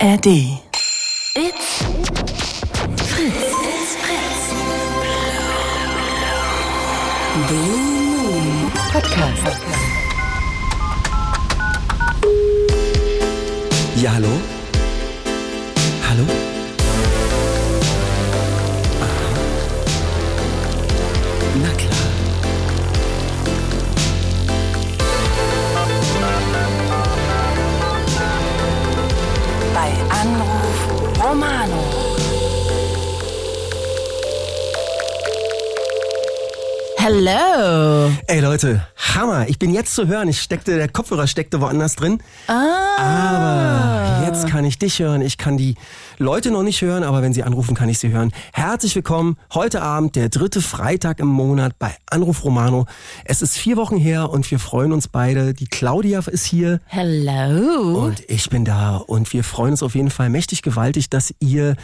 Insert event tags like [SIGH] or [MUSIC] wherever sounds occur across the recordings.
ARD. It's Fritz. It's Fritz. Blue Moon Podcast. Ja, hallo? Hello. Ey Leute, Hammer. Ich bin jetzt zu hören. Ich steckte, der Kopfhörer steckte woanders drin. Ah. Aber jetzt kann ich dich hören. Ich kann die Leute noch nicht hören, aber wenn sie anrufen, kann ich sie hören. Herzlich willkommen. Heute Abend, der dritte Freitag im Monat bei Anruf Romano. Es ist vier Wochen her und wir freuen uns beide. Die Claudia ist hier. Hello. Und ich bin da und wir freuen uns auf jeden Fall mächtig gewaltig, dass ihr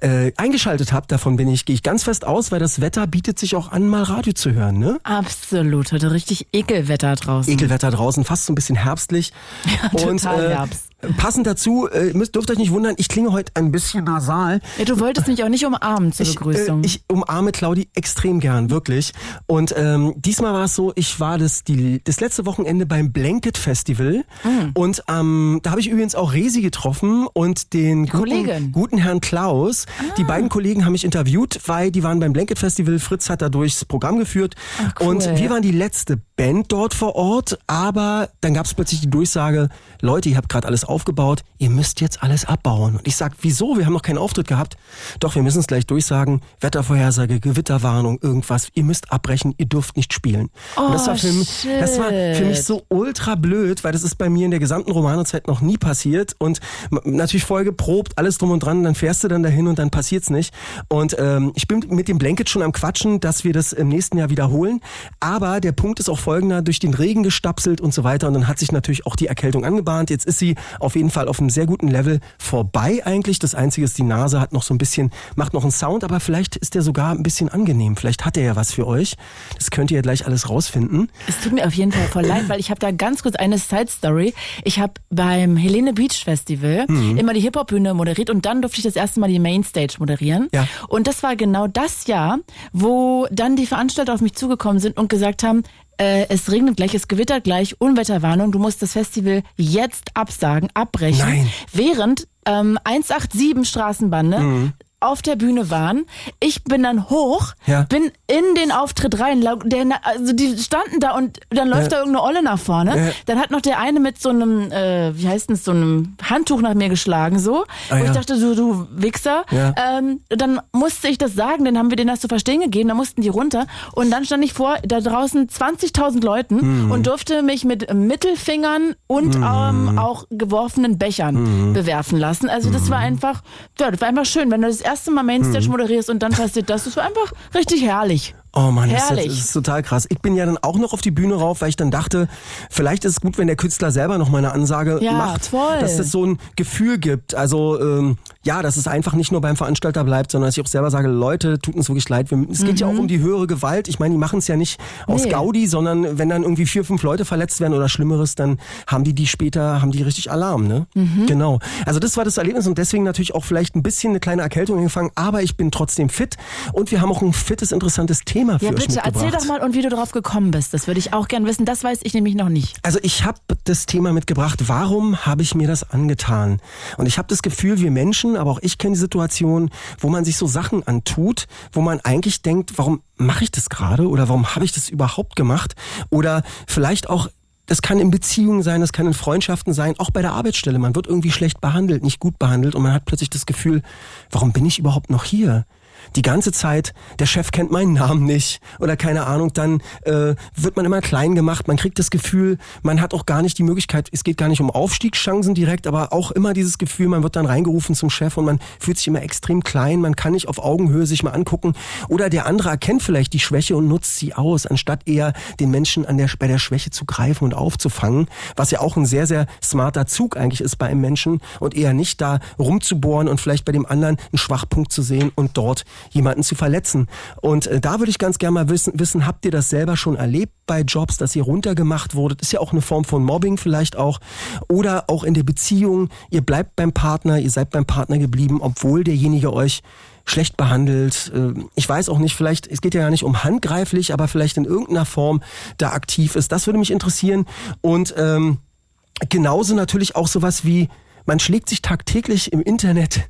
äh, eingeschaltet habt. Davon bin ich, gehe ich ganz fest aus, weil das Wetter bietet sich auch an, mal Radio zu hören, ne? Absolut. Heute richtig Ekelwetter draußen. Ekelwetter draußen, fast so ein bisschen herbstlich. [LAUGHS] Ja, total Herbst. Passend dazu, äh, müsst, dürft euch nicht wundern, ich klinge heute ein bisschen nasal. Ja, du wolltest mich auch nicht umarmen zur Ich, Begrüßung. äh, ich umarme Claudi extrem gern, wirklich. Und ähm, diesmal war es so, ich war das, die, das letzte Wochenende beim Blanket Festival Mhm. und ähm, da habe ich übrigens auch Resi getroffen und den guten, guten Herrn Klaus. Die beiden Kollegen haben mich interviewt, weil die waren beim Blanket Festival. Fritz hat da durchs Programm geführt Ach, cool. und wir waren die letzte Band dort vor Ort, aber dann gab es plötzlich die Durchsage, Leute, ihr habt gerade alles aufgebaut, ihr müsst jetzt alles abbauen. Und ich sag, wieso? Wir haben noch keinen Auftritt gehabt. Doch, wir müssen es gleich durchsagen. Wettervorhersage, Gewitterwarnung, irgendwas. Ihr müsst abbrechen, ihr dürft nicht spielen. Und das Oh, war für mich, das war für mich so ultra blöd, weil das ist bei mir in der gesamten Romanozeit noch nie passiert und natürlich voll geprobt, alles drum und dran, dann fährst du dann dahin und dann passiert's nicht. Und ähm, ich bin mit dem Blanket schon am Quatschen, dass wir das im nächsten Jahr wiederholen. Aber der Punkt ist auch folgender, durch den Regen gestapselt und so weiter und dann hat sich natürlich auch die Erkältung angebahnt. Jetzt ist sie auf jeden Fall auf einem sehr guten Level vorbei eigentlich. Das Einzige ist, die Nase hat noch so ein bisschen, macht noch einen Sound, aber vielleicht ist der sogar ein bisschen angenehm. Vielleicht hat er ja was für euch. Das könnt ihr ja gleich alles rausfinden. es tut mir auf jeden Fall voll leid, weil ich habe da ganz kurz eine Side-Story. Ich habe beim Helene Beach Festival Mhm. immer die Hip-Hop-Bühne moderiert und dann durfte ich das erste Mal die Mainstage moderieren. Ja. Und das war genau das Jahr, wo dann die Veranstalter auf mich zugekommen sind und gesagt haben, äh, es regnet gleich, es gewittert gleich, Unwetterwarnung, du musst das Festival jetzt absagen, abbrechen. Nein. Während ähm, 187 Straßenbande Mhm. Auf der Bühne waren. Ich bin dann hoch, Ja. bin in den Auftritt rein. Der, also die standen da und dann läuft Ja. da irgendeine Olle nach vorne. Ja. Dann hat noch der eine mit so einem, äh, wie heißt denn so einem Handtuch nach mir geschlagen, so. Ah, Wo ich dachte, du, du Wichser. Ähm, dann musste ich das sagen, dann haben wir denen das zu verstehen gegeben, dann mussten die runter. Und dann stand ich vor da draußen 20.000 Leuten Mhm. und durfte mich mit Mittelfingern und ähm, auch geworfenen Bechern Mhm. bewerfen lassen. Also das war einfach, ja, das war einfach schön, wenn du das erste Mal Mainstage Mhm. moderierst und dann passiert das. Das war einfach richtig herrlich. Oh Mann, das ist, das ist total krass. Ich bin ja dann auch noch auf die Bühne rauf, weil ich dann dachte, vielleicht ist es gut, wenn der Künstler selber noch mal eine Ansage Ja, macht, voll. dass es so ein Gefühl gibt. Also ähm, ja, dass es einfach nicht nur beim Veranstalter bleibt, sondern dass ich auch selber sage, Leute, tut uns wirklich leid. Es geht ja auch um die höhere Gewalt. Ich meine, die machen es ja nicht aus Mhm. Nee. Gaudi, sondern wenn dann irgendwie vier, fünf Leute verletzt werden oder Schlimmeres, dann haben die die später, haben die richtig Alarm, ne? Mhm. Genau. Also das war das Erlebnis und deswegen natürlich auch vielleicht ein bisschen eine kleine Erkältung angefangen, aber ich bin trotzdem fit und wir haben auch ein fittes, interessantes Thema für Ja, euch bitte, mitgebracht. erzähl doch mal und wie du drauf gekommen bist. Das würde ich auch gern wissen. Das weiß ich nämlich noch nicht. Also ich habe das Thema mitgebracht, warum habe ich mir das angetan? Und ich habe das Gefühl, wir Menschen, aber auch ich kenne die Situation, wo man sich so Sachen antut, wo man eigentlich denkt, warum mache ich das gerade oder warum habe ich das überhaupt gemacht? Oder vielleicht auch das kann in Beziehungen sein, das kann in Freundschaften sein, auch bei der Arbeitsstelle. Man wird irgendwie schlecht behandelt, nicht gut behandelt und man hat plötzlich das Gefühl, warum bin ich überhaupt noch hier? Die ganze Zeit, der Chef kennt meinen Namen nicht. Oder keine Ahnung, dann äh, wird man immer klein gemacht, man kriegt das Gefühl, man hat auch gar nicht die Möglichkeit, es geht gar nicht um Aufstiegschancen direkt, aber auch immer dieses Gefühl, man wird dann reingerufen zum Chef und man fühlt sich immer extrem klein, man kann nicht auf Augenhöhe sich mal angucken. Oder der andere erkennt vielleicht die Schwäche und nutzt sie aus, anstatt eher den Menschen an der, bei der Schwäche zu greifen und aufzufangen, was ja auch ein sehr, sehr smarter Zug eigentlich ist bei einem Menschen und eher nicht da rumzubohren und vielleicht bei dem anderen einen Schwachpunkt zu sehen und dort jemanden zu verletzen. Und äh, da würde ich ganz gerne mal wissen, wissen, habt ihr das selber schon erlebt bei Jobs, dass ihr runtergemacht wurdet? Ist ja auch eine Form von Mobbing vielleicht auch. Oder auch in der Beziehung, ihr bleibt beim Partner, ihr seid beim Partner geblieben, obwohl derjenige euch schlecht behandelt. Äh, ich weiß auch nicht, vielleicht, es geht ja gar nicht um handgreiflich, aber vielleicht in irgendeiner Form da aktiv ist. Das würde mich interessieren. Und ähm, genauso natürlich auch sowas wie, man schlägt sich tagtäglich im Internet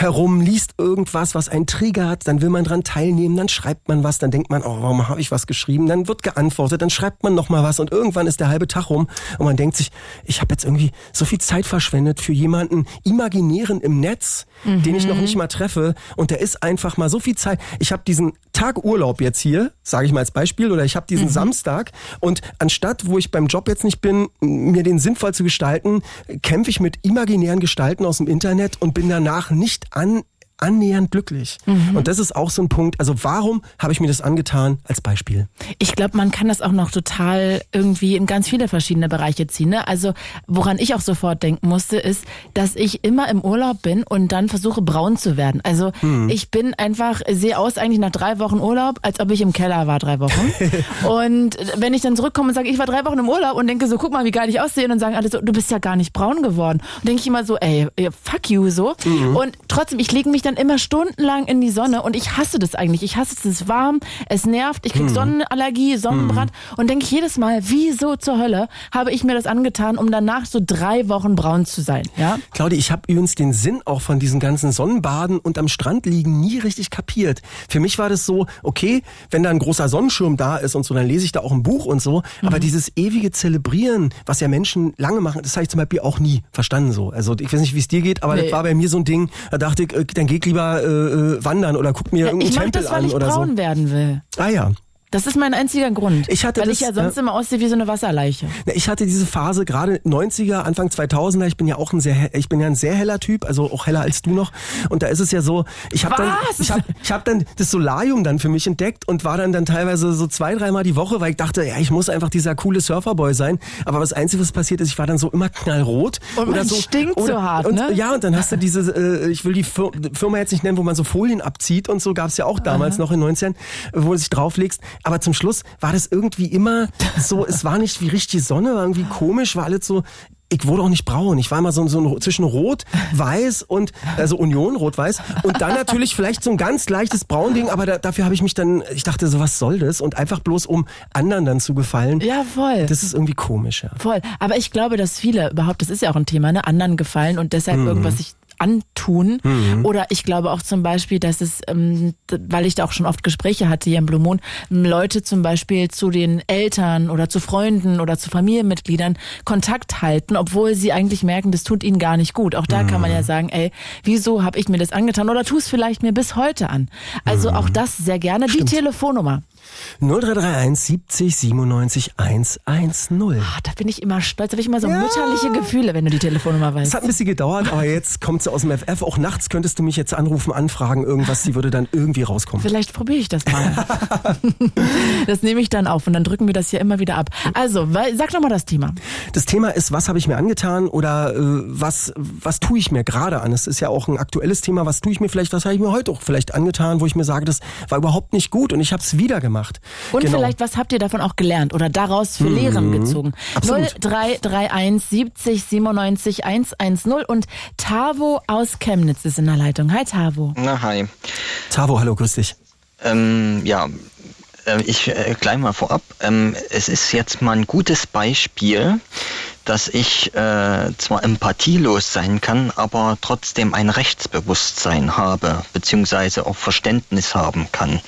herum, liest irgendwas, was einen triggert, dann will man dran teilnehmen, dann schreibt man was, dann denkt man, oh, warum habe ich was geschrieben? Dann wird geantwortet, dann schreibt man noch mal was und irgendwann ist der halbe Tag rum und man denkt sich, ich habe jetzt irgendwie so viel Zeit verschwendet für jemanden imaginären im Netz, mhm. den ich noch nicht mal treffe und der ist einfach mal so viel Zeit. Ich habe diesen Tag Urlaub jetzt hier, sage ich mal als Beispiel, oder ich habe diesen mhm. Samstag und anstatt, wo ich beim Job jetzt nicht bin, mir den sinnvoll zu gestalten, kämpfe ich mit imaginären Gestalten aus dem Internet und bin danach nicht an annähernd glücklich. Mhm. Und das ist auch so ein Punkt. Also warum habe ich mir das angetan als Beispiel? Ich glaube, man kann das auch noch total irgendwie in ganz viele verschiedene Bereiche ziehen. Ne? Also woran ich auch sofort denken musste, ist, dass ich immer im Urlaub bin und dann versuche braun zu werden. Also mhm. ich bin einfach, sehe aus eigentlich nach drei Wochen Urlaub, als ob ich im Keller war drei Wochen. [LAUGHS] und wenn ich dann zurückkomme und sage, ich war drei Wochen im Urlaub und denke so, guck mal, wie geil ich aussehe, und dann sagen alle so, du bist ja gar nicht braun geworden. Und denke ich immer so, ey, fuck you so. Mhm. Und trotzdem, ich lege mich dann immer stundenlang in die Sonne und ich hasse das eigentlich. Ich hasse es, es ist warm, es nervt, ich krieg hm. Sonnenallergie, Sonnenbrand hm. und denke ich jedes Mal, wieso zur Hölle habe ich mir das angetan, um danach so drei Wochen braun zu sein, ja? Claudia, ich habe übrigens den Sinn auch von diesen ganzen Sonnenbaden und am Strand liegen nie richtig kapiert. Für mich war das so, okay, wenn da ein großer Sonnenschirm da ist und so, dann lese ich da auch ein Buch und so, mhm. aber dieses ewige Zelebrieren, was ja Menschen lange machen, das habe ich zum Beispiel auch nie verstanden so. Also ich weiß nicht, wie es dir geht, aber nee. das war bei mir so ein Ding, da dachte ich, äh, dann geh lieber äh, äh, wandern oder guck mir ja, irgendeinen Tempel das, an oder so. Ich braun werden will. Ah ja. Das ist mein einziger Grund. Ich hatte weil das, ich ja sonst äh, immer aussehe wie so eine Wasserleiche. Ich hatte diese Phase gerade 90er, Anfang 2000er. Ich bin ja auch ein sehr, ich bin ja ein sehr heller Typ, also auch heller als du noch. Und da ist es ja so, ich habe dann, ich habe, ich habe dann das Solarium dann für mich entdeckt und war dann dann teilweise so zwei, dreimal die Woche, weil ich dachte, ja, ich muss einfach dieser coole Surferboy sein. Aber das Einzige, was passiert ist, ich war dann so immer knallrot. Und oder man so, stinkt oder, so hart, und, ne? Ja, und dann hast du diese, äh, ich will die Firma jetzt nicht nennen, wo man so Folien abzieht und so gab es ja auch damals Aha. noch in 19, wo du dich drauflegst. Aber zum Schluss war das irgendwie immer so, es war nicht wie richtig Sonne, war irgendwie komisch, war alles so, ich wurde auch nicht braun. Ich war immer so, so zwischen Rot, Weiß und also Union, Rot-Weiß und dann natürlich vielleicht so ein ganz leichtes Braunding, aber da, dafür habe ich mich dann, ich dachte so, was soll das? Und einfach bloß um anderen dann zu gefallen. Ja, voll. Das ist irgendwie komisch, ja. Voll. Aber ich glaube, dass viele überhaupt, das ist ja auch ein Thema, ne, anderen gefallen und deshalb mhm. irgendwas sich antun. Mhm. Oder ich glaube auch zum Beispiel, dass es, ähm, weil ich da auch schon oft Gespräche hatte hier im Blue Moon, Leute zum Beispiel zu den Eltern oder zu Freunden oder zu Familienmitgliedern Kontakt halten, obwohl sie eigentlich merken, das tut ihnen gar nicht gut. Auch da mhm. kann man ja sagen, ey, wieso habe ich mir das angetan oder tu es vielleicht mir bis heute an. Also mhm. auch das sehr gerne. Stimmt. Die Telefonnummer 0331 70 97 110. Ah, da bin ich immer stolz. Da habe ich immer so ja. mütterliche Gefühle, wenn du die Telefonnummer weißt. Es hat ein bisschen gedauert, aber jetzt kommt sie aus dem FF. Auch nachts könntest du mich jetzt anrufen, anfragen, irgendwas, die würde dann irgendwie rauskommen. Vielleicht probiere ich das mal. [LAUGHS] das nehme ich dann auf und dann drücken wir das hier immer wieder ab. Also, sag doch mal das Thema. Das Thema ist, was habe ich mir angetan oder äh, was, was tue ich mir gerade an? Es ist ja auch ein aktuelles Thema. Was tue ich mir vielleicht, was habe ich mir heute auch vielleicht angetan, wo ich mir sage, das war überhaupt nicht gut und ich habe es wieder gemacht gemacht. Und genau. vielleicht, was habt ihr davon auch gelernt oder daraus für mhm. Lehren gezogen? Absolut. 0331 70 97 110 und Tavo aus Chemnitz ist in der Leitung. Hi Tavo. Na, hi. Tavo, hallo, grüß dich. Ähm, ja, äh, ich äh, gleich mal vorab. Ähm, es ist jetzt mal ein gutes Beispiel, dass ich äh, zwar empathielos sein kann, aber trotzdem ein Rechtsbewusstsein habe, beziehungsweise auch Verständnis haben kann.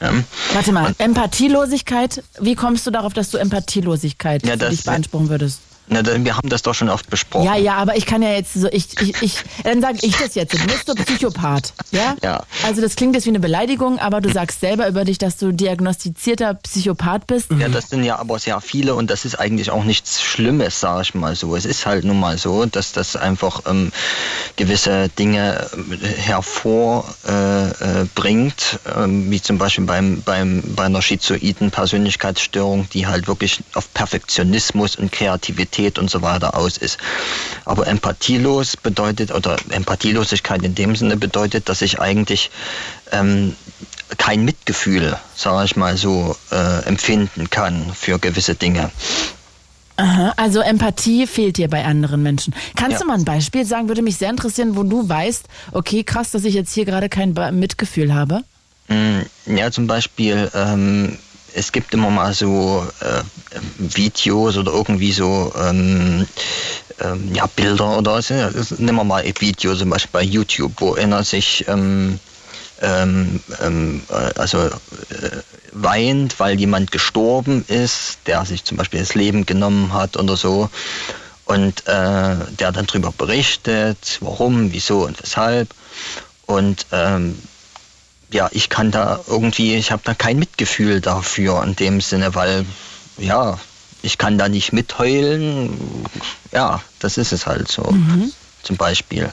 Ja. Warte mal, Und Empathielosigkeit, wie kommst du darauf, dass du Empathielosigkeit ja, für dich beanspruchen würdest? Na, wir haben das doch schon oft besprochen. Ja, ja, aber ich kann ja jetzt so, ich, ich, ich dann sage ich das jetzt. Du bist so Psychopath, ja? Ja. Also das klingt jetzt wie eine Beleidigung, aber du sagst selber über dich, dass du diagnostizierter Psychopath bist. Ja, das sind ja aber sehr viele und das ist eigentlich auch nichts Schlimmes, sag ich mal so. Es ist halt nun mal so, dass das einfach ähm, gewisse Dinge äh, hervorbringt, äh, äh, wie zum Beispiel beim, beim, bei einer schizoiden Persönlichkeitsstörung, die halt wirklich auf Perfektionismus und Kreativität Realität und so weiter aus ist. Aber empathielos bedeutet, oder Empathielosigkeit in dem Sinne bedeutet, dass ich eigentlich ähm, kein Mitgefühl, sage ich mal so, äh, empfinden kann für gewisse Dinge. Aha, also Empathie fehlt dir bei anderen Menschen. Kannst Ja. du mal ein Beispiel sagen? Würde mich sehr interessieren, wo du weißt, okay, krass, dass ich jetzt hier gerade kein Mitgefühl habe. Mm, Ja, zum Beispiel, ähm, es gibt immer mal so äh, Videos oder irgendwie so ähm, ähm, ja, Bilder oder so. Nehmen wir mal ein Video zum Beispiel bei YouTube, wo einer sich ähm, ähm, ähm, äh, also äh, weint, weil jemand gestorben ist, der sich zum Beispiel das Leben genommen hat oder so. Und äh, der dann darüber berichtet, warum, wieso und weshalb. Und ähm, ja, ich kann da irgendwie, ich habe da kein Mitgefühl dafür in dem Sinne, weil ja, ich kann da nicht mitheulen. Ja, das ist es halt so. Zum Beispiel.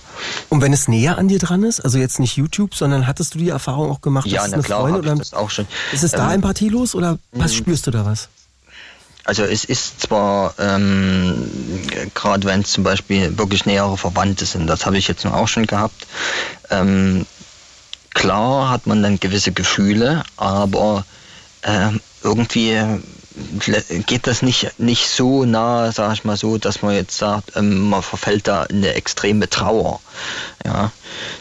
Und wenn es näher an dir dran ist, also jetzt nicht YouTube, sondern hattest du die Erfahrung auch gemacht, Ja, dass es na eine klar, Freundin oder das auch schon. ist es da Ähm, empathielos oder was spürst du da was? Also es ist zwar, ähm, gerade wenn es zum Beispiel wirklich nähere Verwandte sind, das habe ich jetzt nur auch schon gehabt, ähm, klar hat man dann gewisse Gefühle, aber ähm, irgendwie geht das nicht, nicht so nah, sag ich mal so, dass man jetzt sagt, ähm, man verfällt da in eine extreme Trauer. Ja,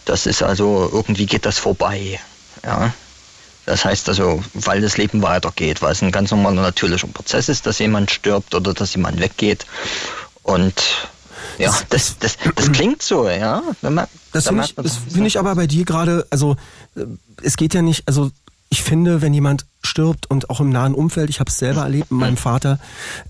das ist also, irgendwie geht das vorbei. Ja. Das heißt also, weil das Leben weitergeht, weil es ein ganz normaler natürlicher Prozess ist, dass jemand stirbt oder dass jemand weggeht. Und ja, das, das, das klingt so, ja. Wenn man, Das da finde ich, das finde ich aber bei dir gerade, also äh, es geht ja nicht, also ich finde, wenn jemand stirbt und auch im nahen Umfeld, ich habe es selber erlebt mit meinem Vater,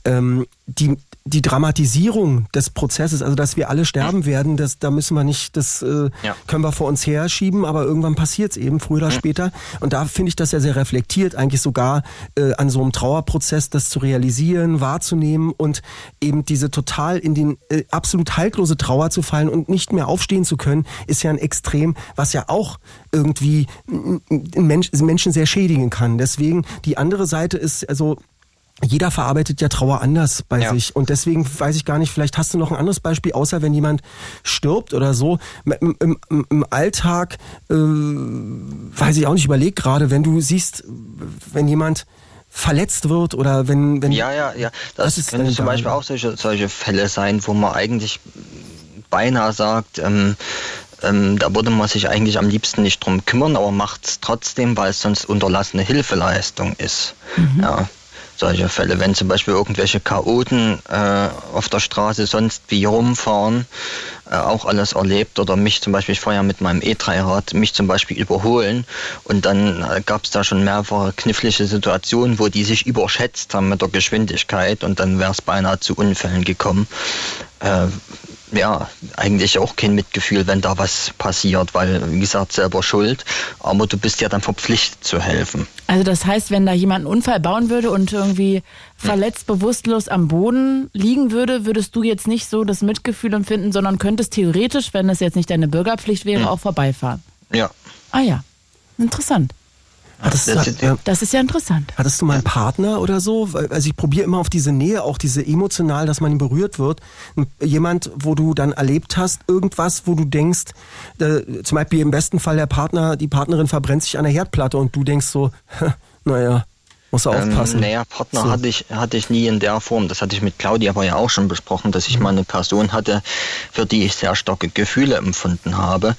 ähm, die die Dramatisierung des Prozesses, also dass wir alle sterben werden, das, da müssen wir nicht, das äh, Ja. können wir vor uns her schieben, aber irgendwann passiert es eben, früher oder später. Und da finde ich das ja sehr reflektiert, eigentlich sogar äh, an so einem Trauerprozess, das zu realisieren, wahrzunehmen und eben diese total in den äh, absolut haltlose Trauer zu fallen und nicht mehr aufstehen zu können, ist ja ein Extrem, was ja auch irgendwie Mensch, Menschen sehr schädigen kann. Deswegen die andere Seite ist also jeder verarbeitet ja Trauer anders bei Ja. sich. Und deswegen weiß ich gar nicht, vielleicht hast du noch ein anderes Beispiel, außer wenn jemand stirbt oder so. Im, im, im- Alltag, äh, weiß ich auch nicht, überleg gerade, wenn du siehst, wenn jemand verletzt wird oder wenn... wenn Ja, ja, ja. Das, ist können zum? Beispiel auch solche, solche Fälle sein, wo man eigentlich beinahe sagt, ähm, ähm, da würde man sich eigentlich am liebsten nicht drum kümmern, aber macht es trotzdem, weil es sonst unterlassene Hilfeleistung ist. Ja, solche Fälle, wenn zum Beispiel irgendwelche Chaoten äh, auf der Straße sonst wie rumfahren, äh, auch alles erlebt oder mich zum Beispiel, ich fahre ja mit meinem E3-Rad, mich zum Beispiel überholen und dann äh, gab es da schon mehrere knifflige Situationen, wo die sich überschätzt haben mit der Geschwindigkeit und dann wäre es beinahe zu Unfällen gekommen. Ja, eigentlich auch kein Mitgefühl, wenn da was passiert, weil, wie gesagt, selber schuld, aber du bist ja dann verpflichtet zu helfen. Also das heißt, wenn da jemand einen Unfall bauen würde und irgendwie verletzt, bewusstlos am Boden liegen würde, würdest du jetzt nicht so das Mitgefühl empfinden, sondern könntest theoretisch, wenn das jetzt nicht deine Bürgerpflicht wäre, auch vorbeifahren. Ja. Ah ja, interessant. Hattest, Das du, ist- ja, Das ist ja interessant. hattest du mal einen Partner oder so? Weil- Also ich probiere immer auf diese Nähe, auch diese emotional, dass man berührt wird. Jemand, wo du dann erlebt hast, irgendwas, wo du denkst, äh, zum Beispiel im besten Fall der Partner, die Partnerin verbrennt sich an der Herdplatte und du denkst so, [LAUGHS] naja, muss er aufpassen. Ähm, naja, Partner So. hatte, ich, hatte ich nie in der Form. Das hatte ich mit Claudia aber ja auch schon besprochen, dass ich mal eine Person hatte, für die ich sehr starke Gefühle empfunden habe,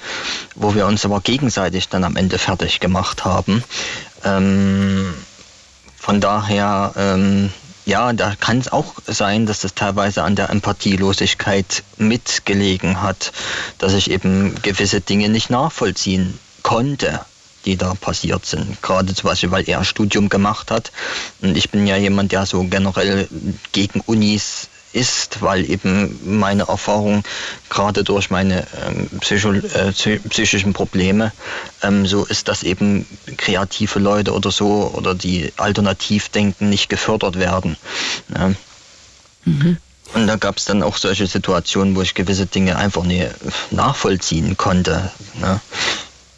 wo wir uns aber gegenseitig dann am Ende fertig gemacht haben. Ähm, von daher, ähm, ja, da kann es auch sein, dass das teilweise an der Empathielosigkeit mitgelegen hat, dass ich eben gewisse Dinge nicht nachvollziehen konnte, die da passiert sind. Gerade zum Beispiel, weil er ein Studium gemacht hat. Und ich bin ja jemand, der so generell gegen Unis ist, weil eben meine Erfahrung gerade durch meine ähm, Psycho äh, psy- psychischen Probleme ähm, so ist, dass eben kreative Leute oder so oder die alternativ denken nicht gefördert werden. Ne? Und da gab es dann auch solche Situationen, wo ich gewisse Dinge einfach nicht nachvollziehen konnte. Ne?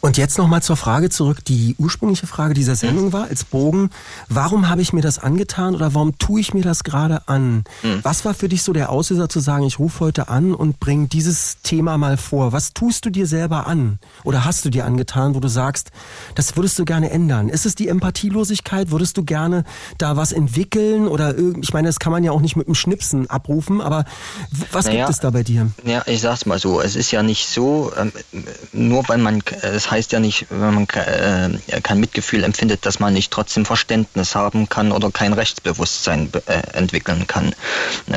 Und jetzt nochmal zur Frage zurück, die ursprüngliche Frage dieser Sendung war, als Bogen, warum habe ich mir das angetan oder warum tue ich mir das gerade an? Mhm. Was war für dich so der Auslöser zu sagen, ich rufe heute an und bringe dieses Thema mal vor? Was tust du dir selber an oder hast du dir angetan, wo du sagst, das würdest du gerne ändern? Ist es die Empathielosigkeit? Würdest du gerne da was entwickeln oder ich meine, das kann man ja auch nicht mit einem Schnipsen abrufen, aber was naja, gibt es da bei dir? Ja, ich sag's mal so, es ist ja nicht so, ähm, nur weil man, es heißt ja nicht, wenn man äh, kein Mitgefühl empfindet, dass man nicht trotzdem Verständnis haben kann oder kein Rechtsbewusstsein äh, entwickeln kann.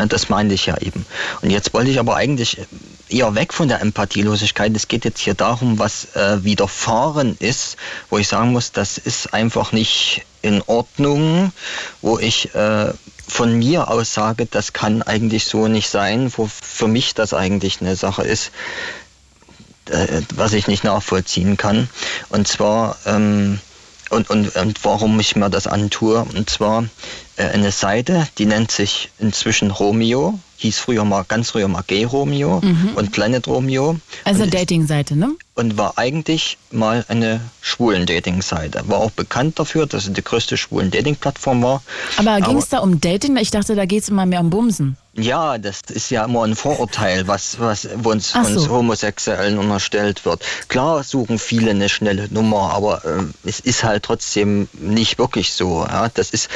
Das meinte ich ja eben. Und jetzt wollte ich aber eigentlich eher weg von der Empathielosigkeit. Es geht jetzt hier darum, was äh, widerfahren ist, wo ich sagen muss, das ist einfach nicht in Ordnung, wo ich von mir aus sage, das kann eigentlich so nicht sein, wo für mich das eigentlich eine Sache ist, was ich nicht nachvollziehen kann. Und zwar, ähm, und, und, und warum ich mir das antue. Und zwar äh, eine Seite, die nennt sich inzwischen Romeo, hieß früher mal, ganz früher mal Gay Romeo mhm. und Planet Romeo. Also Dating-Seite, ne? Und war eigentlich mal eine schwulen Dating-Seite. War auch bekannt dafür, dass es die größte schwulen Dating-Plattform war. Aber ging es da um Dating? Ich dachte, da geht es immer mehr um Bumsen. Ja, das ist ja immer ein Vorurteil, was, was uns, so. uns Homosexuellen unterstellt wird. Klar suchen viele eine schnelle Nummer, aber äh, es ist halt trotzdem nicht wirklich so. Ja? Das ist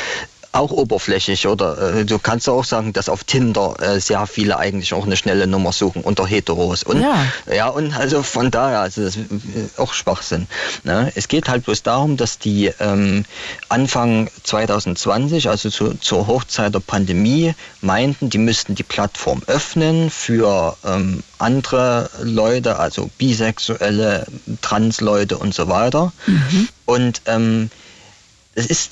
auch oberflächlich oder äh, du kannst auch sagen, dass auf Tinder äh, sehr viele eigentlich auch eine schnelle Nummer suchen unter Heteros und ja, ja und also von daher also das ist auch Schwachsinn. Ne? Es geht halt bloß darum, dass die ähm, Anfang 2020, also zu, zur Hochzeit der Pandemie, meinten, die müssten die Plattform öffnen für ähm, andere Leute, also bisexuelle, Transleute und so weiter. Mhm. Und ähm, es ist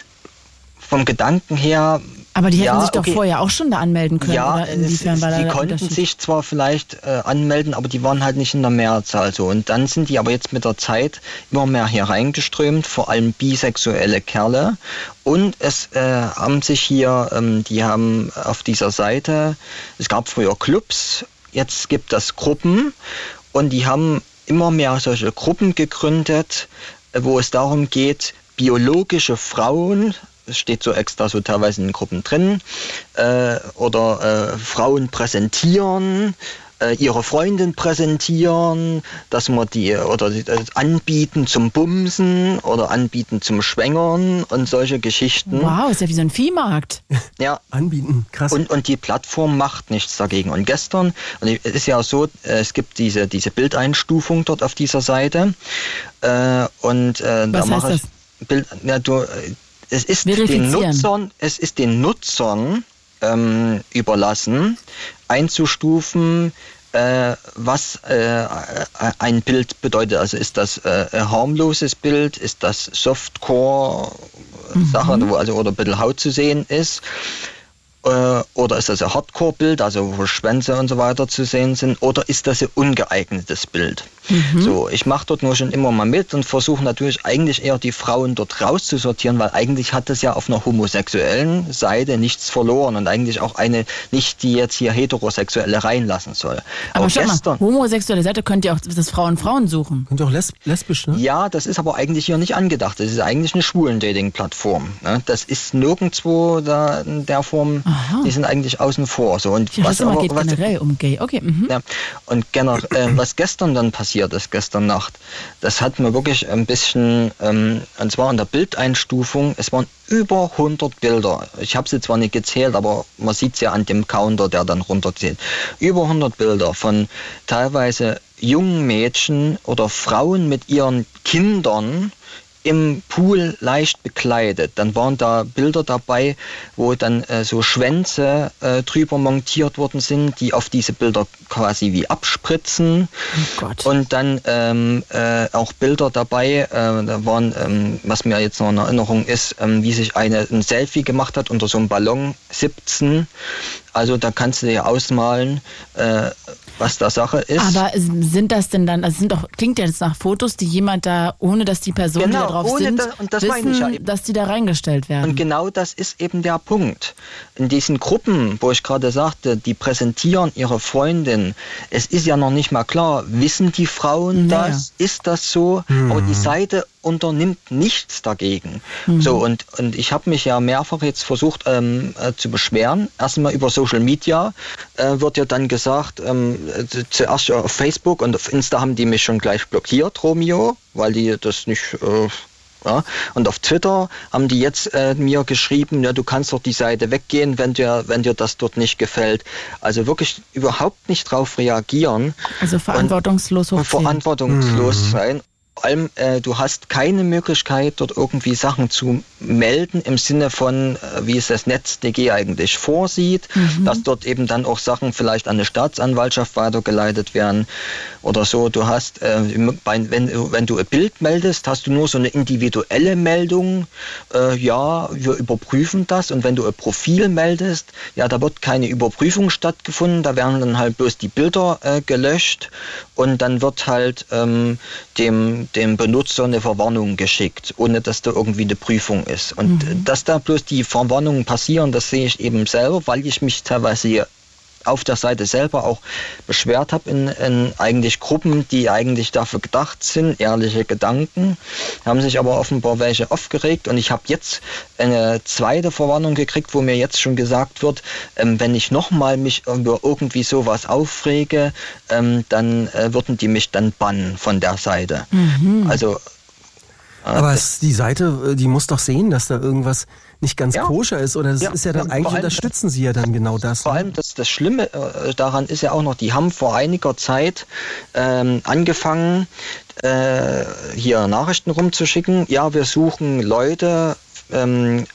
vom Gedanken her. Aber die hätten ja, sich doch okay. vorher auch schon da anmelden können. Ja, oder inwiefern es, war die konnten sich zwar vielleicht äh, anmelden, aber die waren halt nicht in der Mehrzahl so. Und dann sind die aber jetzt mit der Zeit immer mehr hier reingeströmt, vor allem bisexuelle Kerle. Und es äh, haben sich hier, ähm, die haben auf dieser Seite, es gab früher Clubs, jetzt gibt es Gruppen und die haben immer mehr solche Gruppen gegründet, äh, wo es darum geht, biologische Frauen steht so extra so teilweise in Gruppen drin, äh, oder äh, Frauen präsentieren, äh, ihre Freundin präsentieren, dass man die oder die, äh, anbieten zum Bumsen oder anbieten zum Schwängern und solche Geschichten. Wow, ist ja wie so ein Viehmarkt. [LAUGHS] Ja. Anbieten, krass. Und, und die Plattform macht nichts dagegen. Und gestern, und es ist ja so, äh, es gibt diese, diese Bildeinstufung dort auf dieser Seite. Äh, und äh, Was da mache ich. Bild, ja, du, es ist den Nutzern, es ist den Nutzern ähm, überlassen, einzustufen, äh, was äh, ein Bild bedeutet. Also ist das äh, ein harmloses Bild, ist das Softcore-Sache, mhm. wo also oder ein bisschen Haut zu sehen ist. Äh, oder ist das ein Hardcore-Bild, also wo Schwänze und so weiter zu sehen sind, oder ist das ein ungeeignetes Bild? Mhm. So, ich mache dort nur schon immer mal mit und versuche natürlich eigentlich eher die Frauen dort rauszusortieren, weil eigentlich hat das ja auf einer homosexuellen Seite nichts verloren und eigentlich auch eine nicht, die jetzt hier heterosexuelle reinlassen soll. Aber, aber gestern, mal, homosexuelle Seite könnt ihr auch das Frauen Frauen suchen. Könnt ihr auch lesb lesbisch, ne? Ja, das ist aber eigentlich hier nicht angedacht. Das ist eigentlich eine schwulen Dating-Plattform. Ne? Das ist nirgendwo da in der Form Aha. die sind eigentlich außen vor. So. Und ja, was das aber, geht was, generell um Gay. Okay. Mhm. Ja, und generell, äh, was gestern dann passiert ist, gestern Nacht, das hat mir wirklich ein bisschen, ähm, und zwar in der Bildeinstufung, es waren über 100 Bilder. Ich habe sie zwar nicht gezählt, aber man sieht es ja an dem Counter, der dann runterzählt. Über 100 Bilder von teilweise jungen Mädchen oder Frauen mit ihren Kindern im Pool leicht bekleidet. Dann waren da Bilder dabei, wo dann äh, so Schwänze äh, drüber montiert worden sind, die auf diese Bilder quasi wie abspritzen. Oh Und dann ähm, äh, auch Bilder dabei, äh, da waren, ähm, was mir jetzt noch in Erinnerung ist, ähm, wie sich eine ein Selfie gemacht hat unter so einem Ballon 17. Also da kannst du dir ausmalen, äh, was da Sache ist. Aber sind das denn dann, also sind doch, klingt ja jetzt nach Fotos, die jemand da, ohne dass die Personen, Genau, die da drauf ohne sind, da- und das wissen, ja dass die da reingestellt werden. Und genau das ist eben der Punkt. In diesen Gruppen, wo ich gerade sagte, die präsentieren ihre Freundin, es ist ja noch nicht mal klar, wissen die Frauen Naja. das? Ist das so? Aber die Seite unternimmt nichts dagegen. So, und, und ich habe mich ja mehrfach jetzt versucht ähm, äh, zu beschweren. Erstmal über Social Media äh, wird ja dann gesagt, ähm, äh, zuerst ja auf Facebook und auf Insta haben die mich schon gleich blockiert, Romeo, weil die das nicht äh, ja, und auf Twitter haben die jetzt äh, mir geschrieben, ja, du kannst doch die Seite weggehen, wenn dir, wenn dir das dort nicht gefällt. Also wirklich überhaupt nicht drauf reagieren also verantwortungslos und hochziehen. verantwortungslos sein. Vor allem, äh, du hast keine Möglichkeit, dort irgendwie Sachen zu melden im Sinne von, äh, wie es das NetzDG eigentlich vorsieht, dass dort eben dann auch Sachen vielleicht an eine Staatsanwaltschaft weitergeleitet werden oder so. Du hast, äh, bei, wenn, du- wenn du ein Bild meldest, hast du nur so eine individuelle Meldung, äh, ja, wir überprüfen das. Und wenn du ein Profil meldest, ja, da wird keine Überprüfung stattgefunden, da werden dann halt bloß die Bilder äh, gelöscht und dann wird halt ähm, dem, dem Benutzer eine Verwarnung geschickt, ohne dass da irgendwie eine Prüfung ist. Und äh, dass da bloß die Verwarnungen passieren, das sehe ich eben selber, weil ich mich teilweise auf der Seite selber auch beschwert habe in, in eigentlich Gruppen, die eigentlich dafür gedacht sind, ehrliche Gedanken, haben sich aber offenbar welche aufgeregt. Und ich habe jetzt eine zweite Verwarnung gekriegt, wo mir jetzt schon gesagt wird, ähm, wenn ich nochmal mich über irgendwie sowas aufrege, ähm, dann äh, würden die mich dann bannen von der Seite. Also Aber es, die Seite, äh, die muss doch sehen, dass da irgendwas nicht ganz Ja. koscher ist. Oder das Ja, ist ja dann und eigentlich unterstützen sie ja dann genau das. Vor ne? allem das, das Schlimme äh, daran ist ja auch noch, die haben vor einiger Zeit ähm, angefangen, äh, hier Nachrichten rumzuschicken. Ja, wir suchen Leute, ähm,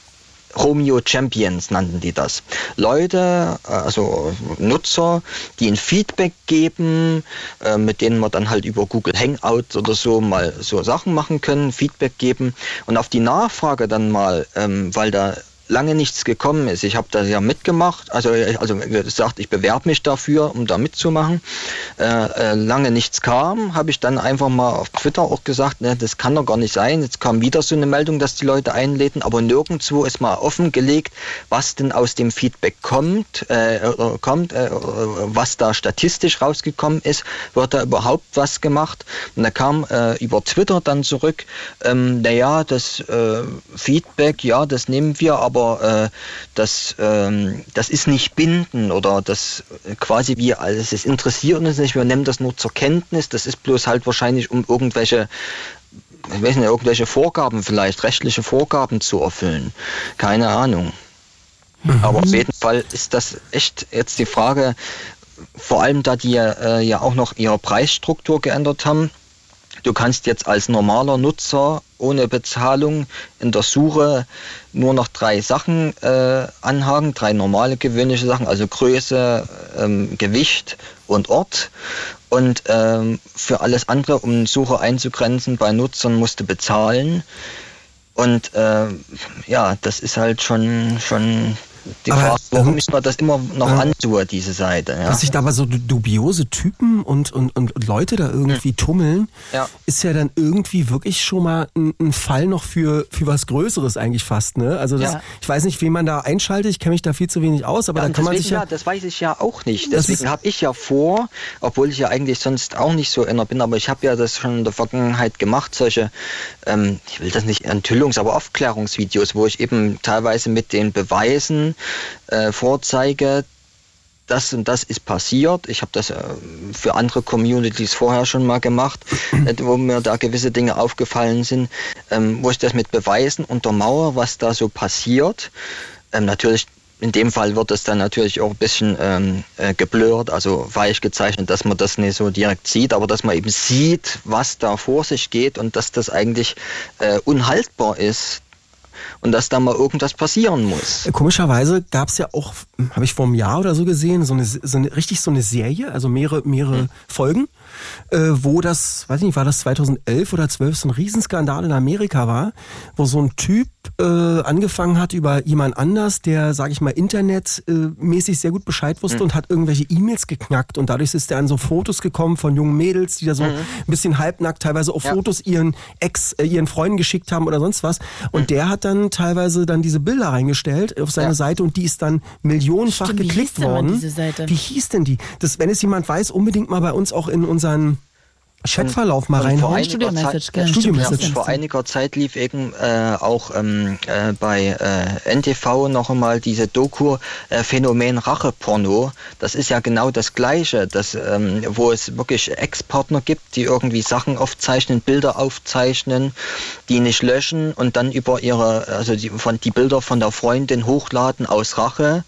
Romeo Champions nannten die das. Leute, äh, also Nutzer, die ein Feedback geben, äh, mit denen wir dann halt über Google Hangouts oder so mal so Sachen machen können, Feedback geben. Und auf die Nachfrage dann mal, ähm, weil da lange nichts gekommen ist. Ich habe da ja mitgemacht, also, also gesagt, ich bewerbe mich dafür, um da mitzumachen. Äh, äh, lange nichts kam, habe ich dann einfach mal auf Twitter auch gesagt, ne, das kann doch gar nicht sein. Jetzt kam wieder so eine Meldung, dass die Leute einläden, aber nirgendwo ist mal offengelegt, was denn aus dem Feedback kommt, äh, oder kommt, äh, was da statistisch rausgekommen ist, wird da überhaupt was gemacht. Und da kam äh, über Twitter dann zurück, ähm, naja, das äh, Feedback, ja, das nehmen wir, aber äh, das, ähm, das ist nicht binden oder das äh, quasi wie, also es interessiert uns nicht, wir nehmen das nur zur Kenntnis, das ist bloß halt wahrscheinlich um irgendwelche ich weiß nicht, irgendwelche Vorgaben vielleicht, rechtliche Vorgaben zu erfüllen. Keine Ahnung. Aber auf jeden Fall ist das echt jetzt die Frage, vor allem da die äh, ja auch noch ihre Preisstruktur geändert haben. Du kannst jetzt als normaler Nutzer ohne Bezahlung in der Suche nur noch drei Sachen äh, anhaken, drei normale gewöhnliche Sachen, also Größe, ähm, Gewicht und Ort. Und ähm, für alles andere, um Suche einzugrenzen bei Nutzern, musst du bezahlen. Und äh, ja, das ist halt schon, schon die Aber, Frage, warum ich mir das immer noch ja. antue, diese Seite. Ja. Dass sich da aber so du- dubiose Typen und, und, und Leute da irgendwie tummeln, Ja. ist ja dann irgendwie wirklich schon mal ein, ein Fall noch für, für was Größeres eigentlich fast, ne? Also das, Ja. ich weiß nicht, wen man da einschaltet, ich kenne mich da viel zu wenig aus, aber da kann man sich ja. das weiß ich ja auch nicht. Deswegen habe ich ja vor, obwohl ich ja eigentlich sonst auch nicht so einer bin, aber ich habe ja das schon in der Vergangenheit gemacht, solche, ähm, ich will das nicht Enthüllungs-, aber Aufklärungsvideos, wo ich eben teilweise mit den Beweisen äh, vorzeige, das und das ist passiert. Ich habe das äh, für andere Communities vorher schon mal gemacht, [CLEARS THROAT] äh, wo mir da gewisse Dinge aufgefallen sind, ähm, wo ich das mit Beweisen untermauere, was da so passiert. Ähm, natürlich, in dem Fall wird es dann natürlich auch ein bisschen ähm, äh, geblurrt, also weich gezeichnet, dass man das nicht so direkt sieht, aber dass man eben sieht, was da vor sich geht und dass das eigentlich äh, unhaltbar ist und dass da mal irgendwas passieren muss. Komischerweise gab es ja auch, habe ich vor einem Jahr oder so gesehen, so eine, so eine richtig so eine Serie, also mehrere, mehrere Folgen, äh, wo das, weiß ich nicht, war das 2011 oder 12 so ein Riesenskandal in Amerika war, wo so ein Typ äh, angefangen hat über jemand anders, der, sage ich mal, internetmäßig äh, sehr gut Bescheid wusste mhm. und hat irgendwelche E-Mails geknackt und dadurch ist er an so Fotos gekommen von jungen Mädels, die da so mhm. ein bisschen halbnackt teilweise auch ja. Fotos ihren Ex, äh, ihren Freunden geschickt haben oder sonst was und mhm. der hat dann teilweise dann diese Bilder reingestellt auf seine ja. Seite und die ist dann millionenfach Stimmt, geklickt worden. Wie hieß denn die? Das, wenn es jemand weiß, unbedingt mal bei uns auch in unseren Chatverlauf mal rein. Studio Message, Zeit, Studio Message. Vor einiger Zeit lief eben äh, auch ähm, äh, bei äh, NTV noch einmal diese Doku äh, Phänomen Racheporno. Das ist ja genau das Gleiche, das, ähm, wo es wirklich Ex-Partner gibt, die irgendwie Sachen aufzeichnen, Bilder aufzeichnen, die nicht löschen und dann über ihre, also die, von, die Bilder von der Freundin hochladen aus Rache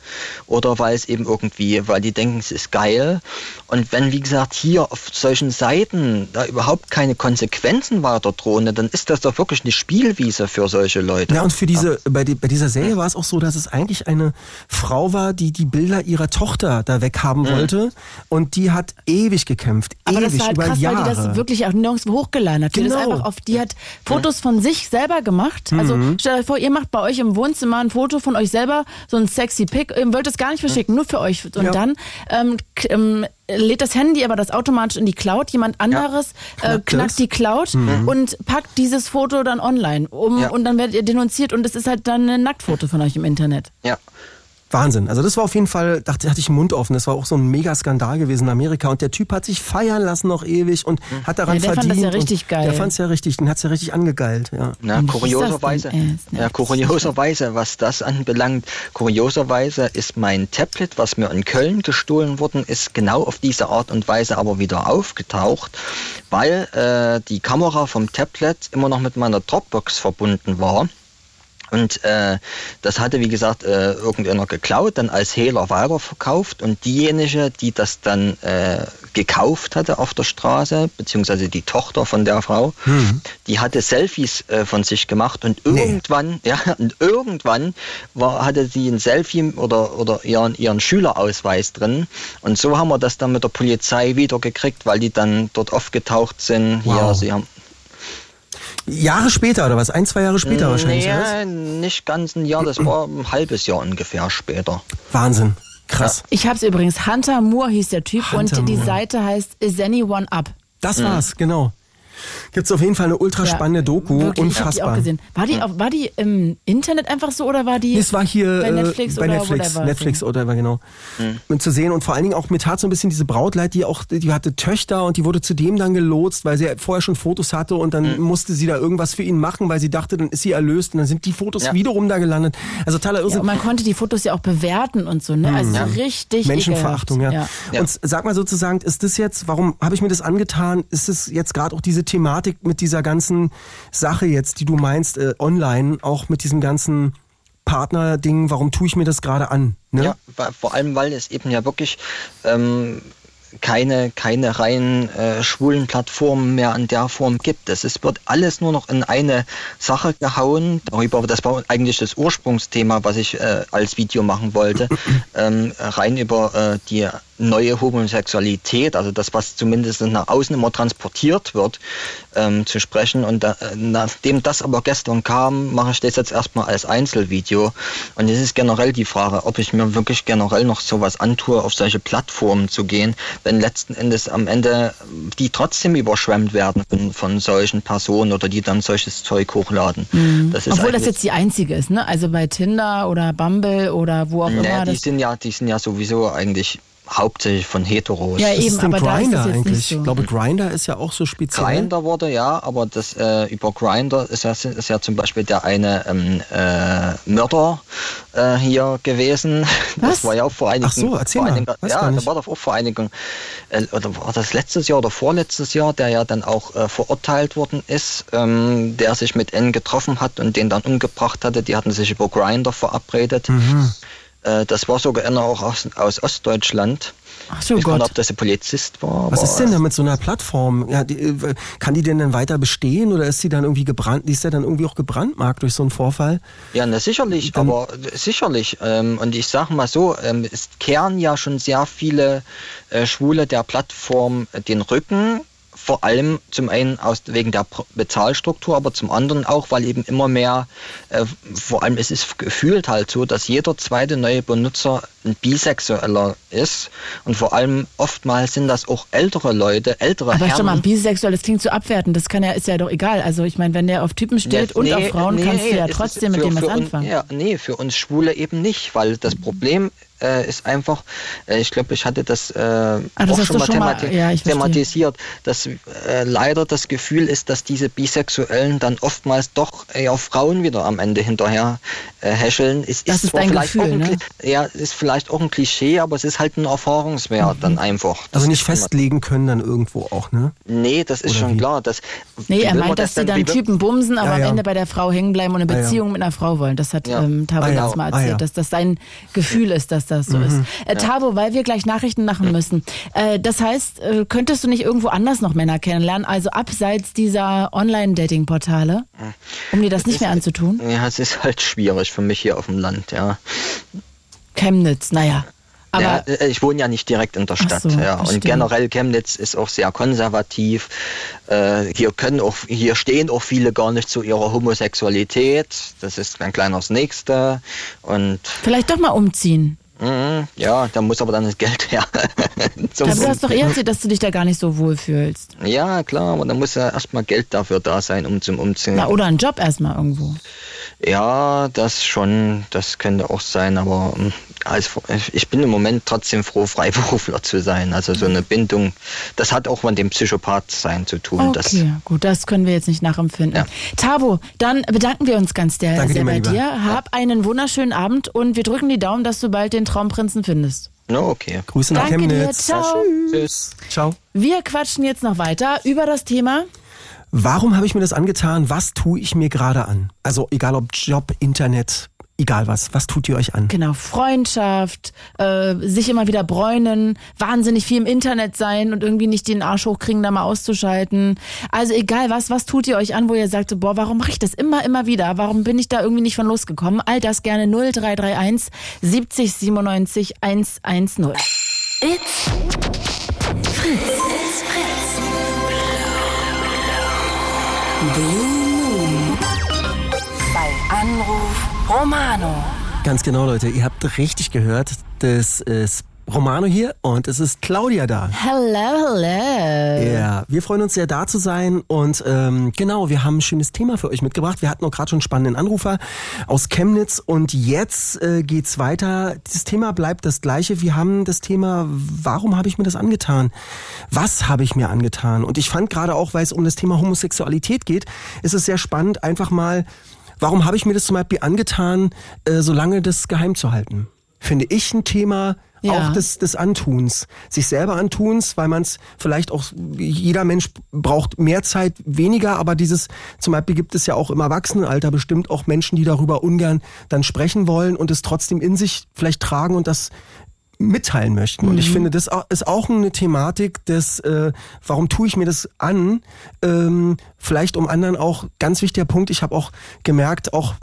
oder weil es eben irgendwie, weil die denken, es ist geil. Und wenn, wie gesagt, hier auf solchen Seiten da überhaupt keine Konsequenzen weiter drohen, dann ist das doch wirklich eine Spielwiese für solche Leute. Ja, und für diese, bei, die, bei dieser Serie war es auch so, dass es eigentlich eine Frau war, die die Bilder ihrer Tochter da weghaben mhm. wollte und die hat ewig gekämpft. Aber ewig, das war halt über krass, Jahre. weil die das wirklich auch nirgendwo hochgeladen hat. Genau. Die, einfach auf, die hat Fotos von sich selber gemacht. Also mhm. stellt euch vor, ihr macht bei euch im Wohnzimmer ein Foto von euch selber, so ein sexy Pic, ihr wollt es gar nicht verschicken, mhm. nur für euch. Und ja. dann ähm, ähm, lädt das Handy aber das automatisch in die Cloud. Jemand anderes ja, äh, knackt die Cloud mhm. und packt dieses Foto dann online um ja. und dann werdet ihr denunziert und es ist halt dann ein Nacktfoto von euch im Internet. Ja. Wahnsinn. Also das war auf jeden Fall, dachte, hatte ich den Mund offen. Das war auch so ein Mega-Skandal gewesen in Amerika. Und der Typ hat sich feiern lassen noch ewig und mhm. hat daran ja, der verdient. Fand das ja richtig geil. Der fand es ja richtig, den hat es ja richtig angegeilt. Ja. Na, kurioserweise, ja, kurioserweise, was das anbelangt, kurioserweise ist mein Tablet, was mir in Köln gestohlen worden ist, genau auf diese Art und Weise aber wieder aufgetaucht, weil äh, die Kamera vom Tablet immer noch mit meiner Dropbox verbunden war. Und äh, das hatte, wie gesagt, äh, irgendeiner geklaut, dann als Hehler weiterverkauft. Und diejenige, die das dann äh, gekauft hatte auf der Straße, beziehungsweise die Tochter von der Frau, mhm. die hatte Selfies äh, von sich gemacht und irgendwann, nee. [LAUGHS] ja, und irgendwann war, hatte sie ein Selfie oder, oder ihren, ihren Schülerausweis drin. Und so haben wir das dann mit der Polizei wieder gekriegt, weil die dann dort aufgetaucht sind. Wow. Hier, sie haben Jahre später oder was? Ein, zwei Jahre später wahrscheinlich. Ja, nicht ganz ein Jahr, das war ein halbes Jahr ungefähr später. Wahnsinn. Krass. Ich hab's übrigens. Hunter Moore hieß der Typ Hunter und die Moore. Seite heißt Is Anyone Up? Das war's, mhm. genau. Gibt es auf jeden Fall eine ultra spannende ja, Doku, wirklich, unfassbar. Ich auch gesehen. War die, auch, war die im Internet einfach so oder war die nee, es war hier, bei Netflix äh, bei oder Netflix, whatever, Netflix oder genau. Mhm. zu sehen und vor allen Dingen auch, mir tat so ein bisschen diese Brautleid, die auch, die hatte Töchter und die wurde zudem dann gelotst, weil sie vorher schon Fotos hatte und dann mhm. musste sie da irgendwas für ihn machen, weil sie dachte, dann ist sie erlöst und dann sind die Fotos ja. wiederum da gelandet. Also totaler Irrsinn. Ja, man konnte die Fotos ja auch bewerten und so, ne? Also mhm. richtig Menschenverachtung, ja. ja. Und sag mal sozusagen, ist das jetzt, warum habe ich mir das angetan? Ist es jetzt gerade auch diese Thematik mit dieser ganzen Sache jetzt, die du meinst, äh, online, auch mit diesem ganzen Partner-Ding, warum tue ich mir das gerade an? Ne? Ja, vor allem, weil es eben ja wirklich ähm, keine, keine rein äh, schwulen Plattformen mehr in der Form gibt. Es ist, wird alles nur noch in eine Sache gehauen. Darüber, das war eigentlich das Ursprungsthema, was ich äh, als Video machen wollte. [LAUGHS] ähm, rein über äh, die neue Homosexualität, also das, was zumindest nach außen immer transportiert wird, ähm, zu sprechen. Und da, äh, nachdem das aber gestern kam, mache ich das jetzt erstmal als Einzelvideo. Und es ist generell die Frage, ob ich mir wirklich generell noch sowas antue, auf solche Plattformen zu gehen, wenn letzten Endes am Ende die trotzdem überschwemmt werden von, von solchen Personen oder die dann solches Zeug hochladen. Mhm. Das Obwohl das jetzt die einzige ist, ne? Also bei Tinder oder Bumble oder wo auch nee, immer. Die sind ja, die sind ja sowieso eigentlich hauptsächlich von Heteros. Ja, eben, ist aber Grinder eigentlich. So. Ich glaube, Grinder ist ja auch so speziell. Grinder wurde ja, aber das äh, über Grinder ist ja, ist ja zum Beispiel der eine ähm, äh, Mörder äh, hier gewesen. [LAUGHS] Was? Das war ja auch vor einigen. Ach so, erzähl mal. Einigen, ja, da war doch auch vor einigen. Äh, oder war das letztes Jahr oder vorletztes Jahr, der ja dann auch äh, verurteilt worden ist, ähm, der sich mit N getroffen hat und den dann umgebracht hatte. Die hatten sich über Grinder verabredet. Mhm. Äh, das war sogar einer auch aus, aus Ostdeutschland. Ach so ich Gott. nicht, ob das ein Polizist war. Was ist denn da mit so einer Plattform? Ja, die, äh, kann die denn dann weiter bestehen oder ist sie dann irgendwie gebrannt? Die ist ja dann irgendwie auch gebrandmarkt durch so einen Vorfall. Ja, na sicherlich, Dann- aber sicherlich. Ähm, und ich sage mal so, ähm, es kehren ja schon sehr viele äh, Schwule der Plattform äh, den Rücken. Vor allem zum einen aus, wegen der Bezahlstruktur, aber zum anderen auch, weil eben immer mehr, äh, vor allem es ist gefühlt halt so, dass jeder zweite neue Benutzer ein Bisexueller ist. Und vor allem oftmals sind das auch ältere Leute, ältere Aber Herren. schon mal, bisexuell, das klingt so abwertend. Das kann ja, ist ja doch egal. Also ich meine, wenn der auf Typen steht Ja, und nee, auf Frauen, nee, kannst du ja trotzdem mit für- dem was anfangen. Ja, nee, für uns Schwule eben nicht, weil das Problem äh, ist einfach, äh, ich glaube, ich hatte das, äh, das auch hast schon mal, schon mal- ja, thematisiert, dass äh, leider das Gefühl ist, dass diese Bisexuellen dann oftmals doch eher Frauen wieder am Ende hinterher äh, häscheln. Es Das ist zwar dein vielleicht Gefühl, auch ein, ne? Ja, ist vielleicht auch ein Klischee, aber es ist halt ein Erfahrungswert dann einfach. Das Also nicht ist festlegen können dann irgendwo auch, ne? Nee, das ist Oder schon wie? klar. Das, Nee, er meint, dass die denn- dann Typen bumsen, aber Ja, am ja. Ende bei der Frau hängen bleiben und eine Ah, ja. Beziehung mit einer Frau wollen. Das hat Ja. ähm, Tabo Ah, ja. letztes Mal Ah, erzählt, ja. dass das sein Gefühl ist, dass das so Mhm. ist. Äh, Tabo, weil wir gleich Nachrichten machen müssen. Äh, das heißt, äh, könntest du nicht irgendwo anders noch Männer kennenlernen, also abseits dieser Online-Dating-Portale, um dir das nicht mehr anzutun? Ja, es ist halt schwierig für mich hier auf dem Land, ja. Chemnitz, naja. Aber ja, äh, ich wohne ja nicht direkt in der Stadt. so, ja. Und generell Chemnitz ist auch sehr konservativ. Äh, hier können auch, hier stehen auch viele gar nicht zu ihrer Homosexualität. Das ist ein kleiner das Nächste. Und vielleicht doch mal umziehen. Mhm, ja, da muss aber dann das Geld her. [LAUGHS] Zum Aber du hast doch eher [LAUGHS] erzählt, dass du dich da gar nicht so wohl fühlst. ja, klar, aber da muss ja erstmal Geld dafür da sein, um zum Umziehen. Na, oder einen Job erstmal irgendwo. Ja, das schon, das könnte auch sein, aber als, ich bin im Moment trotzdem froh, Freiberufler zu sein. Also so eine Bindung, das hat auch mit dem Psychopath sein zu tun. Das, Okay, gut, das können wir jetzt nicht nachempfinden. Ja. Tabo, dann bedanken wir uns ganz sehr, Danke sehr dir, bei mein Lieber. dir. Hab einen wunderschönen Abend und wir drücken die Daumen, dass du bald den Traumprinzen findest. no, okay. Grüße nach Danke dir, Chemnitz. ciao. Tschüss. Ciao. Wir quatschen jetzt noch weiter über das Thema. Warum habe ich mir das angetan? Was tue ich mir gerade an? Also egal ob Job, Internet, egal was. Was tut ihr euch an? Genau, Freundschaft, äh, sich immer wieder bräunen, wahnsinnig viel im Internet sein und irgendwie nicht den Arsch hochkriegen, da mal auszuschalten. Also egal was, was tut ihr euch an, wo ihr sagt, so, boah, warum mache ich das immer, immer wieder? Warum bin ich da irgendwie nicht von losgekommen? All das gerne 0331 70 97 110. It's Fritz. It's Fritz. Blue Romano. Ganz genau, Leute. Ihr habt richtig gehört. Das ist Romano hier und es ist Claudia da. Hello, hello. Ja, wir freuen uns sehr da zu sein und ähm, genau, wir haben ein schönes Thema für euch mitgebracht. Wir hatten auch gerade schon einen spannenden Anrufer aus Chemnitz und jetzt äh, geht's weiter. Das Thema bleibt das gleiche. Wir haben das Thema, warum habe ich mir das angetan? Was habe ich mir angetan? Und ich fand gerade auch, weil es um das Thema Homosexualität geht, ist es sehr spannend, einfach mal, warum habe ich mir das zum Beispiel angetan, äh, so lange das geheim zu halten? Finde ich ein Thema, Ja. auch des, des Antuns, sich selber Antuns, weil man es vielleicht auch, jeder Mensch braucht mehr Zeit, weniger, aber dieses, zum Beispiel gibt es ja auch im Erwachsenenalter bestimmt auch Menschen, die darüber ungern dann sprechen wollen und es trotzdem in sich vielleicht tragen und das mitteilen möchten. Und ich finde, das ist auch eine Thematik des, äh, warum tue ich mir das an? Ähm, vielleicht um anderen auch, ganz wichtiger Punkt, ich habe auch gemerkt, auch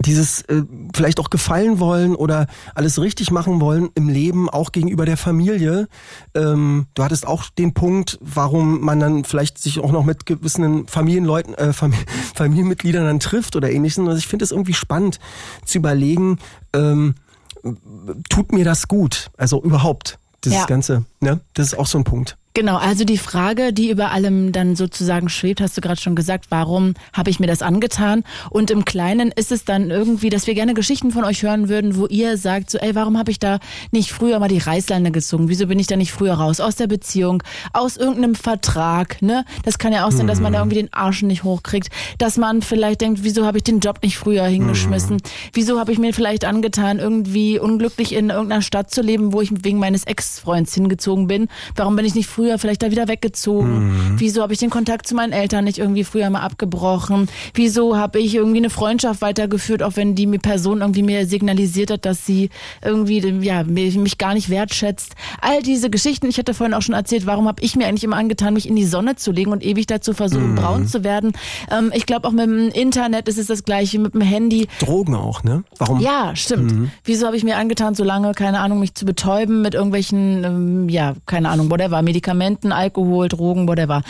dieses äh, vielleicht auch gefallen wollen oder alles richtig machen wollen im Leben, auch gegenüber der Familie. Ähm, du hattest auch den Punkt, warum man dann vielleicht sich auch noch mit gewissen Familienleuten, äh, Fam [LAUGHS] Familienmitgliedern dann trifft oder ähnliches. Also ich finde es irgendwie spannend zu überlegen, ähm, tut mir das gut? Also überhaupt, dieses Ja. Ganze. Ne? Das ist auch so ein Punkt. Genau, also die Frage, die über allem dann sozusagen schwebt, hast du gerade schon gesagt, warum habe ich mir das angetan? Und im Kleinen ist es dann irgendwie, dass wir gerne Geschichten von euch hören würden, wo ihr sagt, so, ey, warum habe ich da nicht früher mal die Reißleine gezogen? Wieso bin ich da nicht früher raus? Aus der Beziehung, aus irgendeinem Vertrag, ne? Das kann ja auch sein, dass man da irgendwie den Arsch nicht hochkriegt, dass man vielleicht denkt, wieso habe ich den Job nicht früher hingeschmissen? Wieso habe ich mir vielleicht angetan, irgendwie unglücklich in irgendeiner Stadt zu leben, wo ich wegen meines Ex-Freunds hingezogen bin? Warum bin ich nicht früher vielleicht da wieder weggezogen? Mhm. Wieso habe ich den Kontakt zu meinen Eltern nicht irgendwie früher mal abgebrochen? Wieso habe ich irgendwie eine Freundschaft weitergeführt, auch wenn die Person irgendwie mir signalisiert hat, dass sie irgendwie ja, mich gar nicht wertschätzt? All diese Geschichten, ich hatte vorhin auch schon erzählt, warum habe ich mir eigentlich immer angetan, mich in die Sonne zu legen und ewig dazu versuchen, braun zu werden? Ähm, ich glaube, auch mit dem Internet ist es das gleiche, mit dem Handy. Drogen auch, ne? Warum? Ja, stimmt. Wieso habe ich mir angetan, so lange, keine Ahnung, mich zu betäuben mit irgendwelchen, ähm, ja, keine Ahnung, whatever, Medikamenten, Alkohol, Drogen, whatever.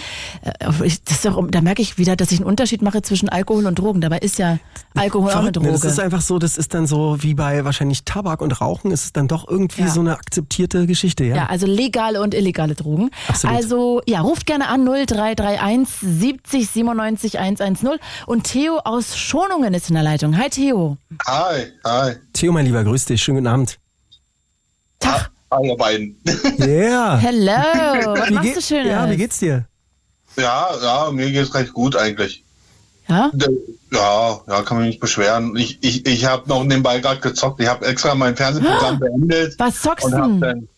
Äh, das ist doch, da merke ich wieder, dass ich einen Unterschied mache zwischen Alkohol und Drogen. Dabei ist ja Alkohol auch eine Verrückt, ne? Droge. Das ist einfach so, das ist dann so wie bei wahrscheinlich Tabak und Rauchen, ist es dann doch irgendwie Ja. so eine akzeptierte Geschichte, ja? Ja, also legale und illegale Drogen. Absolut. Also, ja, ruft gerne an 0331 70 97 110. Und Theo aus Schonungen ist in der Leitung. Hi, Theo. Hi, hi. Theo, mein Lieber, grüß dich, schönen guten Abend. Tag. Hi, ihr beiden. Yeah. [LAUGHS] Hello. Was Wie machst geht- du Schönes? Ja, wie geht's dir? ja, ja, mir geht's recht gut eigentlich. Ja? Ja, ja, kann mich nicht beschweren. Ich, ich, ich habe noch nebenbei gerade gezockt. Ich habe extra mein Fernsehprogramm [GASPS] beendet Was zockst du denn?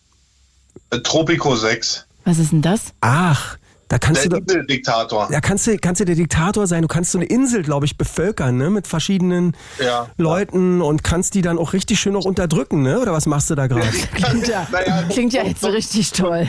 äh, Tropico 6, Was ist denn das? Ach, da kannst der du doch, Diktator. ja, kannst du, kannst du der Diktator sein. Du kannst so eine Insel, glaube ich, bevölkern, ne? Mit verschiedenen Ja. Leuten und kannst die dann auch richtig schön noch unterdrücken, ne? Oder was machst du da [LAUGHS] gerade? Klingt ja, Naja, klingt ja jetzt so richtig toll.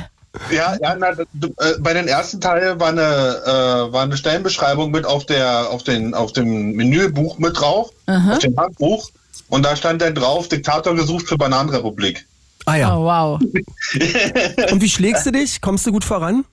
Ja, ja na, du, äh, bei den ersten Teil war eine, äh, war eine Stellenbeschreibung mit auf der auf den auf dem Menübuch mit drauf, auf dem Handbuch. Und da stand dann drauf, Diktator gesucht für Bananenrepublik. Ah ja. Oh, wow. [LAUGHS] Und wie schlägst du dich? Kommst du gut voran?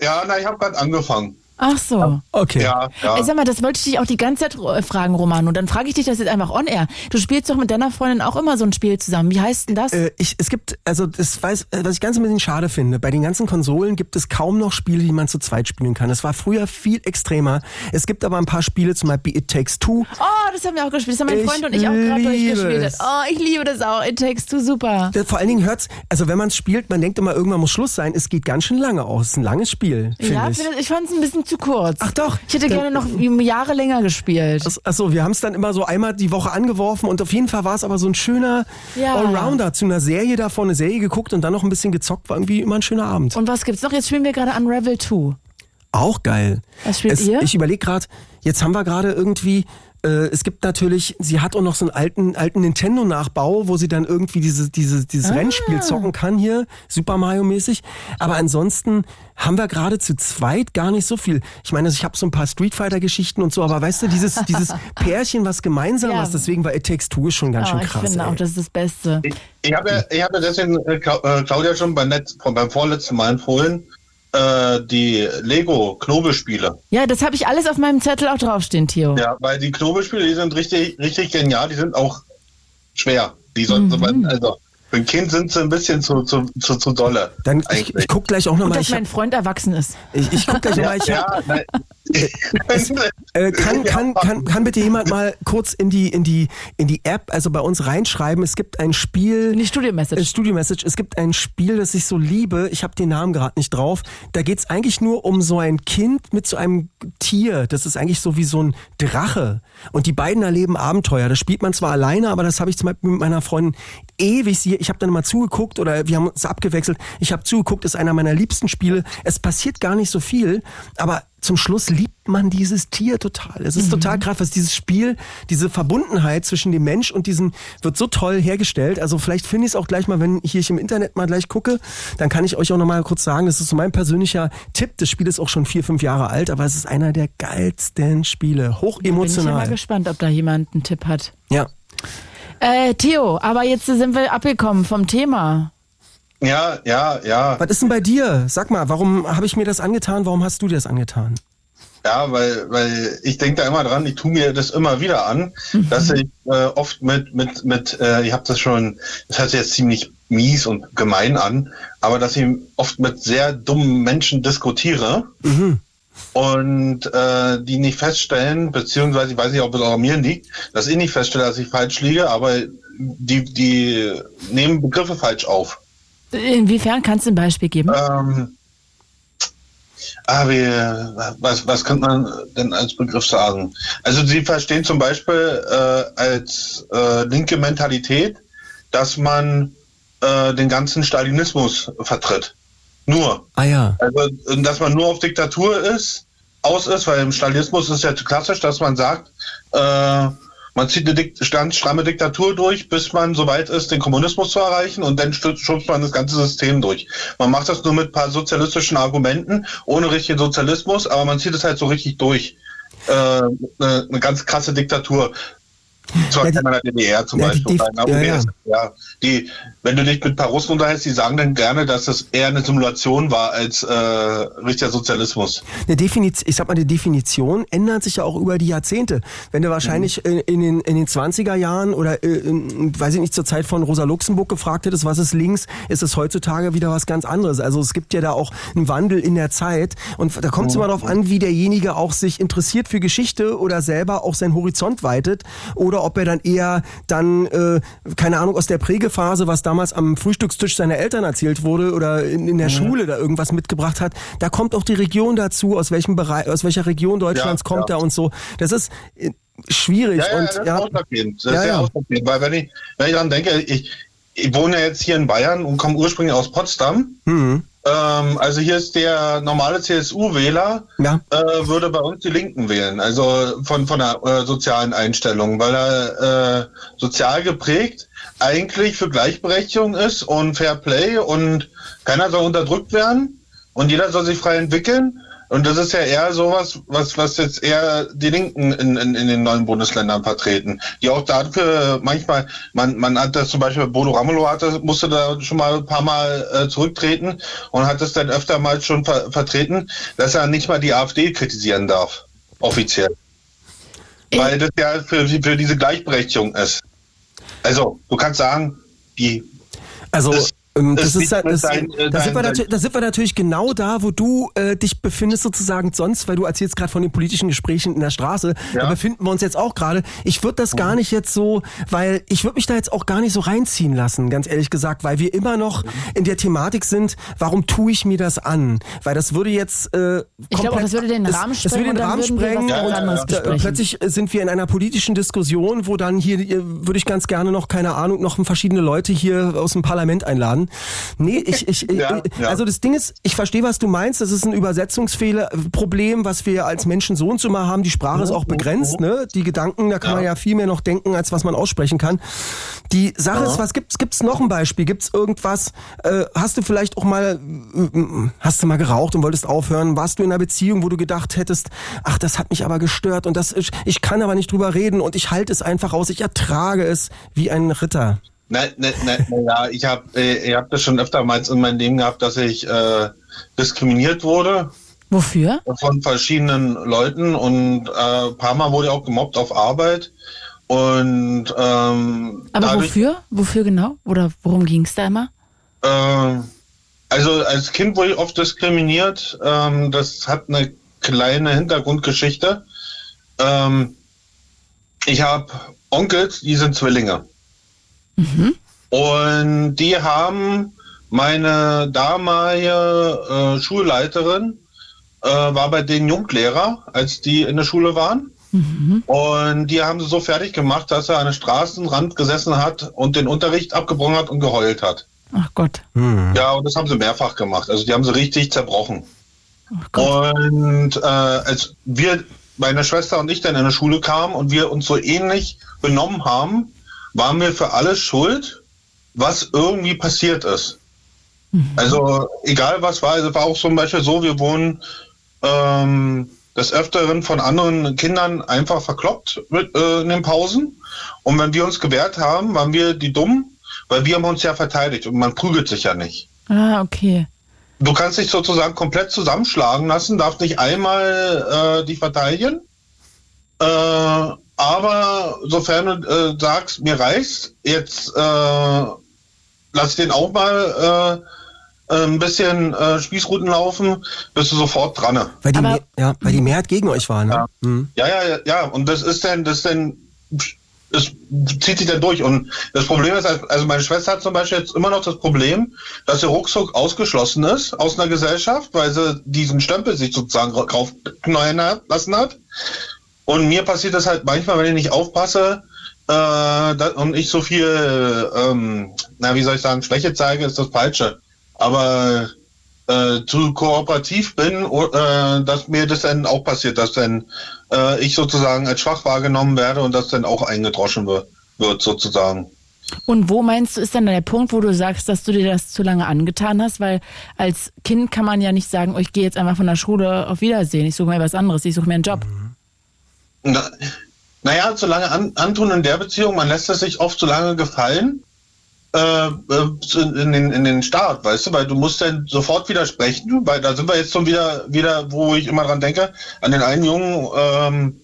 Ja, na, ich habe gerade angefangen. Ach so. Okay. Ja, ja. Ey, sag mal, das wollte ich dich auch die ganze Zeit äh, fragen, Romano. Dann frage ich dich das jetzt einfach on air. Du spielst doch mit deiner Freundin auch immer so ein Spiel zusammen. Wie heißt denn das? Äh, ich, es gibt, also das weiß, äh, was ich ganz ein bisschen schade finde, bei den ganzen Konsolen gibt es kaum noch Spiele, die man zu zweit spielen kann. Das war früher viel extremer. Es gibt aber ein paar Spiele, zum Beispiel It Takes Two. oh, das haben wir auch gespielt. Das haben mein Ich Freund und ich auch gerade liebe durchgespielt. es. Oh, ich liebe das auch. It takes two, super. Das- Vor allen Dingen hört's, also wenn man es spielt, man denkt immer, irgendwann muss Schluss sein. Es geht ganz schön lange aus. Es ist ein langes Spiel, finde Ja, ich. ich, ich fand es ein bisschen zu kurz. Ach doch. Ich hätte gerne noch Jahre länger gespielt. Achso, wir haben es dann immer so einmal die Woche angeworfen und auf jeden Fall war es aber so ein schöner Ja. Allrounder zu einer Serie davon, eine Serie geguckt und dann noch ein bisschen gezockt, war irgendwie immer ein schöner Abend. Und was gibt's noch? Jetzt spielen wir gerade Unravel 2. Auch geil. Was spielt es, ihr? Ich überlege gerade, jetzt haben wir gerade irgendwie, äh, es gibt natürlich, sie hat auch noch so einen alten, alten Nintendo-Nachbau, wo sie dann irgendwie diese, diese, dieses Ah. Rennspiel zocken kann hier, Super Mario-mäßig. Aber ansonsten haben wir gerade zu zweit gar nicht so viel. Ich meine, ich habe so ein paar Street Fighter-Geschichten und so, aber weißt du, dieses, dieses [LAUGHS] Pärchen, was gemeinsam Ja. ist, deswegen war It Takes Two schon ganz Oh, schön ich krass. finde ey. auch, das ist das Beste. Ich, ich habe ja, ich hab ja deswegen äh, äh, Claudia schon beim, Netz, beim vorletzten Mal empfohlen, äh, die Lego Knobelspiele. Ja, das habe ich alles auf meinem Zettel auch draufstehen, Theo. Ja, weil die Knobelspiele, die sind richtig, richtig genial, die sind auch schwer. Die sollten Mhm. also für ein Kind sind sie ein bisschen zu, zu, zu, zu dolle. Dann, ich, ich guck gleich auch Und nochmal. dass Ich, mein Freund erwachsen ist. ich, ich guck gleich nochmal. [LAUGHS] Ja, nein. Äh, kann, [LAUGHS] kann, kann, kann bitte jemand mal kurz in die, in die, in die App, also bei uns reinschreiben, es gibt ein Spiel. In die Studio-Message. Äh, Studio Message. Es gibt ein Spiel, das ich so liebe. Ich habe den Namen gerade nicht drauf. Da geht's eigentlich nur um so ein Kind mit so einem Tier. Das ist eigentlich so wie so ein Drache. Und die beiden erleben Abenteuer. Das spielt man zwar alleine, aber das habe ich zum Beispiel mit meiner Freundin ewig. Sie, ich habe dann mal zugeguckt oder wir haben uns abgewechselt. Ich habe zugeguckt, ist einer meiner liebsten Spiele. Es passiert gar nicht so viel, aber zum Schluss liebt man dieses Tier total. Es ist Mhm. total krass, was dieses Spiel, diese Verbundenheit zwischen dem Mensch und diesem wird so toll hergestellt. Also vielleicht finde ich es auch gleich mal, wenn hier ich im Internet mal gleich gucke, dann kann ich euch auch noch mal kurz sagen, das ist so mein persönlicher Tipp. Das Spiel ist auch schon vier, fünf Jahre alt, aber es ist einer der geilsten Spiele. Bin ich ja mal Hochemotional. gespannt, ob da jemand einen Tipp hat. Ja. Äh, Theo, aber jetzt sind wir abgekommen vom Thema. ja, ja, ja. Was ist denn bei dir? Sag mal, warum habe ich mir das angetan? Warum hast du dir das angetan? Ja, weil, weil ich denke da immer dran, ich tue mir das immer wieder an, dass ich äh, oft mit, mit, mit, äh, ich habe das schon, das hört sich jetzt ziemlich mies und gemein an, aber dass ich oft mit sehr dummen Menschen diskutiere und äh, die nicht feststellen, beziehungsweise ich weiß nicht, ob es auch an mir liegt, dass ich nicht feststelle, dass ich falsch liege, aber die, die nehmen Begriffe falsch auf. Inwiefern kannst du ein Beispiel geben? Ähm, ah, wie, was, was könnte man denn als Begriff sagen? Also Sie verstehen zum Beispiel äh, als äh, linke Mentalität, dass man äh, den ganzen Stalinismus vertritt. Nur. Ah ja. Also, dass man nur auf Diktatur ist, aus ist, weil im Stalinismus ist ja klassisch, dass man sagt, äh, man zieht eine Dik ganz stramme Diktatur durch, bis man so weit ist, den Kommunismus zu erreichen und dann schubst man das ganze System durch. Man macht das nur mit ein paar sozialistischen Argumenten, ohne richtigen Sozialismus, aber man zieht es halt so richtig durch. Äh, eine, eine ganz krasse Diktatur. Zur Ja, die- DDR zum Ja, die- Beispiel. die- der ja, ja. UdSSR. Die, wenn du dich mit ein paar Russen unterhältst, die sagen dann gerne, dass das eher eine Simulation war als äh, richtiger Sozialismus. Eine Definition, ich sag mal, die Definition ändert sich ja auch über die Jahrzehnte. Wenn du wahrscheinlich Mhm. in, in, den, in den 20er Jahren oder, äh, in, weiß ich nicht, zur Zeit von Rosa Luxemburg gefragt hättest, was ist links, ist es heutzutage wieder was ganz anderes. Also es gibt ja da auch einen Wandel in der Zeit und da kommt es immer darauf an, wie derjenige auch sich interessiert für Geschichte oder selber auch seinen Horizont weitet oder ob er dann eher dann, äh, keine Ahnung, aus der Prägephase, was damals am Frühstückstisch seiner Eltern erzählt wurde oder in, in der Schule da irgendwas mitgebracht hat. Da kommt auch die Region dazu, aus welchem Bereich, aus welcher Region Deutschlands Ja, kommt ja. er und so. Das ist äh, schwierig Ja, ja, und das ist ja. ausschlaggebend. Das Ja, ist sehr ja. ausschlaggebend. Weil wenn ich, wenn ich daran denke, ich, ich wohne jetzt hier in Bayern und komme ursprünglich aus Potsdam. Mhm. Ähm, also hier ist der normale CSU-Wähler, Ja. äh, würde bei uns die Linken wählen, also von, von der äh, sozialen Einstellung, weil er äh, sozial geprägt eigentlich für Gleichberechtigung ist und Fair Play und keiner soll unterdrückt werden und jeder soll sich frei entwickeln. Und das ist ja eher sowas, was, was jetzt eher die Linken in, in, in den neuen Bundesländern vertreten. Die auch dafür manchmal, man, man hat das zum Beispiel, Bodo Ramelow hatte, musste da schon mal ein paar Mal äh, zurücktreten und hat das dann öfter mal schon ver vertreten, dass er nicht mal die AfD kritisieren darf. Offiziell. Ich- Weil das ja für, für diese Gleichberechtigung ist. Also, du kannst sagen, die Also Das- das das, liegt ist, halt- das, dein- äh, da, sind wir dein- da sind wir natürlich genau da, wo du äh, dich befindest sozusagen sonst, weil du erzählst gerade von den politischen Gesprächen in der Straße. Ja. Da befinden wir uns jetzt auch gerade. Ich würde das gar nicht jetzt so, weil ich würde mich da jetzt auch gar nicht so reinziehen lassen, ganz ehrlich gesagt, weil wir immer noch in der Thematik sind, warum tue ich mir das an? Weil das würde jetzt äh, Ich glaube das würde den das- Rahmen das sprengen würde den und dann Rahmen sprengen ganz und anderes da, besprechen. plötzlich sind wir in einer politischen Diskussion, wo dann hier äh, würde ich ganz gerne noch keine Ahnung noch verschiedene Leute hier aus dem Parlament einladen. Nee, ich ich, Ja, ich ja. also das Ding ist, ich verstehe, was du meinst. Das ist ein Übersetzungsfehler, Problem, was wir als Menschen so und so mal haben. Die Sprache ist auch begrenzt, ne? Die Gedanken, da kann man ja viel mehr noch denken, als was man aussprechen kann. Die Sache ist, was gibt's gibt's noch ein Beispiel? Gibt's irgendwas? Äh, hast du vielleicht auch mal äh, hast du mal geraucht und wolltest aufhören? Warst du in einer Beziehung, wo du gedacht hättest, ach, das hat mich aber gestört und das ist, ich kann aber nicht drüber reden und ich halte es einfach aus, ich ertrage es wie ein Ritter. Nein, nein, nein, ja, ich habe äh, ich hab das schon öftermals in meinem Leben gehabt, dass ich äh, diskriminiert wurde Wofür? von verschiedenen Leuten und äh, ein paar Mal wurde ich auch gemobbt auf Arbeit. Und ähm, Aber wofür? Wofür genau? Oder worum ging es da immer? äh, also als Kind wurde ich oft diskriminiert. Ähm, das hat eine kleine Hintergrundgeschichte. Ähm, ich habe Onkels, die sind Zwillinge. Und die haben meine damalige äh, Schulleiterin, äh, war bei den Junglehrer, als die in der Schule waren. Und die haben sie so fertig gemacht, dass er an der Straßenrand gesessen hat und den Unterricht abgebrochen hat und geheult hat. Ach Gott. Ja, und das haben sie mehrfach gemacht. Also die haben sie richtig zerbrochen. Ach Gott. Und äh, als wir, meine Schwester und ich dann in der Schule kamen und wir uns so ähnlich benommen haben, waren wir für alles schuld, was irgendwie passiert ist. Also egal was war, also war auch zum Beispiel so, wir wurden ähm, des Öfteren von anderen Kindern einfach verkloppt mit, äh, in den Pausen. Und wenn wir uns gewehrt haben, waren wir die Dummen, weil wir haben uns ja verteidigt und man prügelt sich ja nicht. Ah, okay. Du kannst dich sozusagen komplett zusammenschlagen lassen, darfst nicht einmal äh, dich verteidigen. Äh, aber sofern du äh, sagst, mir reicht's, jetzt äh, lass ich den auch mal äh, ein bisschen äh, Spießruten laufen, bist du sofort dran. Weil die, Aber- ja, weil die Mehrheit gegen euch war, ne? Ja. Mhm. Ja, ja, ja, ja. Und das ist dann, das ist dann, es zieht sich dann durch. Und das Problem ist, also meine Schwester hat zum Beispiel jetzt immer noch das Problem, dass sie ruckzuck ausgeschlossen ist aus einer Gesellschaft, weil sie diesen Stempel sich sozusagen draufknallen lassen hat. Und mir passiert das halt manchmal, wenn ich nicht aufpasse, äh, da, und ich so viel, ähm, na wie soll ich sagen, Schwäche zeige, ist das Falsche. Aber äh, zu kooperativ bin, äh, dass mir das dann auch passiert, dass dann äh, ich sozusagen als schwach wahrgenommen werde und das dann auch eingedroschen wird, wird sozusagen. Und wo meinst du, ist dann der Punkt, wo du sagst, dass du dir das zu lange angetan hast? Weil als Kind kann man ja nicht sagen, oh, ich gehe jetzt einfach von der Schule auf Wiedersehen, ich suche mir was anderes, ich suche mir einen Job. Na, naja, zu lange an, antun in der Beziehung, man lässt es sich oft zu lange gefallen äh, in, den, in den Start, weißt du, weil du musst dann sofort widersprechen, weil da sind wir jetzt schon wieder, wieder, wo ich immer dran denke, an den einen Jungen, ähm,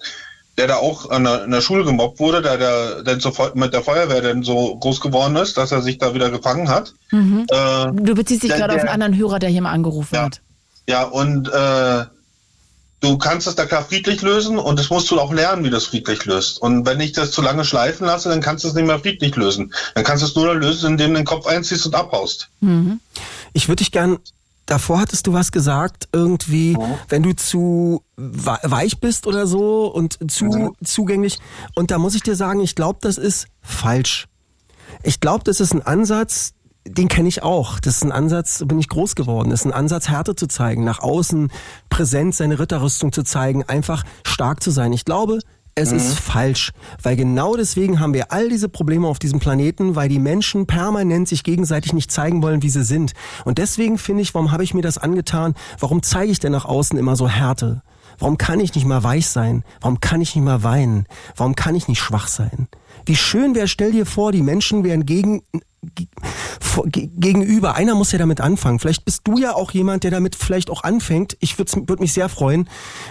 der da auch an der, in der Schule gemobbt wurde, der, der dann sofort mit der Feuerwehr dann so groß geworden ist, dass er sich da wieder gefangen hat. Mhm. Äh, du beziehst dich gerade auf einen anderen Hörer, der hier mal angerufen ja, hat. Ja, und äh, du kannst es da klar friedlich lösen und das musst du auch lernen, wie du das friedlich löst. Und wenn ich das zu lange schleifen lasse, dann kannst du es nicht mehr friedlich lösen. Dann kannst du es nur lösen, indem du den Kopf einziehst und abhaust. Mhm. Ich würde dich gern davor hattest du was gesagt, irgendwie, Mhm. wenn du zu we- weich bist oder so und zu Mhm. zugänglich. Und da muss ich dir sagen, ich glaube, das ist falsch. Ich glaube, das ist ein Ansatz, den kenne ich auch. Das ist ein Ansatz, bin ich groß geworden. Das ist ein Ansatz, Härte zu zeigen, nach außen präsent seine Ritterrüstung zu zeigen, einfach stark zu sein. Ich glaube, es ist falsch, weil genau deswegen haben wir all diese Probleme auf diesem Planeten, weil die Menschen permanent sich gegenseitig nicht zeigen wollen, wie sie sind. Und deswegen finde ich, warum habe ich mir das angetan? Warum zeige ich denn nach außen immer so Härte? Warum kann ich nicht mal weich sein? Warum kann ich nicht mal weinen? Warum kann ich nicht schwach sein? Wie schön wäre, stell dir vor, die Menschen wären gegen, gegenüber. Einer muss ja damit anfangen. Vielleicht bist du ja auch jemand, der damit vielleicht auch anfängt. Ich würde würd mich sehr freuen,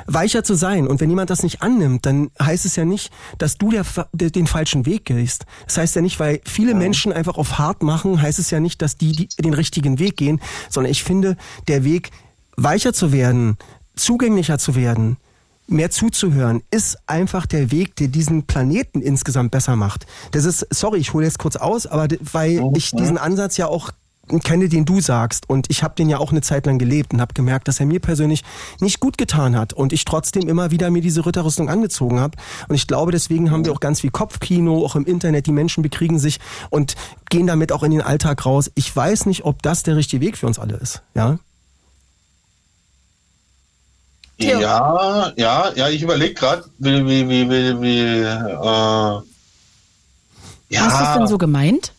weicher zu sein. Und wenn jemand das nicht annimmt, dann heißt es ja nicht, dass du der, der, den falschen Weg gehst. Das heißt ja nicht, weil viele Menschen einfach auf hart machen, heißt es ja nicht, dass die, die den richtigen Weg gehen, sondern ich finde, der Weg, weicher zu werden, zugänglicher zu werden, mehr zuzuhören, ist einfach der Weg, der diesen Planeten insgesamt besser macht. Das ist, sorry, ich hole jetzt kurz aus, aber weil ich diesen Ansatz ja auch kenne, den du sagst. Und ich habe den ja auch eine Zeit lang gelebt und habe gemerkt, dass er mir persönlich nicht gut getan hat und ich trotzdem immer wieder mir diese Ritterrüstung angezogen habe. Und ich glaube, deswegen haben wir auch ganz viel Kopfkino, auch im Internet. Die Menschen bekriegen sich und gehen damit auch in den Alltag raus. Ich weiß nicht, ob das der richtige Weg für uns alle ist. Ja. Theo. Ja, ja, ja, ich überlege gerade, wie, wie, wie, wie, wie, äh, ja, du es denn so gemeint?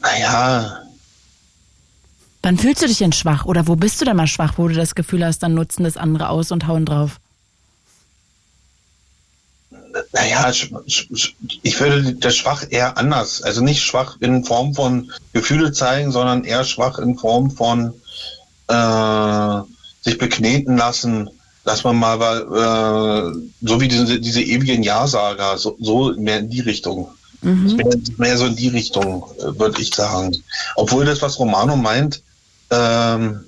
naja, Wann fühlst du dich denn schwach? Oder wo bist du denn mal schwach, wo du das Gefühl hast, dann nutzen das andere aus und hauen drauf? naja, ich würde das schwach eher anders, also nicht schwach in Form von Gefühle zeigen, sondern eher schwach in Form von äh, sich bekneten lassen, dass man mal, äh, so wie diese, diese ewigen Ja-Sager, so, so mehr in die Richtung. Mehr, mehr so in die Richtung, äh, würde ich sagen. Obwohl das, was Romano meint, ähm,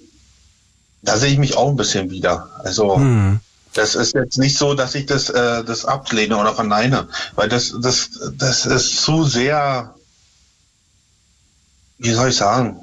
da sehe ich mich auch ein bisschen wieder. Also Hm. das ist jetzt nicht so, dass ich das, äh, das ablehne oder verneine, weil das, das, das ist zu sehr, wie soll ich sagen?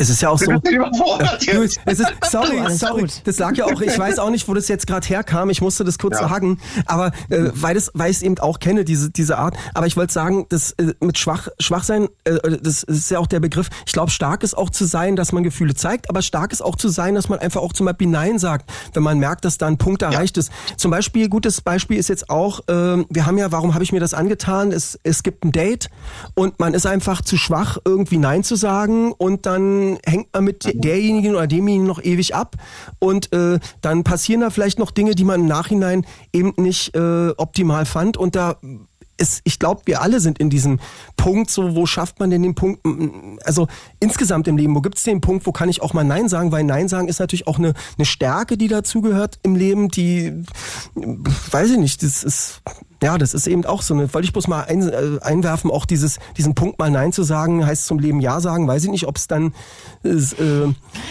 Es ist ja auch so. Ich bin überfordert Du, es ist, sorry, sorry. Das lag ja auch, ich weiß auch nicht, wo das jetzt gerade herkam. Ich musste das kurz Ja. sagen. Aber äh, weil, das, weil ich es eben auch kenne, diese, diese Art. Aber ich wollte sagen, das äh, mit schwach, schwach sein, äh, das ist ja auch der Begriff. Ich glaube, stark ist auch zu sein, dass man Gefühle zeigt, aber stark ist auch zu sein, dass man einfach auch zum Beispiel Nein sagt, wenn man merkt, dass da ein Punkt erreicht ist. Zum Beispiel, gutes Beispiel ist jetzt auch, ähm, wir haben ja, warum habe ich mir das angetan? Es, es gibt ein Date und man ist einfach zu schwach, irgendwie Nein zu sagen und dann hängt man mit derjenigen oder demjenigen noch ewig ab. Und äh, dann passieren da vielleicht noch Dinge, die man im Nachhinein eben nicht äh, optimal fand. Und da ist, ich glaube, wir alle sind in diesem Punkt, so wo schafft man denn den Punkt, also insgesamt im Leben, wo gibt es den Punkt, wo kann ich auch mal Nein sagen, weil Nein sagen ist natürlich auch eine, eine Stärke, die dazugehört im Leben, die, weiß ich nicht, das ist, ja, das ist eben auch so eine, wollte ich bloß mal ein, äh, einwerfen, auch dieses, diesen Punkt mal Nein zu sagen, heißt zum Leben Ja sagen, weiß ich nicht, ob es dann, ist, äh,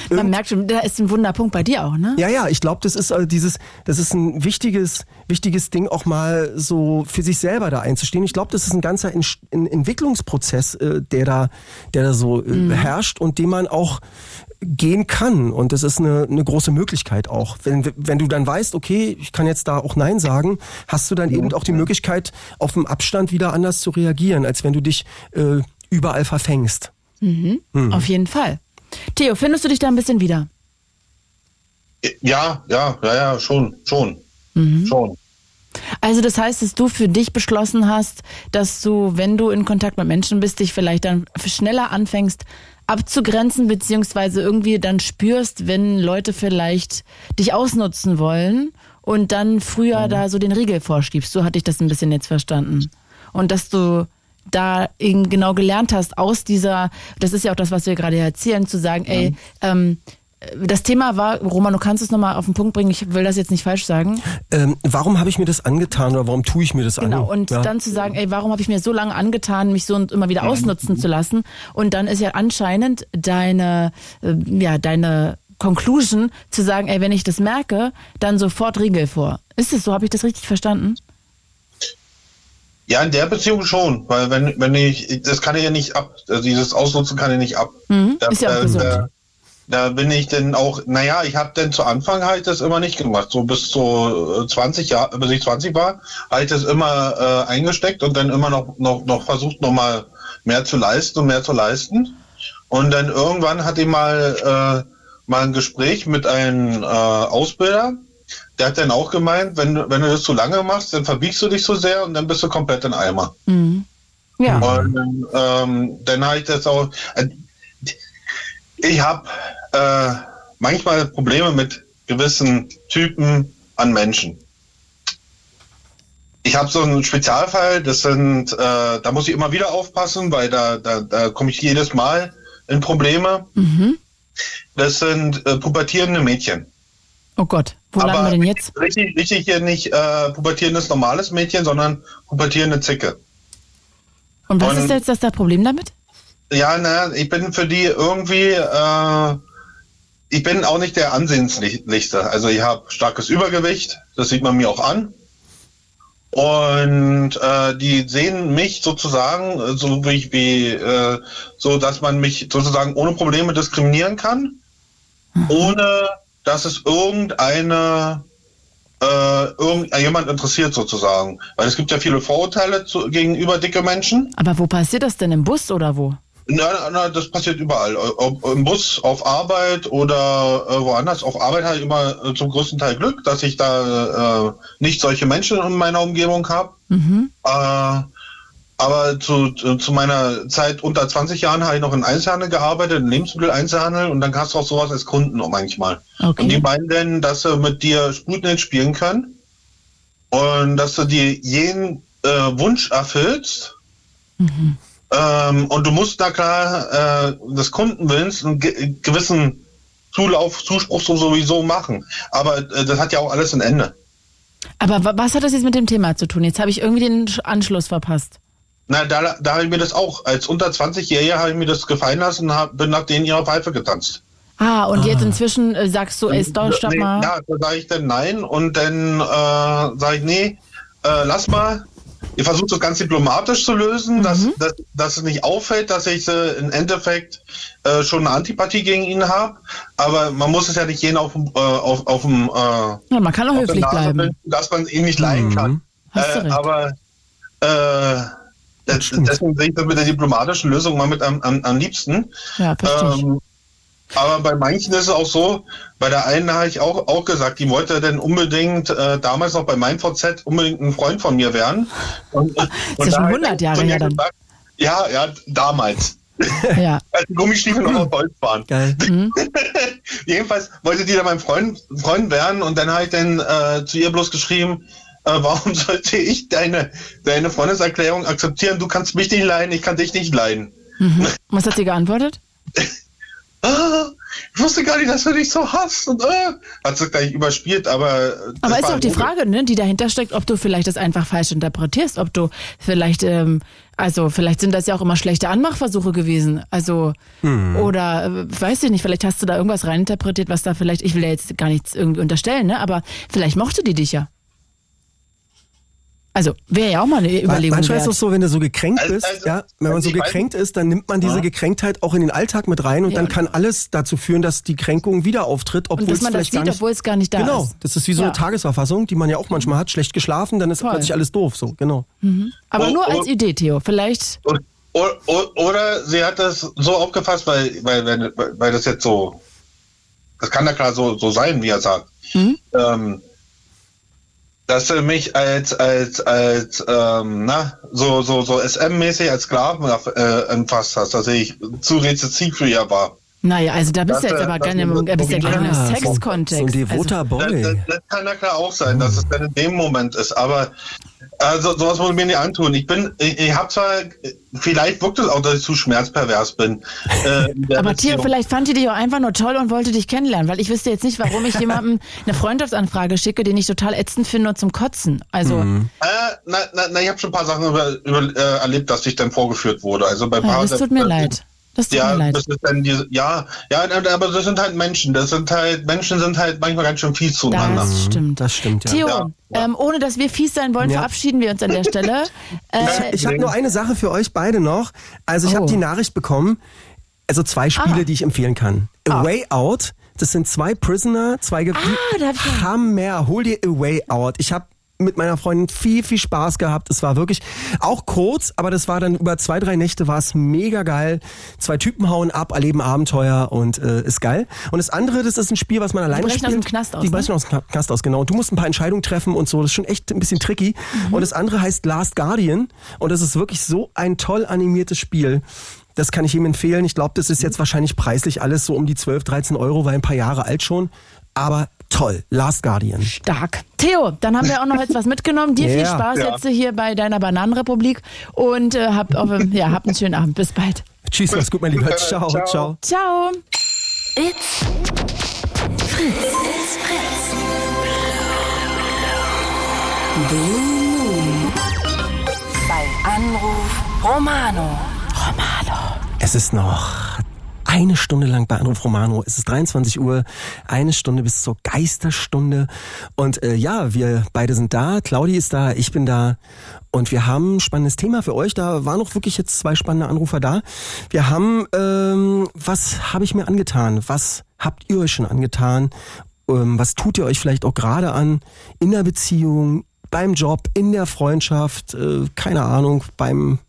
Man merkt schon, da ist ein Wunderpunkt bei dir auch, ne? ja, ja, ich glaube, das ist äh, dieses, das ist ein wichtiges, wichtiges Ding, auch mal so für sich selber da einzustehen. Ich glaube, das ist ein ganzer Ent Entwicklungsprozess, äh, der da, der da so äh, herrscht und den man auch gehen kann. Und das ist eine, eine große Möglichkeit auch. Wenn, wenn du dann weißt, okay, ich kann jetzt da auch Nein sagen, hast du dann eben auch die Möglichkeit, auf dem Abstand wieder anders zu reagieren, als wenn du dich äh, überall verfängst. Mhm. Mhm. Auf jeden Fall. Theo, findest du dich da ein bisschen wieder? Ja, ja, ja, ja, schon, schon, mhm. schon. Also das heißt, dass du für dich beschlossen hast, dass du, wenn du in Kontakt mit Menschen bist, dich vielleicht dann schneller anfängst abzugrenzen, beziehungsweise irgendwie dann spürst, wenn Leute vielleicht dich ausnutzen wollen und dann früher mhm. da so den Riegel vorschiebst. So hatte ich das ein bisschen jetzt verstanden. Und dass du da eben genau gelernt hast aus dieser, das ist ja auch das, was wir gerade erzählen, zu sagen, mhm. ey, ähm, das Thema war, Roman, du kannst es nochmal auf den Punkt bringen, ich will das jetzt nicht falsch sagen. Ähm, warum habe ich mir das angetan oder warum tue ich mir das genau, an? Genau, und ja. dann zu sagen, ey, warum habe ich mir so lange angetan, mich so und immer wieder ausnutzen zu lassen? Und dann ist ja anscheinend deine, äh, ja, deine Conclusion zu sagen, ey, wenn ich das merke, dann sofort Riegel vor. Ist es so? Habe ich das richtig verstanden? Ja, in der Beziehung schon, weil wenn, wenn ich, das kann ich ja nicht ab, also dieses Ausnutzen kann ich nicht ab. Mhm, ist ja auch gesund. Da, da bin ich denn auch, naja, ich habe denn zu Anfang halt das immer nicht gemacht. So bis zu 20 Jahre, bis ich 20 war, halt das immer äh, eingesteckt und dann immer noch, noch, noch versucht, noch mal mehr zu leisten und mehr zu leisten. Und dann irgendwann hatte ich mal, äh, mal ein Gespräch mit einem äh, Ausbilder, der hat dann auch gemeint, wenn, wenn du das zu lange machst, dann verbiegst du dich so sehr und dann bist du komplett in Eimer. Mhm. Ja. Und ähm, dann habe ich das auch. Ich habe äh, manchmal Probleme mit gewissen Typen an Menschen. Ich habe so einen Spezialfall, das sind, äh, da muss ich immer wieder aufpassen, weil da, da, da komme ich jedes Mal in Probleme. Mhm. Das sind äh, pubertierende Mädchen. Oh Gott, wo Aber landen wir denn jetzt? Richtig, richtig hier nicht äh, pubertierendes normales Mädchen, sondern pubertierende Zicke. Und was Und, ist jetzt das Problem damit? Ja, naja, ich bin für die irgendwie, äh, ich bin auch nicht der Ansehenslichste. Also ich habe starkes Übergewicht, das sieht man mir auch an. Und äh, die sehen mich sozusagen, so wie ich wie, äh, so dass man mich sozusagen ohne Probleme diskriminieren kann, mhm. ohne dass es irgendeine äh, irgendjemand interessiert sozusagen. Weil es gibt ja viele Vorurteile zu, gegenüber dicke Menschen. Aber wo passiert das denn im Bus oder wo? Na, na, das passiert überall. Ob im Bus, auf Arbeit oder äh, woanders. Auf Arbeit habe ich immer äh, zum größten Teil Glück, dass ich da äh, nicht solche Menschen in meiner Umgebung habe. Mhm. Äh, aber zu, zu meiner Zeit unter 20 Jahren habe ich noch in Einzelhandel gearbeitet, in Lebensmittel-Einzelhandel und dann hast du auch sowas als Kunden auch manchmal. Okay. Und die meinen dann, dass sie mit dir Sputnik spielen können und dass du dir jeden äh, Wunsch erfüllst. Mhm. Ähm, und du musst da klar äh, des Kundenwillens einen ge gewissen Zulauf, Zuspruch so sowieso machen. Aber äh, das hat ja auch alles ein Ende. Aber was hat das jetzt mit dem Thema zu tun? Jetzt habe ich irgendwie den Anschluss verpasst. Na, da, da habe ich mir das auch, als unter 20-Jähriger habe ich mir das gefallen lassen und hab, bin nach denen ihrer Pfeife getanzt. Ah, und ah. jetzt inzwischen äh, sagst du, ey, stopp, stopp nee, mal. Ja, da sage ich dann nein und dann äh, sage ich, nee, äh, lass mal, Ihr versucht es ganz diplomatisch zu lösen, mhm. dass, dass, dass es nicht auffällt, dass ich äh, im Endeffekt äh, schon eine Antipathie gegen ihn habe. Aber man muss es ja nicht jeden auf, äh, auf, auf dem. Äh, ja, man kann auch höflich bleiben. Finden, dass man ihn nicht leiden mhm. kann. Äh, aber äh, deswegen sehe ich das mit der diplomatischen Lösung mal mit am, am, am liebsten. Ja. Ähm, aber bei manchen ist es auch so, bei der einen habe ich auch, auch gesagt, die wollte denn unbedingt, äh, damals noch bei meinem VZ, unbedingt ein Freund von mir werden. Und, und, das ist ja schon 100 Jahre her dann. Gesagt, ja, ja, damals. [LAUGHS] Ja. Als die Gummistiefel noch auf Holz waren. Geil. [LAUGHS] Mhm. [LAUGHS] Jedenfalls wollte die dann mein Freund, Freund werden und dann habe ich dann äh, zu ihr bloß geschrieben, äh, warum sollte ich deine, deine Freundeserklärung akzeptieren? Du kannst mich nicht leiden, ich kann dich nicht leiden. Mhm. Was hat sie geantwortet? Ah, ich wusste gar nicht, dass du dich so hast. Und, äh, hat sich gleich überspielt, aber. Aber ist auch die Frage, ne, die dahinter steckt, ob du vielleicht das einfach falsch interpretierst, ob du vielleicht, ähm, also vielleicht sind das ja auch immer schlechte Anmachversuche gewesen. Also, hm. oder äh, weiß ich nicht, vielleicht hast du da irgendwas reininterpretiert, was da vielleicht, ich will ja jetzt gar nichts irgendwie unterstellen, ne? Aber vielleicht mochte die dich ja. Also wäre ja auch mal eine Überlegung Manchmal ist wert. es so, wenn du so gekränkt Also- bist, also- ja, wenn man also so weiß gekränkt ist, dann nimmt man diese Gekränktheit auch in den Alltag mit rein und Ja. dann kann alles dazu führen, dass die Kränkung wieder auftritt, obwohl Und dass es man das vielleicht gar sieht, nicht, obwohl es gar nicht da genau, ist. das ist wie so Ja. eine Tagesverfassung, die man ja auch manchmal hat, schlecht geschlafen, dann ist Voll. plötzlich alles doof, so, genau. Aber Oh, nur oh. als Idee, Theo. Vielleicht. O- o- o- Oder sie hat das so aufgefasst, weil, weil, weil, weil das jetzt so, das kann ja klar so, so sein, wie er sagt. Ähm, dass du mich als, als, als, ähm, na, so, so, so SM-mäßig als Sklaven äh, empfasst hast, dass ich zu rezessiv für ihr war. Naja, also da bist du jetzt aber gerne im, bist ja Sexkontext. So ein devoter Das, Boy. das, das kann ja klar auch sein, dass es dann in dem Moment ist, aber also sowas muss ich mir nicht antun. Ich bin, ich, ich habe zwar, vielleicht wirkt es auch, dass ich zu schmerzpervers bin. Äh, Aber Theo, Beziehung. vielleicht fand die dich auch einfach nur toll und wollte dich kennenlernen, weil ich wüsste jetzt nicht, warum ich [LAUGHS] jemandem eine Freundschaftsanfrage schicke, den ich total ätzend finde und zum Kotzen. Also, Mhm. Äh, na, na, na, ich habe schon ein paar Sachen über, über, äh, erlebt, dass ich dann vorgeführt wurde. Also bei ja, paar, das tut mir leid. Das tut Ja, mir leid. das ist dann diese, ja, ja, aber das sind halt Menschen. Das sind halt, Menschen sind halt manchmal ganz schön fies zueinander. Das stimmt. Das stimmt, ja. Theo, Ja. Ähm, ohne dass wir fies sein wollen, Ja. verabschieden wir uns an der Stelle. [LAUGHS] Äh, Ich habe nur eine Sache für euch beide noch. Also ich Oh. habe die Nachricht bekommen, also zwei Spiele, Ah. die ich empfehlen kann. A Way Out, das sind zwei Prisoner, zwei Ge Ah, ich- Hammer, hol dir A Way Out. Ich habe mit meiner Freundin viel, viel Spaß gehabt. Es war wirklich auch kurz, aber das war dann über zwei, drei Nächte war es mega geil. Zwei Typen hauen ab, erleben Abenteuer und äh, ist geil. Und das andere, das ist ein Spiel, was man alleine brechen spielt. aus dem Knast aus, Die ne? brechen aus dem Kna- Knast aus, genau. Und du musst ein paar Entscheidungen treffen und so. Das ist schon echt ein bisschen tricky. Mhm. Und das andere heißt Last Guardian. Und das ist wirklich so ein toll animiertes Spiel. Das kann ich ihm empfehlen. Ich glaube, das ist jetzt wahrscheinlich preislich alles so um die 12, 13 Euro, weil ein paar Jahre alt schon. Aber toll. Last Guardian. Stark. Theo, dann haben wir auch noch jetzt was mitgenommen. Dir [LAUGHS] viel Ja. Spaß Ja. jetzt hier bei deiner Bananenrepublik und äh, habt, auch, ähm, ja, habt einen schönen Abend. Bis bald. Tschüss, mach's gut, mein Lieber. [LAUGHS] Ciao, Ciao. ciao. Ciao. It's Fritz. It's Fritz. Blue Moon. Bei Anruf Romano. Es ist noch eine Stunde lang bei Anruf Romano. Es ist 23 Uhr, eine Stunde bis zur Geisterstunde. Und äh, ja, wir beide sind da. Claudi ist da, ich bin da. Und wir haben ein spannendes Thema für euch. Da waren auch wirklich jetzt zwei spannende Anrufer da. Wir haben, ähm, was habe ich mir angetan? Was habt ihr euch schon angetan? Ähm, was tut ihr euch vielleicht auch gerade an in der Beziehung, beim Job, in der Freundschaft, äh, keine Ahnung, beim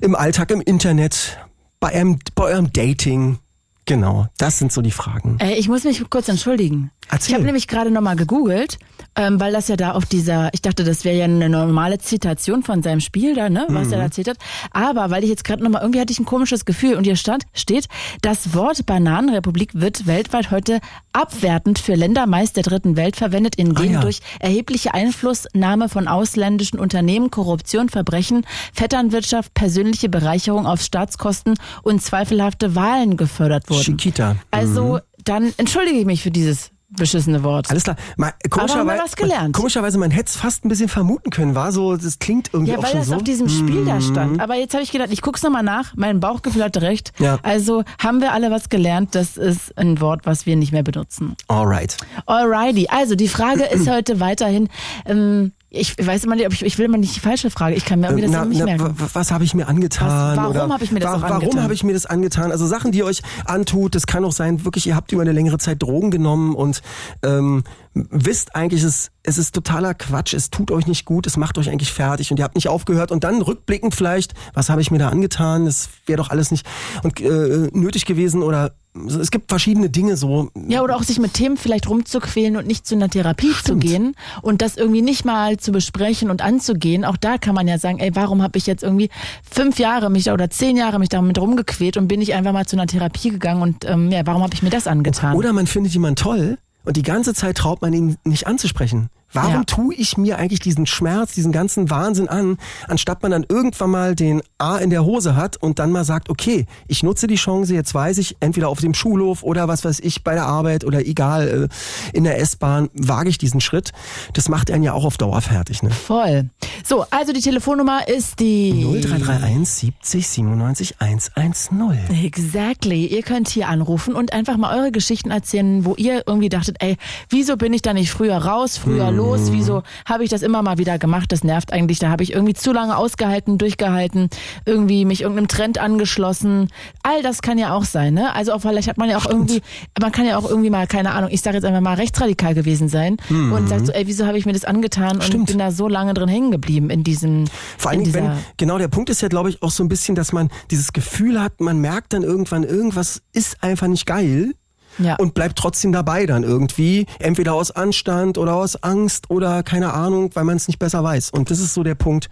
im Alltag, im Internet, bei eurem, bei eurem Dating. Genau, das sind so die Fragen. Äh, ich muss mich kurz entschuldigen. Erzähl. Ich habe nämlich gerade nochmal gegoogelt, ähm, weil das ja da auf dieser, ich dachte, das wäre ja eine normale Zitation von seinem Spiel da, ne, was Mhm. er da hat. Aber weil ich jetzt gerade nochmal, irgendwie hatte ich ein komisches Gefühl und hier stand, steht, das Wort Bananenrepublik wird weltweit heute abwertend für Länder meist der dritten Welt verwendet, in denen Ah, ja. durch erhebliche Einflussnahme von ausländischen Unternehmen, Korruption, Verbrechen, Vetternwirtschaft, persönliche Bereicherung auf Staatskosten und zweifelhafte Wahlen gefördert wurden. Chiquita. Also, dann entschuldige ich mich für dieses beschissene Wort. Mhm. Alles klar. Mal, haben wir was gelernt. Komischerweise, man hätte es fast ein bisschen vermuten können, war so, das klingt irgendwie ja, weil das so. Mhm. auf diesem Spiel da stand. Aber jetzt habe ich gedacht, ich guck's nochmal nach. Mein Bauchgefühl hatte recht. Ja. Also haben wir alle was gelernt. Das ist ein Wort, was wir nicht mehr benutzen. Alright. Alrighty. Also die Frage ist [CLEARS THROAT] heute weiterhin, ähm, ich weiß immer nicht, ob ich, ich will immer nicht die falsche Frage. Ich kann mir irgendwie das na, nicht na, merken. was habe ich mir angetan? Was- warum habe ich mir das wa- auch Warum angetan? habe ich mir das angetan? Also Sachen, die ihr euch antut, das kann auch sein, wirklich, ihr habt über eine längere Zeit Drogen genommen und ähm, wisst eigentlich, es, es ist totaler Quatsch, es tut euch nicht gut, es macht euch eigentlich fertig und ihr habt nicht aufgehört und dann rückblickend vielleicht, was habe ich mir da angetan? Das wäre doch alles nicht und, äh, nötig gewesen oder es gibt verschiedene Dinge so. Ja, oder auch sich mit Themen vielleicht rumzuquälen und nicht zu einer Therapie zu Stimmt. gehen und das irgendwie nicht mal zu besprechen und anzugehen. Auch da kann man ja sagen, ey, warum habe ich jetzt irgendwie fünf Jahre mich da oder zehn Jahre mich damit rumgequält und bin ich einfach mal zu einer Therapie gegangen und ähm, ja, warum habe ich mir das angetan? Oder man findet jemanden toll und die ganze Zeit traut man ihn nicht anzusprechen. Warum Ja. tue ich mir eigentlich diesen Schmerz, diesen ganzen Wahnsinn an, anstatt man dann irgendwann mal den A in der Hose hat und dann mal sagt, okay, ich nutze die Chance, jetzt weiß ich, entweder auf dem Schulhof oder was weiß ich, bei der Arbeit oder egal, äh, in der S-Bahn, wage ich diesen Schritt. Das macht einen ja auch auf Dauer fertig. Ne? Voll. So, also die Telefonnummer ist die 0331 70 97 110. Exactly. Ihr könnt hier anrufen und einfach mal eure Geschichten erzählen, wo ihr irgendwie dachtet, ey, wieso bin ich da nicht früher raus, früher los? Wieso habe ich das immer mal wieder gemacht? Das nervt eigentlich. Da habe ich irgendwie zu lange ausgehalten, durchgehalten, irgendwie mich irgendeinem Trend angeschlossen. All das kann ja auch sein, ne? Also auch vielleicht hat man ja auch irgendwie, man kann ja auch irgendwie mal, keine Ahnung, ich sage jetzt einfach mal rechtsradikal gewesen sein und sagt so, ey, wieso habe ich mir das angetan und Stimmt. bin da so lange drin hängen geblieben in diesem, Vor allen in Dingen, wenn, genau, der Punkt ist ja, glaube ich, auch so ein bisschen, dass man dieses Gefühl hat, man merkt dann irgendwann, irgendwas ist einfach nicht geil. Ja. Und bleibt trotzdem dabei dann irgendwie. Entweder aus Anstand oder aus Angst oder keine Ahnung, weil man es nicht besser weiß. Und das ist so der Punkt.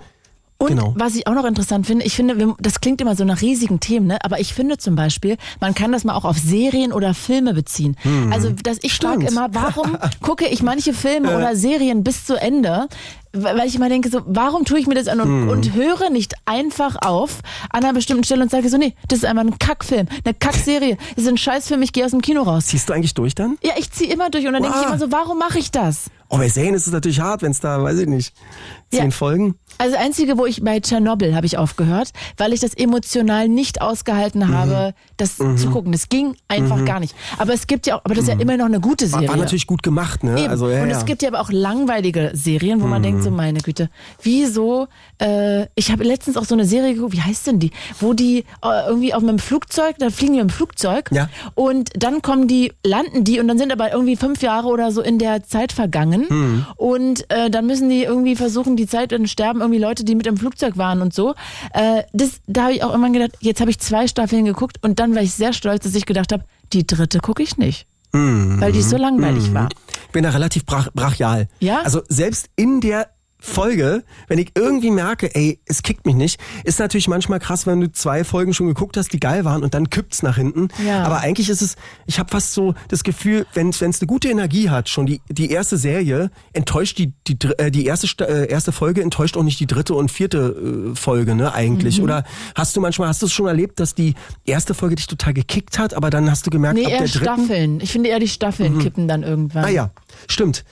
Und genau. was ich auch noch interessant finde, ich finde, das klingt immer so nach riesigen Themen, ne? aber ich finde zum Beispiel, man kann das mal auch auf Serien oder Filme beziehen. Also, dass ich frage immer, warum [LAUGHS] gucke ich manche Filme oder Serien bis zu Ende? Weil ich immer denke, so, warum tue ich mir das an und, und höre nicht einfach auf an einer bestimmten Stelle und sage so, nee, das ist einfach ein Kackfilm, eine Kackserie, das ist ein Scheißfilm, ich gehe aus dem Kino raus. Ziehst du eigentlich durch dann? Ja, ich ziehe immer durch und dann denke ich Wow. immer so, warum mache ich das? Oh, bei Serien ist es natürlich hart, wenn es da, weiß ich nicht, zehn Ja. Folgen. Also das Einzige, wo ich bei Tschernobyl habe ich aufgehört, weil ich das emotional nicht ausgehalten Mhm. habe, das zu gucken. Das ging einfach gar nicht. Aber es gibt ja auch, aber das ist ja immer noch eine gute Mhm. War, Serie. war natürlich gut gemacht, ne? Eben. Also, ja, und ja. Mhm. es gibt ja aber auch langweilige Serien, wo man denkt so, meine Güte, wieso, äh, ich habe letztens auch so eine Serie geguckt, wie heißt denn die? Wo die äh, irgendwie auf einem Flugzeug, da fliegen die im Flugzeug Ja. und dann kommen die, landen die und dann sind aber irgendwie fünf Jahre oder so in der Zeit vergangen Mhm. und äh, dann müssen die irgendwie versuchen, die Zeit und sterben irgendwie Leute, die mit im Flugzeug waren und so. Äh, das, da habe ich auch immer gedacht, jetzt habe ich zwei Staffeln geguckt und dann war ich sehr stolz, dass ich gedacht habe, die dritte gucke ich nicht. Mhm. Weil die so langweilig war. Ich bin da relativ brach, brachial. Ja? Also selbst in der Folge, wenn ich irgendwie merke, ey, es kickt mich nicht, ist natürlich manchmal krass, wenn du zwei Folgen schon geguckt hast, die geil waren und dann kippt's nach hinten. Ja. Aber eigentlich ist es, ich habe fast so das Gefühl, wenn es eine gute Energie hat, schon die die erste Serie enttäuscht die die äh, die erste äh, erste Folge enttäuscht auch nicht die dritte und vierte äh, Folge, ne, eigentlich, Mhm. oder hast du manchmal hast du es schon erlebt, dass die erste Folge dich total gekickt hat, aber dann hast du gemerkt, Nee, ab eher der dritten Staffeln. Ich finde eher die Staffeln kippen dann irgendwann. Ah ja, stimmt.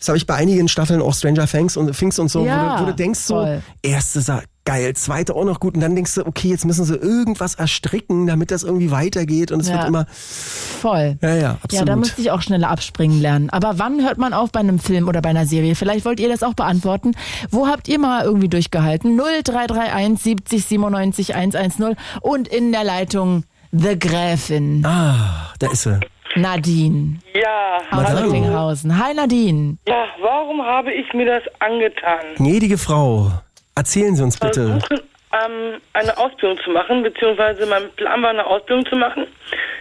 Das habe ich bei einigen Staffeln auch Stranger Things und Things und so, Ja, wo, du, wo du denkst voll. so, erste sah geil, zweite auch noch gut und dann denkst du, okay, jetzt müssen sie irgendwas erstricken, damit das irgendwie weitergeht und es Ja. wird immer, Voll. ja, ja, Ja, absolut. da musste ich auch schneller abspringen lernen. Aber wann hört man auf bei einem Film oder bei einer Serie? Vielleicht wollt ihr das auch beantworten. Wo habt ihr mal irgendwie durchgehalten? 0331 70 97 110 und in der Leitung The Gräfin ah, da ist sie. Nadine Ja, aus. Recklinghausen. Hi Nadine. ja, warum habe ich mir das angetan? Gnädige Frau, erzählen Sie uns bitte. Versuchen, ähm, eine Ausbildung zu machen, beziehungsweise mein Plan war, eine Ausbildung zu machen.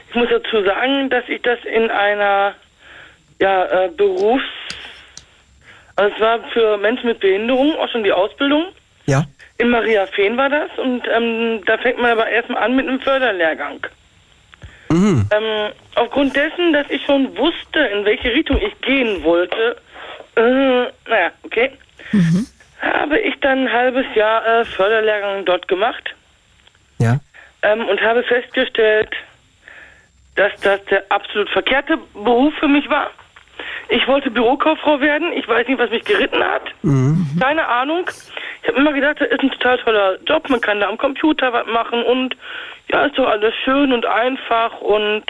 Ich muss dazu sagen, dass ich das in einer ja, äh, Berufs... Also es war für Menschen mit Behinderung auch schon die Ausbildung. Ja? In Maria Feen war das und ähm, da fängt man aber erstmal an mit einem Förderlehrgang. Mhm. Ähm, aufgrund dessen, dass ich schon wusste, in welche Richtung ich gehen wollte, äh, naja, okay, habe ich dann ein halbes Jahr äh, Förderlehrgang dort gemacht Ja? ähm, und habe festgestellt, dass das der absolut verkehrte Beruf für mich war. Ich wollte Bürokauffrau werden. Ich weiß nicht, was mich geritten hat. Keine Ahnung. Ich habe immer gedacht, das ist ein total toller Job. Man kann da am Computer was machen und ja, ist doch alles schön und einfach und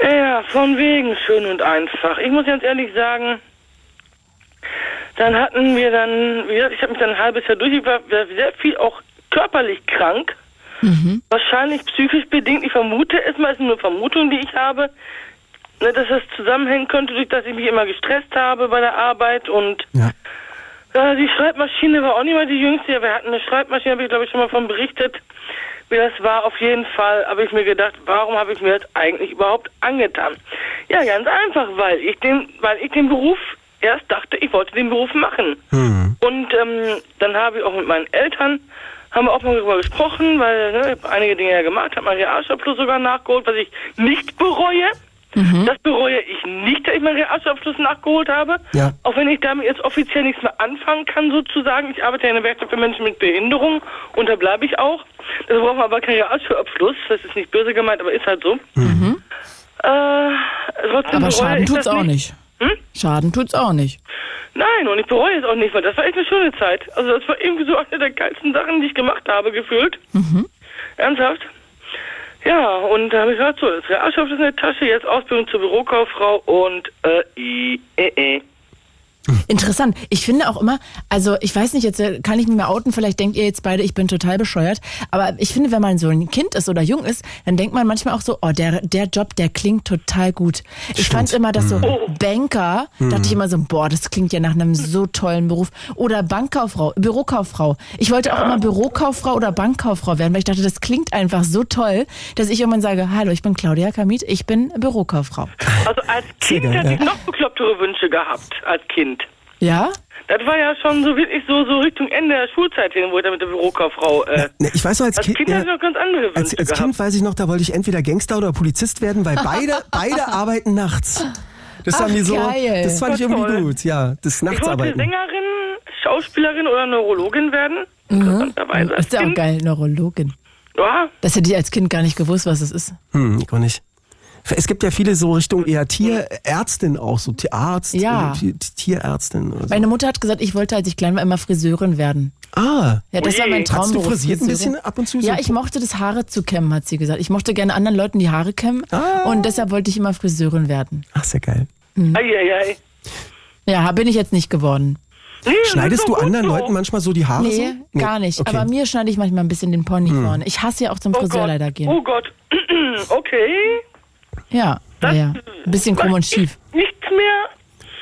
ja, von wegen schön und einfach. Ich muss ganz ehrlich sagen, dann hatten wir dann, wie gesagt, ich habe mich dann ein halbes Jahr durch, ich war sehr viel auch körperlich krank. Wahrscheinlich psychisch bedingt. Ich vermute es mal, es ist nur eine Vermutung, die ich habe, ne, dass das zusammenhängen könnte, durch dass ich mich immer gestresst habe bei der Arbeit und Ja. ja, die Schreibmaschine war auch nicht mal die jüngste. Ja, wir hatten eine Schreibmaschine, habe ich glaube ich schon mal von berichtet, wie das war. Auf jeden Fall habe ich mir gedacht, warum habe ich mir das eigentlich überhaupt angetan? Ja, ganz einfach, weil ich den, weil ich den Beruf erst dachte, ich wollte den Beruf machen. Hm. Und ähm, dann habe ich auch mit meinen Eltern haben wir auch mal darüber gesprochen, weil ne, ich einige Dinge ja gemacht, habe meinen Realschulabschluss sogar nachgeholt, was ich nicht bereue. Das bereue ich nicht, dass ich meinen Realschulabschluss nachgeholt habe. Ja. Auch wenn ich damit jetzt offiziell nichts mehr anfangen kann, sozusagen. Ich arbeite ja in der Werkstatt für Menschen mit Behinderung und da bleibe ich auch. Da brauchen wir aber keinen Realschulabschluss. Das ist nicht böse gemeint, aber ist halt so. Äh, trotzdem Aber bereue Schaden tut's das auch nicht. Hm? Schaden tut's auch nicht. Nein, und ich bereue es auch nicht, weil das war echt eine schöne Zeit. Also das war irgendwie so eine der geilsten Sachen, die ich gemacht habe, gefühlt. Ernsthaft? Ja, und da habe ich gesagt, so, das Realschulabschluss in der Tasche, jetzt Ausbildung zur Bürokauffrau und äh, i, äh, äh. Interessant. Ich finde auch immer, also ich weiß nicht, jetzt äh, kann ich mich mal outen, vielleicht denkt ihr jetzt beide, ich bin total bescheuert, aber ich finde, wenn man so ein Kind ist oder jung ist, dann denkt man manchmal auch so, oh, der, der Job, der klingt total gut. Ich fand immer, dass so Banker, dachte ich immer so, boah, das klingt ja nach einem so tollen Beruf. Oder Bankkauffrau, Bürokauffrau. Ich wollte auch immer Bürokauffrau oder Bankkauffrau werden, weil ich dachte, das klingt einfach so toll, dass ich irgendwann sage, hallo, ich bin Claudia Kamit, ich bin Bürokauffrau. Also als Kind hätte ich ja. noch beklopptere Wünsche gehabt, als Kind. Ja? Das war ja schon so wirklich so, so Richtung Ende der Schulzeit hin, wo ich da mit der Bürokauffrau. Äh, Ne, ich weiß noch, als, als Kind, Kind ja, ich noch ganz andere Wünsche als, als gehabt. Kind weiß ich noch, da wollte ich entweder Gangster oder Polizist werden, weil beide, [LAUGHS] beide arbeiten nachts. Das Ach, haben die so, geil. das fand ich Voll irgendwie toll. gut, ja, das ich wollte Nachtsarbeiten. Sängerin, Schauspielerin oder Neurologin werden. Als Ist ja auch Kind. geil, Neurologin. Ja, Das hätte ich als Kind gar nicht gewusst, was es ist. Hm, ich auch nicht. Es gibt ja viele so Richtung eher Tierärztin auch, so Tierarzt, Ja. Ti- Tierärztin oder so. Meine Mutter hat gesagt, ich wollte, als ich klein war, immer Friseurin werden. Ah, Ja, das Ui. war mein hast du Traumberuf. frisiert ein bisschen ab und zu? So Ja, ich mochte das Haare zu kämmen, hat sie gesagt. Ich mochte gerne anderen Leuten die Haare kämmen Ah. und deshalb wollte ich immer Friseurin werden. Ach, sehr geil. eieiei. Ja, bin ich jetzt nicht geworden. Nee, Schneidest du anderen so. Leuten manchmal so die Haare Nee, so? gar nicht. Okay. Hm. Aber mir schneide ich manchmal ein bisschen den Pony vorne. Ich hasse ja auch zum Oh Friseur Gott. leider gehen. Oh Gott. [CLEARS THROAT] okay. Ja, ja, ja. Ein bisschen krumm und schief. Nichts mehr.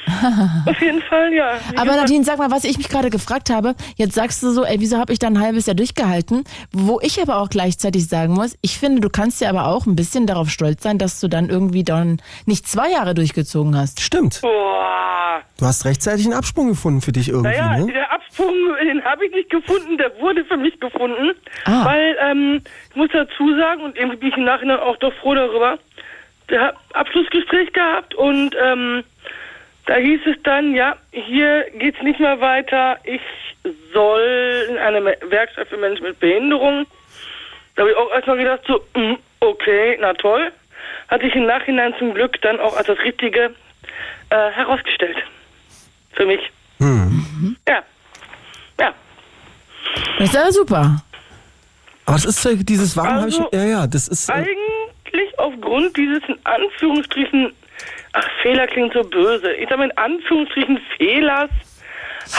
[LAUGHS] Auf jeden Fall, ja. Wie Aber Nadine, sag mal, was ich mich gerade gefragt habe, jetzt sagst du so, ey, wieso habe ich da ein halbes Jahr durchgehalten? Wo ich aber auch gleichzeitig sagen muss, ich finde, du kannst ja aber auch ein bisschen darauf stolz sein, dass du dann irgendwie dann nicht zwei Jahre durchgezogen hast. Stimmt. Boah. Du hast rechtzeitig einen Absprung gefunden für dich irgendwie, Naja, ne? der Absprung, den habe ich nicht gefunden, der wurde für mich gefunden. Ah. Weil, ähm, ich muss dazu sagen, und irgendwie bin ich im Nachhinein auch doch froh darüber, Abschlussgespräch gehabt und ähm, da hieß es dann, ja, hier geht's nicht mehr weiter, ich soll in eine Werkstatt für Menschen mit Behinderung. Da habe ich auch erstmal gedacht, so, mm, okay, na toll. Hatte ich im Nachhinein zum Glück dann auch als das Richtige äh, herausgestellt. Für mich. Hm. Ja. Ja. Das ist aber super. Aber das ist dieses, warum Also, ich, ja, ja, das ist, äh, Eigentlich aufgrund dieses in Anführungsstrichen, ach, Fehler klingt so böse. Ich sage mal in Anführungsstrichen Fehlers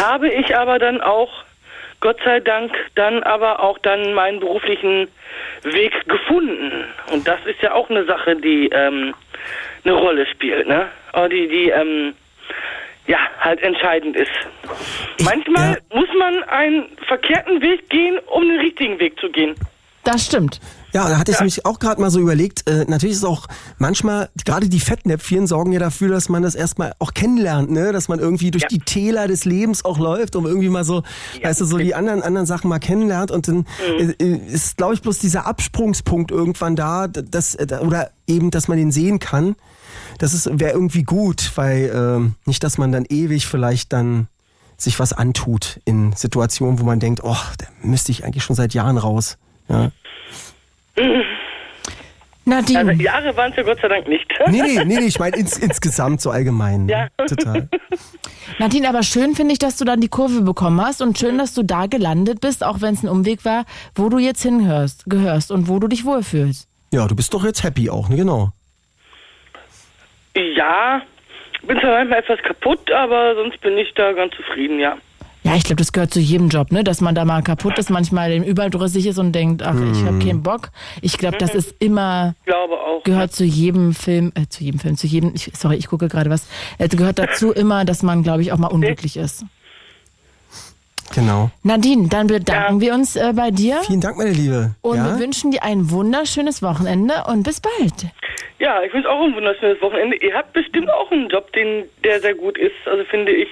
habe ich aber dann auch, Gott sei Dank, dann aber auch dann meinen beruflichen Weg gefunden. Und das ist ja auch eine Sache, die ähm, eine Rolle spielt, ne? Aber die, die, ähm, ja, halt entscheidend ist. Manchmal muss man einen verkehrten Weg gehen, um den richtigen Weg zu gehen. Das stimmt. Ja, da hatte ich mich auch gerade mal so überlegt, äh, natürlich ist auch manchmal, gerade die Fettnäpfchen sorgen ja dafür, dass man das erstmal auch kennenlernt, ne? Dass man irgendwie durch Ja. die Täler des Lebens auch läuft, um irgendwie mal so, weißt du, so die anderen anderen Sachen mal kennenlernt und dann Mhm. äh, äh, ist, glaube ich, bloß dieser Absprungspunkt irgendwann da, d- das, äh, oder eben, dass man den sehen kann. Das ist wäre irgendwie gut, weil ähm, nicht, dass man dann ewig vielleicht dann sich was antut in Situationen, wo man denkt, oh, da müsste ich eigentlich schon seit Jahren raus. Ja. Nadine, Also Jahre waren es ja Gott sei Dank nicht. Nee, nee, nee, nee ich meine ins, insgesamt so allgemein. Ja. Total. Nadine, aber schön finde ich, dass du dann die Kurve bekommen hast und schön, dass du da gelandet bist, auch wenn es ein Umweg war, wo du jetzt hinhörst, gehörst und wo du dich wohlfühlst. Ja, du bist doch jetzt happy auch, ne? Genau. Ja, bin zwar manchmal etwas kaputt, aber sonst bin ich da ganz zufrieden, ja. Ja, ich glaube, das gehört zu jedem Job, ne? Dass man da mal kaputt ist, manchmal dem überdrüssig ist und denkt, ach, ich habe keinen Bock. Ich glaube, das ist immer Ich glaube auch. gehört zu jedem Film, äh, zu jedem Film, zu jedem, ich, sorry, ich gucke gerade was, äh, gehört dazu immer, dass man, glaube ich, auch mal unglücklich ist. Genau. Nadine, dann bedanken wir uns äh, bei dir Vielen Dank, meine Liebe. und ja? wir wünschen dir ein wunderschönes Wochenende und bis bald. Ja, ich wünsche auch ein wunderschönes Wochenende. Ihr habt bestimmt auch einen Job, den, der sehr gut ist, also finde ich.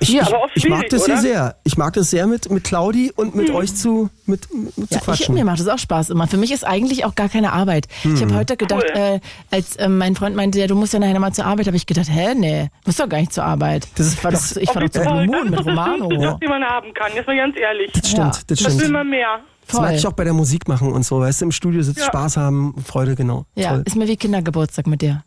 Ich, Ja, ich, aber auch ich mag das hier oder? sehr. Ich mag das sehr mit, mit Claudi und mit euch zu, mit, mit zu Ja, ich, quatschen. mir macht das auch Spaß immer. Für mich ist eigentlich auch gar keine Arbeit. Ich habe heute gedacht, Cool. äh, als äh, mein Freund meinte, ja, du musst ja nachher mal zur Arbeit, habe ich gedacht, hä, nee, musst doch gar nicht zur Arbeit. Das ist- ich war das- doch, ich war doch zu Das Moon ist mit doch das Romano. Job, den man haben kann, jetzt mal ganz ehrlich. das stimmt, Ja. das Was will stimmt. man mehr? Das mag ich auch bei der Musik machen und so. Weißt du, im Studio sitzen, Ja. Spaß haben, Freude, genau. Ja, Toll. ist mir wie Kindergeburtstag mit dir.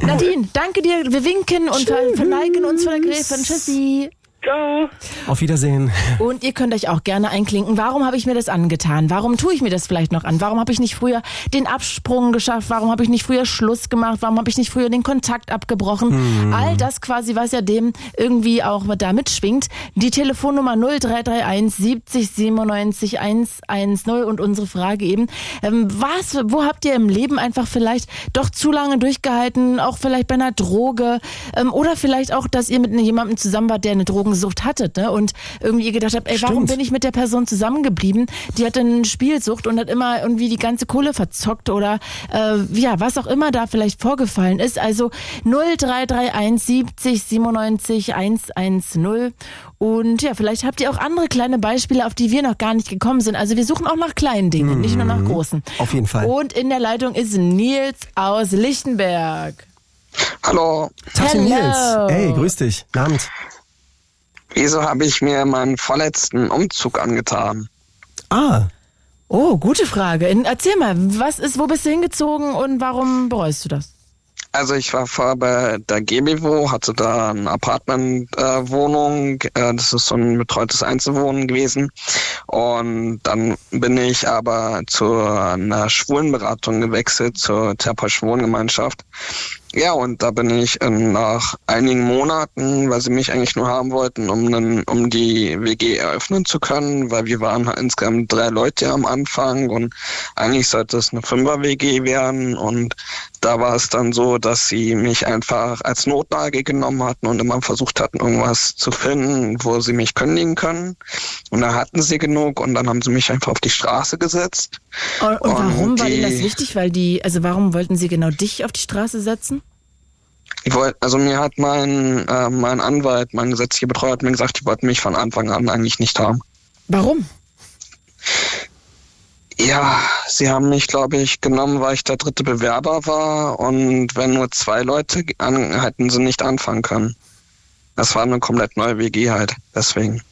Nadine, danke dir. Wir winken und ver verneigen uns vor der Gräfin. Tschüssi. Ciao. Auf Wiedersehen. Und ihr könnt euch auch gerne einklinken. Warum habe ich mir das angetan? Warum tue ich mir das vielleicht noch an? Warum habe ich nicht früher den Absprung geschafft? Warum habe ich nicht früher Schluss gemacht? Warum habe ich nicht früher den Kontakt abgebrochen? Hm. All das quasi, was ja dem irgendwie auch da mitschwingt. Die Telefonnummer 0331 70 97 110 und unsere Frage eben. Ähm, was, wo habt ihr im Leben einfach vielleicht doch zu lange durchgehalten? Auch vielleicht bei einer Droge? Ähm, oder vielleicht auch, dass ihr mit jemandem zusammen wart, der eine Drogensucht hattet, ne? Und irgendwie ihr gedacht habt, ey, warum Stimmt. bin ich mit der Person zusammengeblieben? Die hatte eine Spielsucht und hat immer irgendwie die ganze Kohle verzockt oder äh, ja, was auch immer da vielleicht vorgefallen ist. Also 0331 70 97 110 und ja, vielleicht habt ihr auch andere kleine Beispiele, auf die wir noch gar nicht gekommen sind. Also wir suchen auch nach kleinen Dingen, nicht nur nach großen. Auf jeden Fall. Und in der Leitung ist Nils aus Lichtenberg. Hallo, Hello. Nils. Ey, grüß dich. Guten Abend. Wieso habe ich mir meinen vorletzten Umzug angetan? Ah, Oh, gute Frage. In, erzähl mal, was ist, wo bist du hingezogen und warum bereust du das? Also ich war vorher bei der GBWO, hatte da eine Apartmentwohnung, äh, äh, das ist so ein betreutes Einzelwohnen gewesen. Und dann bin ich aber zu einer Schwulenberatung gewechselt, zur therapeutischen Wohngemeinschaft. Ja, und da bin ich ähm, nach einigen Monaten, weil sie mich eigentlich nur haben wollten, um, einen, um die WG eröffnen zu können, weil wir waren halt insgesamt drei Leute am Anfang und eigentlich sollte es eine Fünfer-WG werden und da war es dann so, dass sie mich einfach als Notlage genommen hatten und immer versucht hatten, irgendwas zu finden, wo sie mich kündigen können. Und da hatten sie genug und dann haben sie mich einfach auf die Straße gesetzt. Und, und warum war die- Ihnen das wichtig? Weil die, also warum wollten Sie genau dich auf die Straße setzen? Ich wollte, also mir hat mein, äh, mein Anwalt, mein gesetzlicher Betreuer hat mir gesagt, die wollten mich von Anfang an eigentlich nicht haben. Warum? Ja, sie haben mich, glaube ich, genommen, weil ich der dritte Bewerber war und wenn nur zwei Leute an, hätten sie nicht anfangen können. Das war eine komplett neue WG halt, deswegen.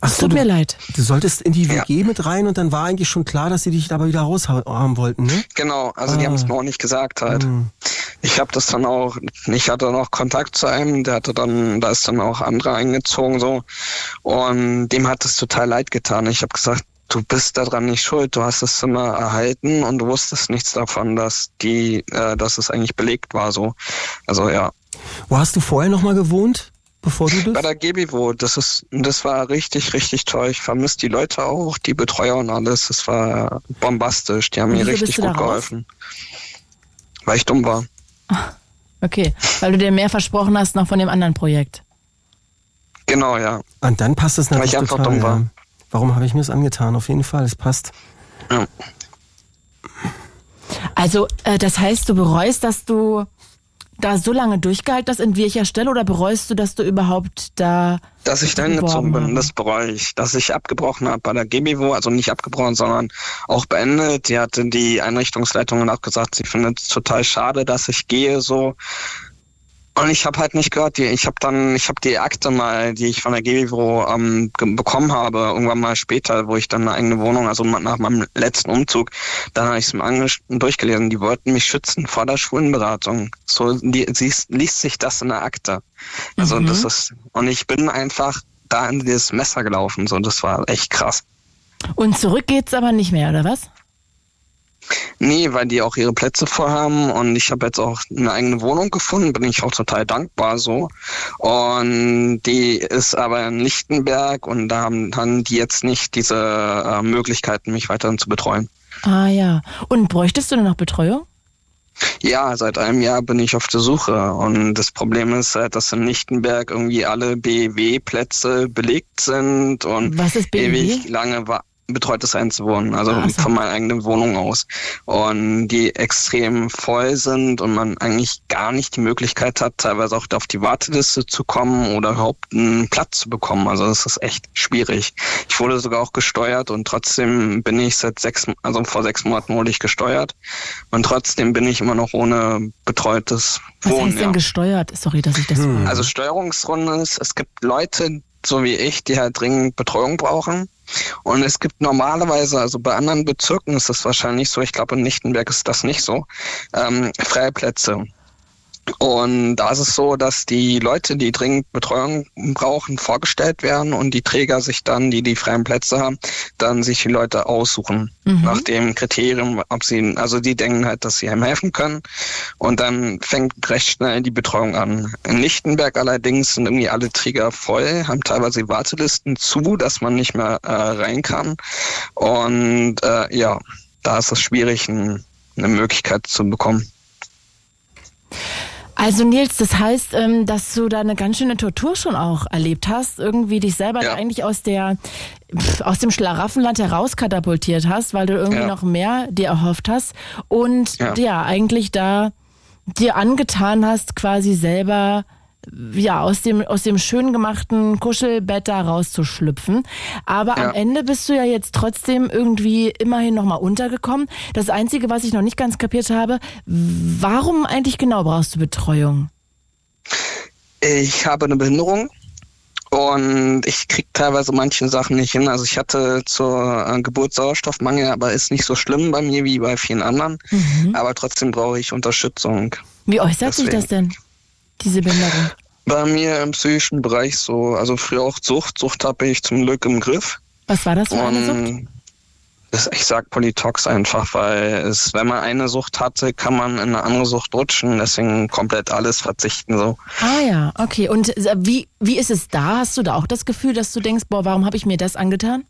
ach Es so, tut du, mir leid. du solltest in die Ja. WG mit rein und dann war eigentlich schon klar, dass sie dich dabei wieder raushaben wollten, ne? Genau, also die Ah. haben es mir auch nicht gesagt halt. Hm. Ich habe das dann auch, ich hatte noch Kontakt zu einem, der hatte dann, da ist dann auch andere eingezogen so und dem hat es total leid getan. Ich habe gesagt, du bist daran nicht schuld, du hast das Zimmer erhalten und du wusstest nichts davon, dass die, äh, dass es eigentlich belegt war so. Also ja, Wo hast du vorher nochmal gewohnt, bevor du bei das? der GBWO, das ist, das war richtig, richtig toll. Ich vermisse die Leute auch, die Betreuer und alles. Das war bombastisch. Die haben mir richtig gut geholfen, weil ich dumm war. Okay, weil du dir mehr versprochen hast noch von dem anderen Projekt. Genau, ja. Und dann passt es Weil natürlich ich einfach total. dumm war. Ja. Warum habe ich mir das angetan? Auf jeden Fall, es passt. ja. Also, äh, das heißt, du bereust, dass du da so lange durchgehalten hast, in welcher Stelle, oder bereust du, dass du überhaupt da Dass ich da hingezogen bin, das bereue ich. Dass ich abgebrochen habe bei der GBWO, also nicht abgebrochen, sondern auch beendet. Die hatte die Einrichtungsleitung auch gesagt, sie findet es total schade, dass ich gehe so. Und ich habe halt nicht gehört, die, ich habe dann, ich habe die Akte mal, die ich von der GBWO ähm, bekommen habe, irgendwann mal später, wo ich dann eine eigene Wohnung, also nach meinem letzten Umzug, dann habe ich es durchgelesen. Die wollten mich schützen vor der Schwulenberatung. So die, sie, liest sich das in der Akte. Also Mhm. das ist und ich bin einfach da in dieses Messer gelaufen, so das war echt krass. Und zurück geht's aber nicht mehr, oder was? Nee, weil die auch ihre Plätze vorhaben und ich habe jetzt auch eine eigene Wohnung gefunden, bin ich auch total dankbar so. Und die ist aber in Lichtenberg und da haben, haben die jetzt nicht diese äh, Möglichkeiten, mich weiterhin zu betreuen. Ah ja. Und bräuchtest du denn noch Betreuung? Ja, seit einem Jahr bin ich auf der Suche und das Problem ist halt, dass in Lichtenberg irgendwie alle BEW-Plätze belegt sind und Was ist BEW? ewig lange war betreutes Einzelwohnen, also so. von meiner eigenen Wohnung aus. Und die extrem voll sind und man eigentlich gar nicht die Möglichkeit hat, teilweise auch auf die Warteliste zu kommen oder überhaupt einen Platz zu bekommen. Also das ist echt schwierig. Ich wurde sogar auch gesteuert und trotzdem bin ich seit sechs, also vor sechs Monaten wurde ich gesteuert und trotzdem bin ich immer noch ohne betreutes Was Wohnen. heißt denn ja. gesteuert? Sorry, dass ich das frage. Also Steuerungsrunde ist, es gibt Leute, so wie ich, die halt dringend Betreuung brauchen. Und es gibt normalerweise, also bei anderen Bezirken ist das wahrscheinlich so, ich glaube in Lichtenberg ist das nicht so, ähm, freie Plätze. Und da ist es so, dass die Leute, die dringend Betreuung brauchen, vorgestellt werden und die Träger sich dann, die die freien Plätze haben, dann sich die Leute aussuchen mhm. nach dem Kriterium, ob sie, also die denken halt, dass sie einem helfen können. Und dann fängt recht schnell die Betreuung an. In Lichtenberg allerdings sind irgendwie alle Träger voll, haben teilweise Wartelisten zu, dass man nicht mehr äh, rein kann. Und äh, ja, da ist es schwierig, ein, eine Möglichkeit zu bekommen. Also Nils, das heißt, ähm, dass du da eine ganz schöne Tortur schon auch erlebt hast, irgendwie dich selber ja. eigentlich aus der aus dem Schlaraffenland herauskatapultiert hast, weil du irgendwie ja. noch mehr dir erhofft hast und ja. ja eigentlich da dir angetan hast, quasi selber ja, aus dem, aus dem schön gemachten Kuschelbett da rauszuschlüpfen. Aber ja. am Ende bist du ja jetzt trotzdem irgendwie immerhin nochmal untergekommen. Das Einzige, was ich noch nicht ganz kapiert habe, warum eigentlich genau brauchst du Betreuung? Ich habe eine Behinderung und ich kriege teilweise manche Sachen nicht hin. Also ich hatte zur äh, Geburt Sauerstoffmangel, aber ist nicht so schlimm bei mir wie bei vielen anderen. Mhm. Aber trotzdem brauche ich Unterstützung. Wie äußert Deswegen. sich das denn? Diese Behinderung? Bei mir im psychischen Bereich so, also früher auch Sucht. Sucht habe ich zum Glück im Griff. Was war das für eine Sucht? Das, ich sag Polytox einfach, weil es, wenn man eine Sucht hatte, kann man in eine andere Sucht rutschen, deswegen komplett alles verzichten so. Ah ja, okay. Und äh, wie, wie ist es da? Hast du da auch das Gefühl, dass du denkst, boah, warum habe ich mir das angetan?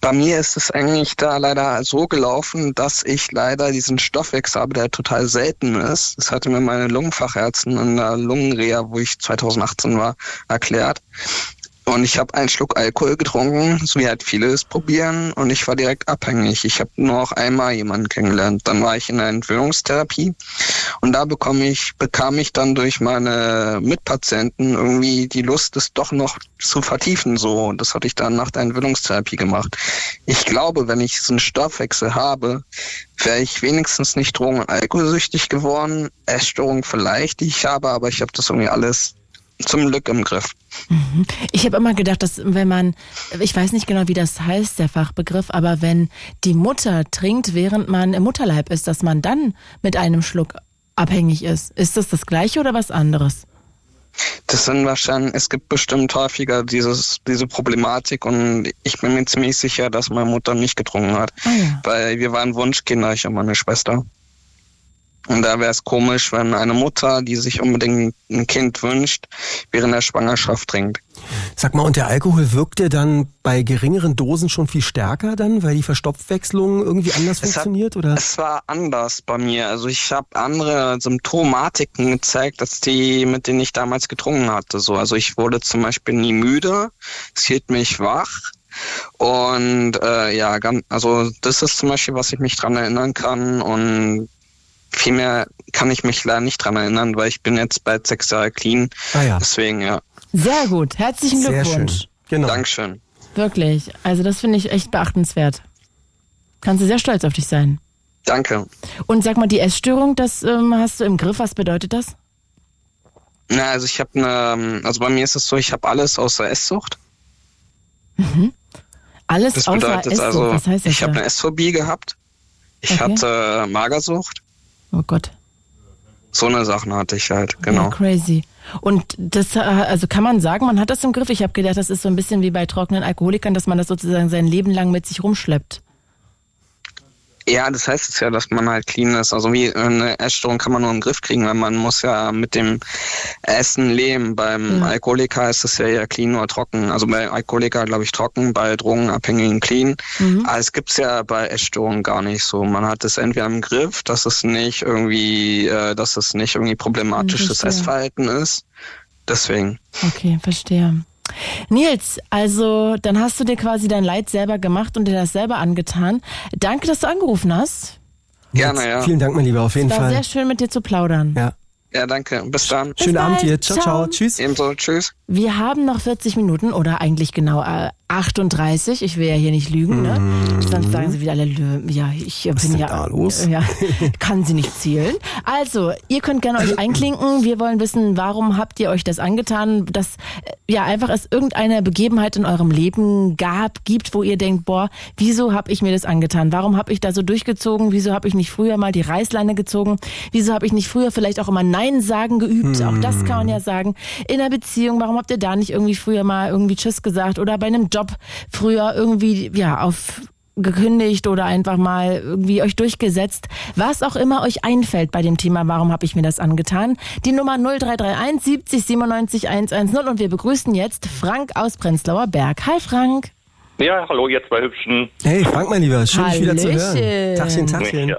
Bei mir ist es eigentlich da leider so gelaufen, dass ich leider diesen Stoffwechsel habe, der total selten ist. Das hatte mir meine Lungenfachärztin in der Lungenreha, wo ich 2018 war, erklärt. Und ich habe einen Schluck Alkohol getrunken, so wie halt viele es probieren, und ich war direkt abhängig. Ich habe nur noch einmal jemanden kennengelernt. Dann war ich in der Entwöhnungstherapie und da bekomme ich, bekam ich dann durch meine Mitpatienten irgendwie die Lust, es doch noch zu vertiefen. So, und das hatte ich dann nach der Entwöhnungstherapie gemacht. Ich glaube, wenn ich diesen Stoffwechsel habe, wäre ich wenigstens nicht drogen- und alkoholsüchtig geworden. Essstörung vielleicht, die ich habe, aber ich habe das irgendwie alles zum Glück im Griff. Mhm. Ich habe immer gedacht, dass wenn man, ich weiß nicht genau, wie das heißt, der Fachbegriff, aber wenn die Mutter trinkt, während man im Mutterleib ist, dass man dann mit einem Schluck abhängig ist. Ist das das gleiche oder was anderes? Das sind wahrscheinlich, es gibt bestimmt häufiger dieses, diese Problematik und ich bin mir ziemlich sicher, dass meine Mutter nicht getrunken hat. Ah ja. Weil wir waren Wunschkinder, ich und meine Schwester. Und da wäre es komisch, wenn eine Mutter, die sich unbedingt ein Kind wünscht, während der Schwangerschaft trinkt. Sag mal, und der Alkohol wirkt ja dann bei geringeren Dosen schon viel stärker dann, weil die Verstopfwechslung irgendwie anders es funktioniert? Hat, oder? Es war anders bei mir. Also ich habe andere Symptomatiken gezeigt, als die, mit denen ich damals getrunken hatte. So, also ich wurde zum Beispiel nie müde, es hielt mich wach. Und äh, ja, also das ist zum Beispiel, was ich mich dran erinnern kann. Und viel mehr kann ich mich leider nicht dran erinnern, weil ich bin jetzt bald sechs Jahre clean. Ah ja. Deswegen, ja. Sehr gut. Herzlichen Glückwunsch. Sehr schön. Genau. Dankeschön. Wirklich. Also das finde ich echt beachtenswert. Kannst du sehr stolz auf dich sein. Danke. Und sag mal, die Essstörung, das ähm, hast du im Griff. Was bedeutet das? Na, also ich habe eine, also bei mir ist es so, ich habe alles außer Esssucht. Mhm. Alles das außer Esssucht. Also, Was heißt das ich habe eine Essphobie gehabt. Ich okay. hatte Magersucht. Oh Gott. So eine Sachen hatte ich halt, genau. Ja, crazy. Und das, äh, also kann man sagen, man hat das im Griff. Ich habe gedacht, das ist so ein bisschen wie bei trockenen Alkoholikern, dass man das sozusagen sein Leben lang mit sich rumschleppt. Ja, das heißt es ja, dass man halt clean ist. Also wie eine Essstörung kann man nur im Griff kriegen, weil man muss ja mit dem Essen leben. Beim ja. Alkoholiker ist es ja eher clean oder trocken. Also bei Alkoholiker glaube ich trocken, bei Drogenabhängigen clean. Mhm. Aber es gibt's ja bei Essstörungen gar nicht so. Man hat es entweder im Griff, dass es nicht irgendwie, äh, dass es nicht irgendwie problematisches Essverhalten ist. Deswegen. Okay, verstehe. Nils, also dann hast du dir quasi dein Leid selber gemacht und dir das selber angetan. Danke, dass du angerufen hast. Gerne, ja. Vielen Dank, mein Lieber, auf jeden es war Fall. sehr schön mit dir zu plaudern. Ja. Ja, danke. Bis dann. Bis Schönen bald. Abend dir. Ciao, ciao, ciao. Tschüss. Ebenso. Tschüss. Wir haben noch 40 Minuten oder eigentlich genau äh, 38. Ich will ja hier nicht lügen, ne? Sonst sagen sie wieder alle, ja, ich Mhm. Was bin ist ja. da los? Ja, [LAUGHS] kann sie nicht zählen. Also, ihr könnt gerne euch einklinken. Wir wollen wissen, warum habt ihr euch das angetan, dass äh, ja einfach es irgendeine Begebenheit in eurem Leben gab, gibt, wo ihr denkt, boah, wieso habe ich mir das angetan? Warum habe ich da so durchgezogen? Wieso habe ich nicht früher mal die Reißleine gezogen? Wieso habe ich nicht früher vielleicht auch immer Nein sagen geübt? Auch das kann man ja sagen. In einer Beziehung, warum habt ihr da nicht irgendwie früher mal irgendwie Tschüss gesagt oder bei einem Job früher irgendwie ja auf gekündigt oder einfach mal irgendwie euch durchgesetzt. Was auch immer euch einfällt bei dem Thema, warum habe ich mir das angetan? Die Nummer 0331 70 97 110 und wir begrüßen jetzt Frank aus Prenzlauer Berg. Hi Frank. Ja, hallo, ihr zwei Hübschen. Hey, Frank, mein Lieber, schön dich wieder zu hören. Tachchen, Tachchen. Ja,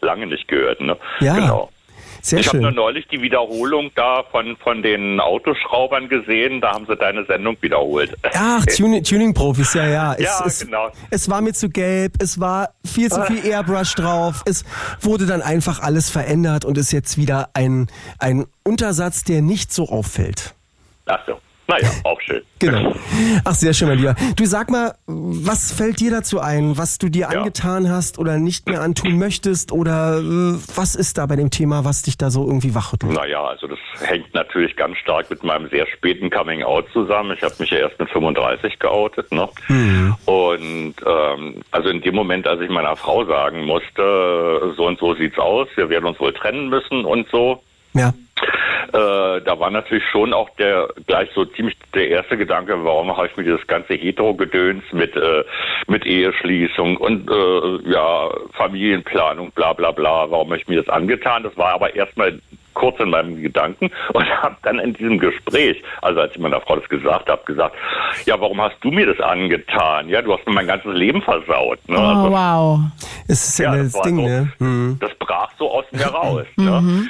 lange nicht gehört, ne? Ja, Genau. Sehr ich habe nur neulich die Wiederholung da von, von den Autoschraubern gesehen, da haben sie deine Sendung wiederholt. Ach, [LAUGHS] Tuning- Tuning-Profis, ja, ja. Es, Ja, es, genau. es war mir zu gelb, es war viel zu viel Airbrush drauf, es wurde dann einfach alles verändert und ist jetzt wieder ein, ein Untersatz, der nicht so auffällt. Ach so, naja, auch schön. [LAUGHS] Genau. Ach, sehr schön, mein Lieber. Du sag mal, was fällt dir dazu ein, was du dir Ja. angetan hast oder nicht mehr antun möchtest oder äh, was ist da bei dem Thema, was dich da so irgendwie wachrüttelt? Naja, also das hängt natürlich ganz stark mit meinem sehr späten Coming-out zusammen. Ich habe mich ja erst mit 35 geoutet. Ne? Und ähm, also in dem Moment, als ich meiner Frau sagen musste, so und so sieht's aus, wir werden uns wohl trennen müssen und so, Ja. Äh, da war natürlich schon auch der gleich so ziemlich der erste Gedanke, warum habe ich mir dieses ganze Hetero-Gedöns mit mit, mit Eheschließung und äh, ja, Familienplanung, bla bla bla, warum habe ich mir das angetan? Das war aber erstmal kurz in meinem Gedanken und [LAUGHS] habe dann in diesem Gespräch, also als ich meiner Frau das gesagt habe, gesagt, ja, warum hast du mir das angetan? Ja, du hast mir mein ganzes Leben versaut. Ne? Oh, Also, wow. Es ist ja, ja, das Ding, so, ne? Hm. das brach so aus mir [LAUGHS] raus. Ne?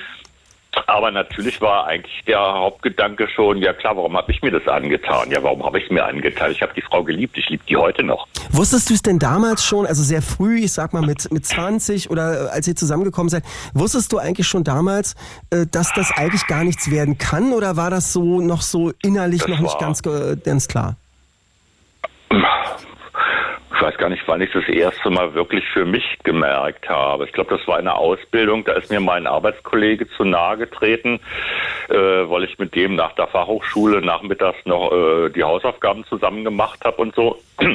Aber natürlich war eigentlich der Hauptgedanke schon, ja klar, warum habe ich mir das angetan? Ja, warum habe ich es mir angetan? Ich habe die Frau geliebt, ich liebe die heute noch. Wusstest du es denn damals schon, also sehr früh, ich sag mal mit, mit 20 oder äh, als ihr zusammengekommen seid, wusstest du eigentlich schon damals, äh, dass das eigentlich gar nichts werden kann oder war das so noch so innerlich Das noch nicht ganz, ge- ganz klar? Ich weiß gar nicht, wann ich das erste Mal wirklich für mich gemerkt habe. Ich glaube, das war eine Ausbildung, da ist mir mein Arbeitskollege zu nahe getreten, äh, weil ich mit dem nach der Fachhochschule nachmittags noch äh, die Hausaufgaben zusammen gemacht habe und so. [CLEARS THROAT]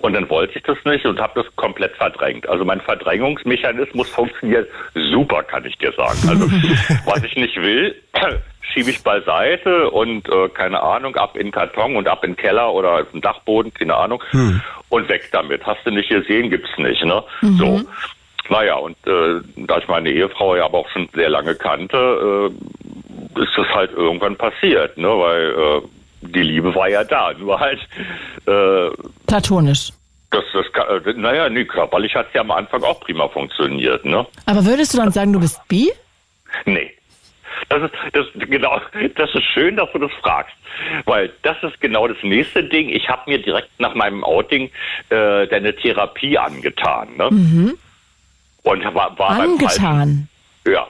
Und dann wollte ich das nicht und habe das komplett verdrängt. Also mein Verdrängungsmechanismus funktioniert super, kann ich dir sagen. Also [LAUGHS] was ich nicht will, [CLEARS THROAT] schiebe ich beiseite und äh, keine Ahnung, ab in Karton und ab in den Keller oder auf den Dachboden, keine Ahnung, und weg damit. Hast du nicht gesehen, gibt's nicht, ne? So. Naja, und äh, da ich meine Ehefrau ja aber auch schon sehr lange kannte, äh, ist das halt irgendwann passiert, ne? Weil äh, die Liebe war ja da, nur halt äh, Platonisch. das, das, äh, naja, nee, körperlich hat es ja am Anfang auch prima funktioniert, ne? Aber würdest du dann sagen, du bist bi? Nee. Das ist, das, genau, das ist schön, dass du das fragst. Weil das ist genau das nächste Ding. Ich habe mir direkt nach meinem Outing äh, deine Therapie angetan. Ne? Und war, war beim falschen, Angetan. ja.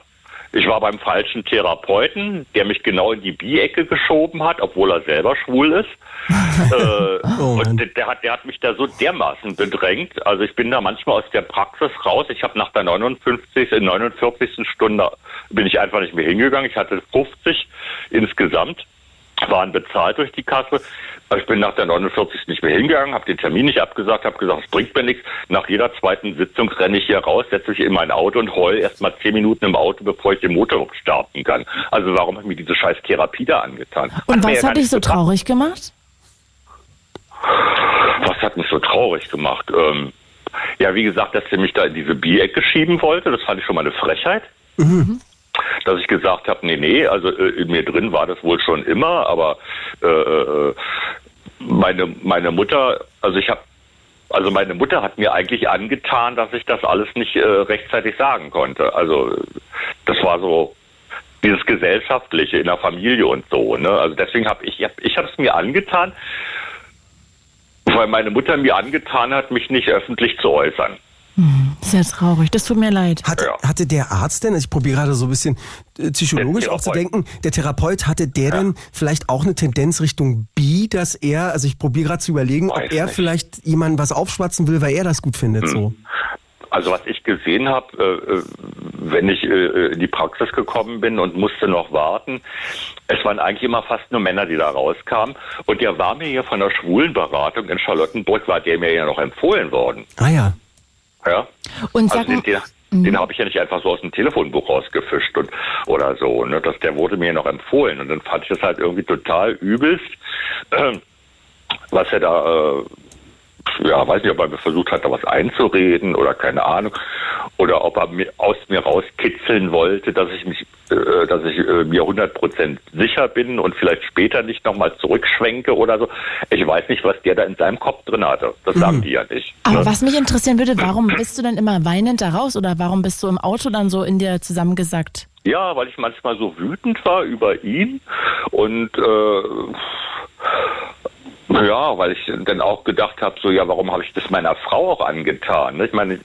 Ich war beim falschen Therapeuten, der mich genau in die Bi-Ecke geschoben hat, obwohl er selber schwul ist. [LAUGHS] äh, Oh und der, hat, der hat mich da so dermaßen bedrängt. Also ich bin da manchmal aus der Praxis raus. Ich habe nach der 59. äh, 49. Stunde bin ich einfach nicht mehr hingegangen. Ich hatte 50 insgesamt waren bezahlt durch die Kasse. Ich bin nach der 49. nicht mehr hingegangen, habe den Termin nicht abgesagt, habe gesagt, es bringt mir nichts. Nach jeder zweiten Sitzung renne ich hier raus, setze mich in mein Auto und heul erst mal zehn Minuten im Auto, bevor ich den Motor starten kann. Also warum ich mir diese scheiß Therapie da angetan? Und ja was gar hat dich so gebracht. traurig gemacht? Was hat mich so traurig gemacht? Ähm, ja, wie gesagt, dass sie mich da in diese Bierecke schieben wollte, das fand ich schon mal eine Frechheit. Dass ich gesagt habe, nee, nee, also äh, in mir drin war das wohl schon immer, aber äh, äh, meine, meine Mutter, also ich habe also meine Mutter hat mir eigentlich angetan, dass ich das alles nicht äh, rechtzeitig sagen konnte. Also das war so dieses gesellschaftliche in der Familie und so. Ne? Also deswegen habe ich ich habe es mir angetan, weil meine Mutter mir angetan hat, mich nicht öffentlich zu äußern. Ist ja traurig. Das tut mir leid. Hatte, Ja. hatte der Arzt denn, ich probiere gerade so ein bisschen äh, psychologisch auch zu denken, der Therapeut, hatte der denn vielleicht auch eine Tendenz Richtung B, dass er, also ich probiere gerade zu überlegen, ob Weiß er nicht. vielleicht jemandem was aufschwatzen will, weil er das gut findet, so. Also was ich gesehen habe, äh, äh, wenn ich äh, in die Praxis gekommen bin und musste noch warten, es waren eigentlich immer fast nur Männer, die da rauskamen. Und der war mir hier von der Schwulenberatung in Charlottenburg, war der mir ja noch empfohlen worden. Ah ja. Ja? Und Also den, den, den habe ich ja nicht einfach so aus dem Telefonbuch rausgefischt und oder so. Ne? Das, der wurde mir noch empfohlen und dann fand ich das halt irgendwie total übelst, äh, was er da, äh, ja, weiß nicht, ob er mir versucht hat, da was einzureden oder keine Ahnung, oder ob er mir, aus mir rauskitzeln wollte, dass ich mich, äh, dass ich äh, mir 100% sicher bin und vielleicht später nicht nochmal zurückschwenke oder so. Ich weiß nicht, was der da in seinem Kopf drin hatte. Das sagen die ja nicht. aber ne? was mich interessieren würde, warum bist du denn immer weinend da raus oder warum bist du im Auto dann so in dir zusammengesackt? Ja, weil ich manchmal so wütend war über ihn und äh, ja, weil ich dann auch gedacht habe, so ja, warum habe ich das meiner Frau auch angetan? ne? Ich meine,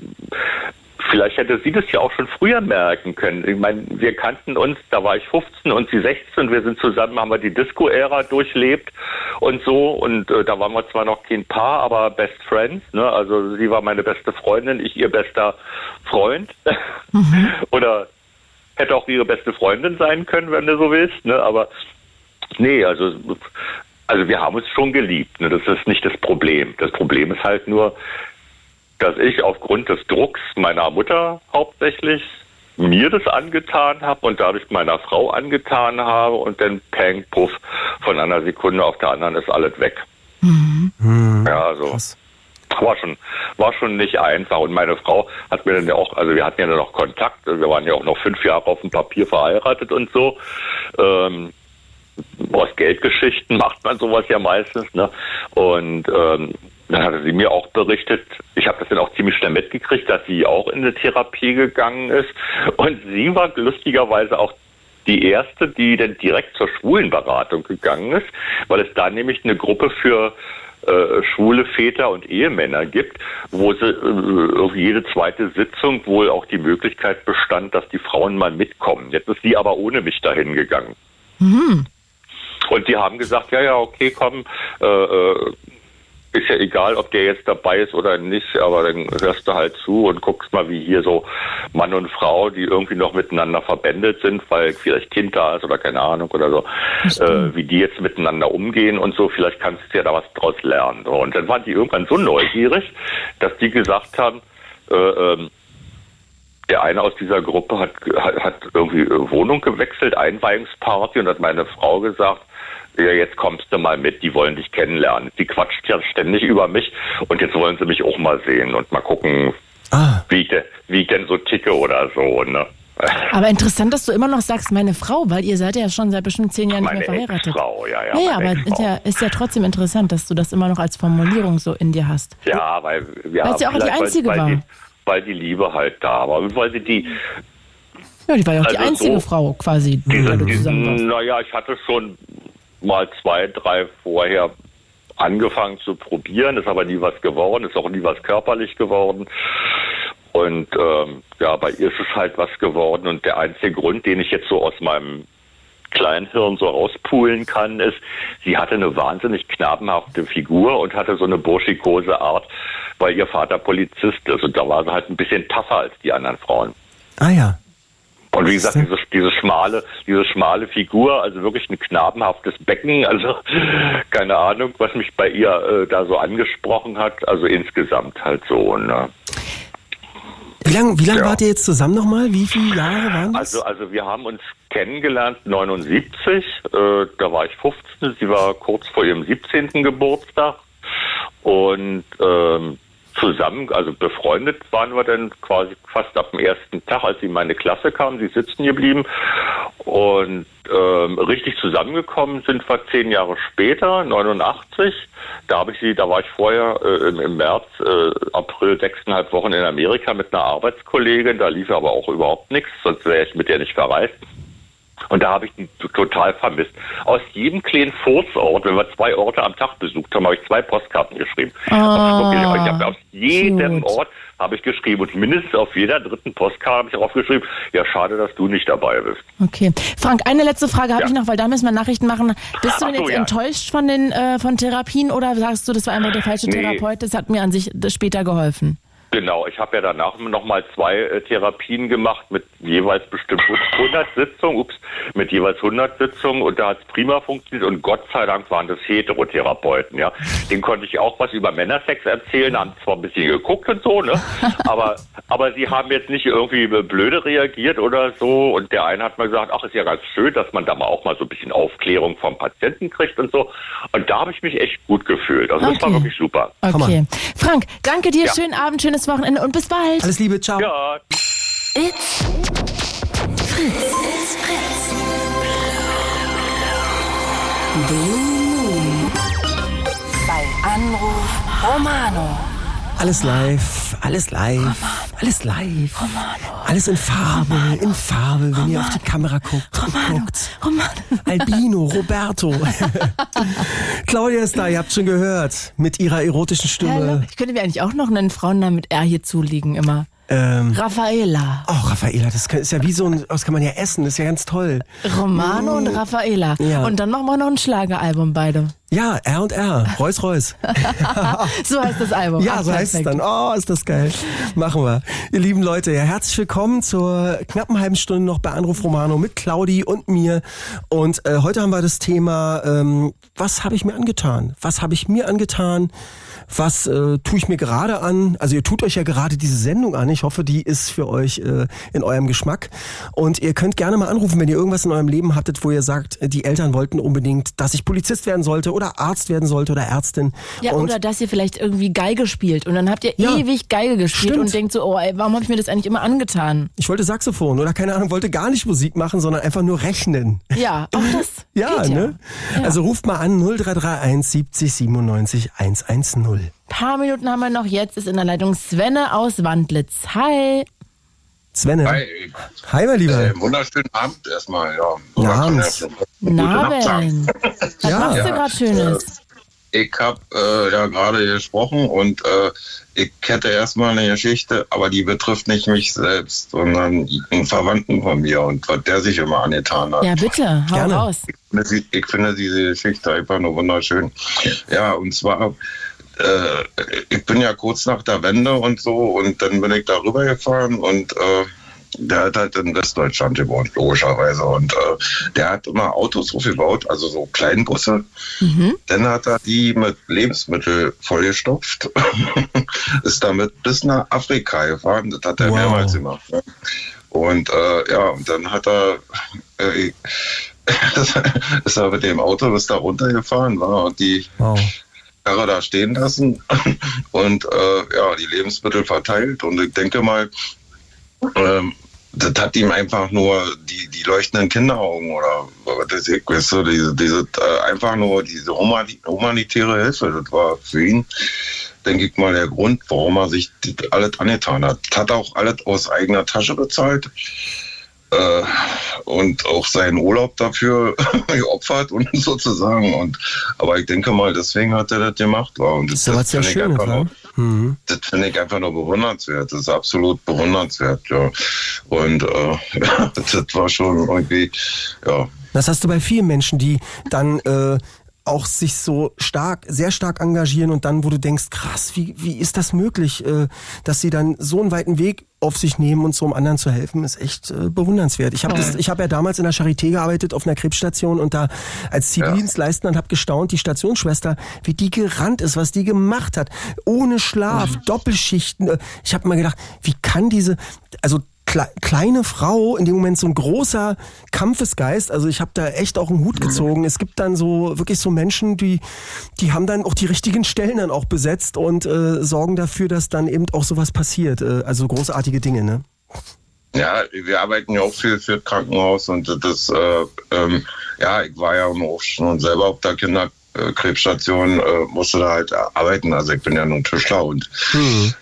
vielleicht hätte sie das ja auch schon früher merken können. Ich meine, wir kannten uns, da war ich 15 und sie 16, wir sind zusammen, haben wir die Disco-Ära durchlebt und so und äh, da waren wir zwar noch kein Paar, aber Best Friends, ne? Also sie war meine beste Freundin, ich ihr bester Freund. [LAUGHS] Oder hätte auch ihre beste Freundin sein können, wenn du so willst, ne? Aber nee, also also wir haben uns schon geliebt, ne? Das ist nicht das Problem. Das Problem ist halt nur, dass ich aufgrund des Drucks meiner Mutter hauptsächlich mir das angetan habe und dadurch meiner Frau angetan habe und dann peng, puff, von einer Sekunde auf der anderen ist alles weg. Ja, also Krass. war schon, war schon nicht einfach. Und meine Frau hat mir dann ja auch, also wir hatten ja dann noch Kontakt, wir waren ja auch noch fünf Jahre auf dem Papier verheiratet und so. Ähm, aus Geldgeschichten macht man sowas ja meistens, ne? Und ähm, dann hatte sie mir auch berichtet, ich habe das dann auch ziemlich schnell mitgekriegt, dass sie auch in eine Therapie gegangen ist. Und sie war lustigerweise auch die erste, die dann direkt zur Schwulenberatung gegangen ist, weil es da nämlich eine Gruppe für äh, schwule Väter und Ehemänner gibt, wo sie äh, auf jede zweite Sitzung wohl auch die Möglichkeit bestand, dass die Frauen mal mitkommen. Jetzt ist sie aber ohne mich dahin gegangen. Und die haben gesagt, ja, ja, okay, komm, äh, äh, ist ja egal, ob der jetzt dabei ist oder nicht, aber dann hörst du halt zu und guckst mal, wie hier so Mann und Frau, die irgendwie noch miteinander verbändet sind, weil vielleicht Kind da ist oder keine Ahnung oder so, äh, wie die jetzt miteinander umgehen und so, vielleicht kannst du ja da was draus lernen. Und dann waren die irgendwann so neugierig, dass die gesagt haben, äh, ähm, der eine aus dieser Gruppe hat, hat, hat irgendwie Wohnung gewechselt, Einweihungsparty und hat meine Frau gesagt, ja, jetzt kommst du mal mit, die wollen dich kennenlernen. Die quatscht ja ständig über mich und jetzt wollen sie mich auch mal sehen und mal gucken, Ah, wie ich, wie ich denn so ticke oder so. Ne? [LAUGHS] Aber interessant, dass du immer noch sagst, meine Frau, weil ihr seid ja schon seit bestimmt zehn Jahren nicht Meine mehr verheiratet. Ex-Frau, ja, ja. Ja, ja, aber ist ja, ist ja trotzdem interessant, dass du das immer noch als Formulierung so in dir hast. Ja, weil wir Weil sie auch die einzige weil, war. weil, die, weil die Liebe halt da war und weil sie die Ja, die war ja auch die Also einzige so- Frau quasi, mit der du zusammen warst. Naja, ich hatte schon mal zwei, drei vorher angefangen zu probieren, ist aber nie was geworden, ist auch nie was körperlich geworden. Und ähm, ja, bei ihr ist es halt was geworden. Und der einzige Grund, den ich jetzt so aus meinem Kleinhirn so rauspulen kann, ist, sie hatte eine wahnsinnig knabenhafte Figur und hatte so eine burschikose Art, weil ihr Vater Polizist ist. Und da war sie halt ein bisschen tougher als die anderen Frauen. ah ja. Und wie gesagt, diese, diese schmale, diese schmale Figur, also wirklich ein knabenhaftes Becken, also keine Ahnung, was mich bei ihr äh, da so angesprochen hat, also insgesamt halt so. Ne? Wie lange wie lang Ja. wart ihr jetzt zusammen nochmal? Wie viele Jahre waren das? Also, also wir haben uns kennengelernt 79, äh, da war ich 15, sie war kurz vor ihrem 17. Geburtstag und ähm, zusammen, also befreundet waren wir dann quasi fast ab dem ersten Tag, als sie in meine Klasse kam, sie sitzen geblieben und ähm, richtig zusammengekommen sind wir zehn Jahre später, 89. Da habe ich sie, da war ich vorher äh, im, im März, äh, April sechseinhalb Wochen in Amerika mit einer Arbeitskollegin. Da lief aber auch überhaupt nichts, sonst wäre ich mit ihr nicht verreist. Und da habe ich die total vermisst. Aus jedem kleinen Furzort, wenn wir zwei Orte am Tag besucht haben, habe ich zwei Postkarten geschrieben. Wirklich, ich habe aus jedem cute. Ort habe ich geschrieben und mindestens auf jeder dritten Postkarte habe ich aufgeschrieben, ja schade, dass du nicht dabei bist. Okay. Frank, eine letzte Frage habe Ja. ich noch, weil da müssen wir Nachrichten machen. Bist du denn so, jetzt ja. enttäuscht von den äh, von Therapien oder sagst du, das war einfach der falsche Nee. Therapeut? Das hat mir an sich später geholfen. Genau, ich habe ja danach nochmal zwei äh, Therapien gemacht mit jeweils bestimmt 100 Sitzungen, ups, mit jeweils 100 Sitzungen und da hat es prima funktioniert und Gott sei Dank waren das Heterotherapeuten, ja. Den konnte ich auch was über Männersex erzählen, haben zwar ein bisschen geguckt und so, ne, [LAUGHS] aber, aber sie haben jetzt nicht irgendwie blöde reagiert oder so und der eine hat mal gesagt, ach, ist ja ganz schön, dass man da mal auch mal so ein bisschen Aufklärung vom Patienten kriegt und so und da habe ich mich echt gut gefühlt, also das war Okay. wirklich super. Okay. Frank, danke dir, Ja. schönen Abend, schönes Wochenende und bis bald. Alles Liebe, ciao. Ja, It's Fritz. It's Fritz. Blue Moon. Bei Anruf Romano. Alles live, alles live, alles live. Alles in Farbe, in Farbe, wenn ihr auf die Kamera guckt. und guckt. Romano. [LAUGHS] Albino, Roberto. [LAUGHS] Claudia ist da, ihr habt schon gehört. Mit ihrer erotischen. Stimme. Ich könnte mir eigentlich auch noch einen Frauennamen mit R hier zulegen immer. Ähm, Raffaela. oh, Raffaela, das ist ja wie so ein, das kann man ja essen, das ist ja ganz toll. Romano und Raffaela. Ja. Und dann machen wir noch ein Schlageralbum beide. Ja, R und R, Reus Reus. [LAUGHS] So heißt das Album. Ja, Ach, so heißt es dann. Oh, ist das geil. Machen wir. Ihr lieben Leute, ja, herzlich willkommen zur knappen halben Stunde noch bei Anruf Romano mit Claudi und mir. Und äh, heute haben wir das Thema, ähm, was habe ich mir angetan? Was habe ich mir angetan? Was äh, tue ich mir gerade an? Also ihr tut euch ja gerade diese Sendung an. Ich hoffe, die ist für euch äh, in eurem Geschmack. Und ihr könnt gerne mal anrufen, wenn ihr irgendwas in eurem Leben hattet, wo ihr sagt, äh, die Eltern wollten unbedingt, dass ich Polizist werden sollte oder Arzt werden sollte oder Ärztin. Ja, und oder dass ihr vielleicht irgendwie Geige spielt und dann habt ihr Ja, ewig Geige gespielt stimmt. und denkt so, oh ey, warum habe ich mir das eigentlich immer angetan? Ich wollte Saxophon oder keine Ahnung, wollte gar nicht Musik machen, sondern einfach nur rechnen. Ja, [LAUGHS] auch das Ja, geht ja. ne? Also ruft mal an 0331 70 97 110. Paar Minuten haben wir noch. Jetzt ist in der Leitung Svenne aus Wandlitz. Hi. Svenne. Hi, Hi, mein Lieber. äh, wunderschönen Abend erstmal. Ja, Ja, Abend. Naben. Was Ja. machst du gerade Schönes? Ich habe äh, ja gerade gesprochen und äh, ich hätte erstmal eine Geschichte, aber die betrifft nicht mich selbst, sondern einen Verwandten von mir und was der sich immer angetan hat. Ja, bitte, hau Gerne. raus. Ich finde, ich finde diese Geschichte einfach nur wunderschön. Ja, und zwar, äh, ich bin ja kurz nach der Wende und so und dann bin ich da rüber gefahren und äh, der hat halt in Westdeutschland gewohnt, logischerweise. Und äh, der hat immer Autos aufgebaut, also so Kleinbusse. Dann hat er die mit Lebensmittel vollgestopft, [LAUGHS] ist damit bis nach Afrika gefahren. Das hat er Wow. mehrmals gemacht. Ne? Und äh, ja, und dann hat er äh, das [LAUGHS] ist er mit dem Auto bis da runtergefahren war und die Wow. Karre da stehen lassen [LAUGHS] und äh, ja, die Lebensmittel verteilt. Und ich denke mal, ähm, das hat ihm einfach nur die, die leuchtenden Kinderaugen oder ich, weißt du, diese, diese äh, einfach nur diese humani- humanitäre Hilfe, das war für ihn, denke ich mal, der Grund, warum er sich das alles angetan hat. Hat auch alles aus eigener Tasche bezahlt äh, und auch seinen Urlaub dafür [LAUGHS] geopfert und [LAUGHS] sozusagen. Und aber ich denke mal, deswegen hat er das gemacht. War. Und Das ist aber sehr finde ich schön, einfach nur- Mhm. das finde ich einfach nur bewundernswert. Das ist absolut bewundernswert, ja. Und äh, [LAUGHS] das war schon irgendwie, ja, Das hast du bei vielen Menschen, die dann äh, auch sich so stark, sehr stark engagieren und dann, wo du denkst, krass, wie, wie ist das möglich, äh, dass sie dann so einen weiten Weg auf sich nehmen und so um anderen zu helfen, ist echt äh, bewundernswert. Ich habe das, ich habe ja damals in der Charité gearbeitet auf einer Krebsstation und da als Zivildienstleister und habe gestaunt, die Stationsschwester, wie die gerannt ist, was die gemacht hat, ohne Schlaf, Doppelschichten. Äh, Ich habe mal gedacht, wie kann diese, also kle kleine Frau, in dem Moment so ein großer Kampfesgeist. Also ich habe da echt auch einen Hut gezogen. Es gibt dann so wirklich so Menschen, die, die haben dann auch die richtigen Stellen dann auch besetzt und äh, sorgen dafür, dass dann eben auch sowas passiert. Äh, also großartige Dinge, ne? Ja, wir arbeiten ja auch viel für Krankenhaus und das, äh, ähm, ja, ich war ja auch schon selber auf der Kinderkrebsstation, äh, musste da halt arbeiten. Also ich bin ja nur Tischler und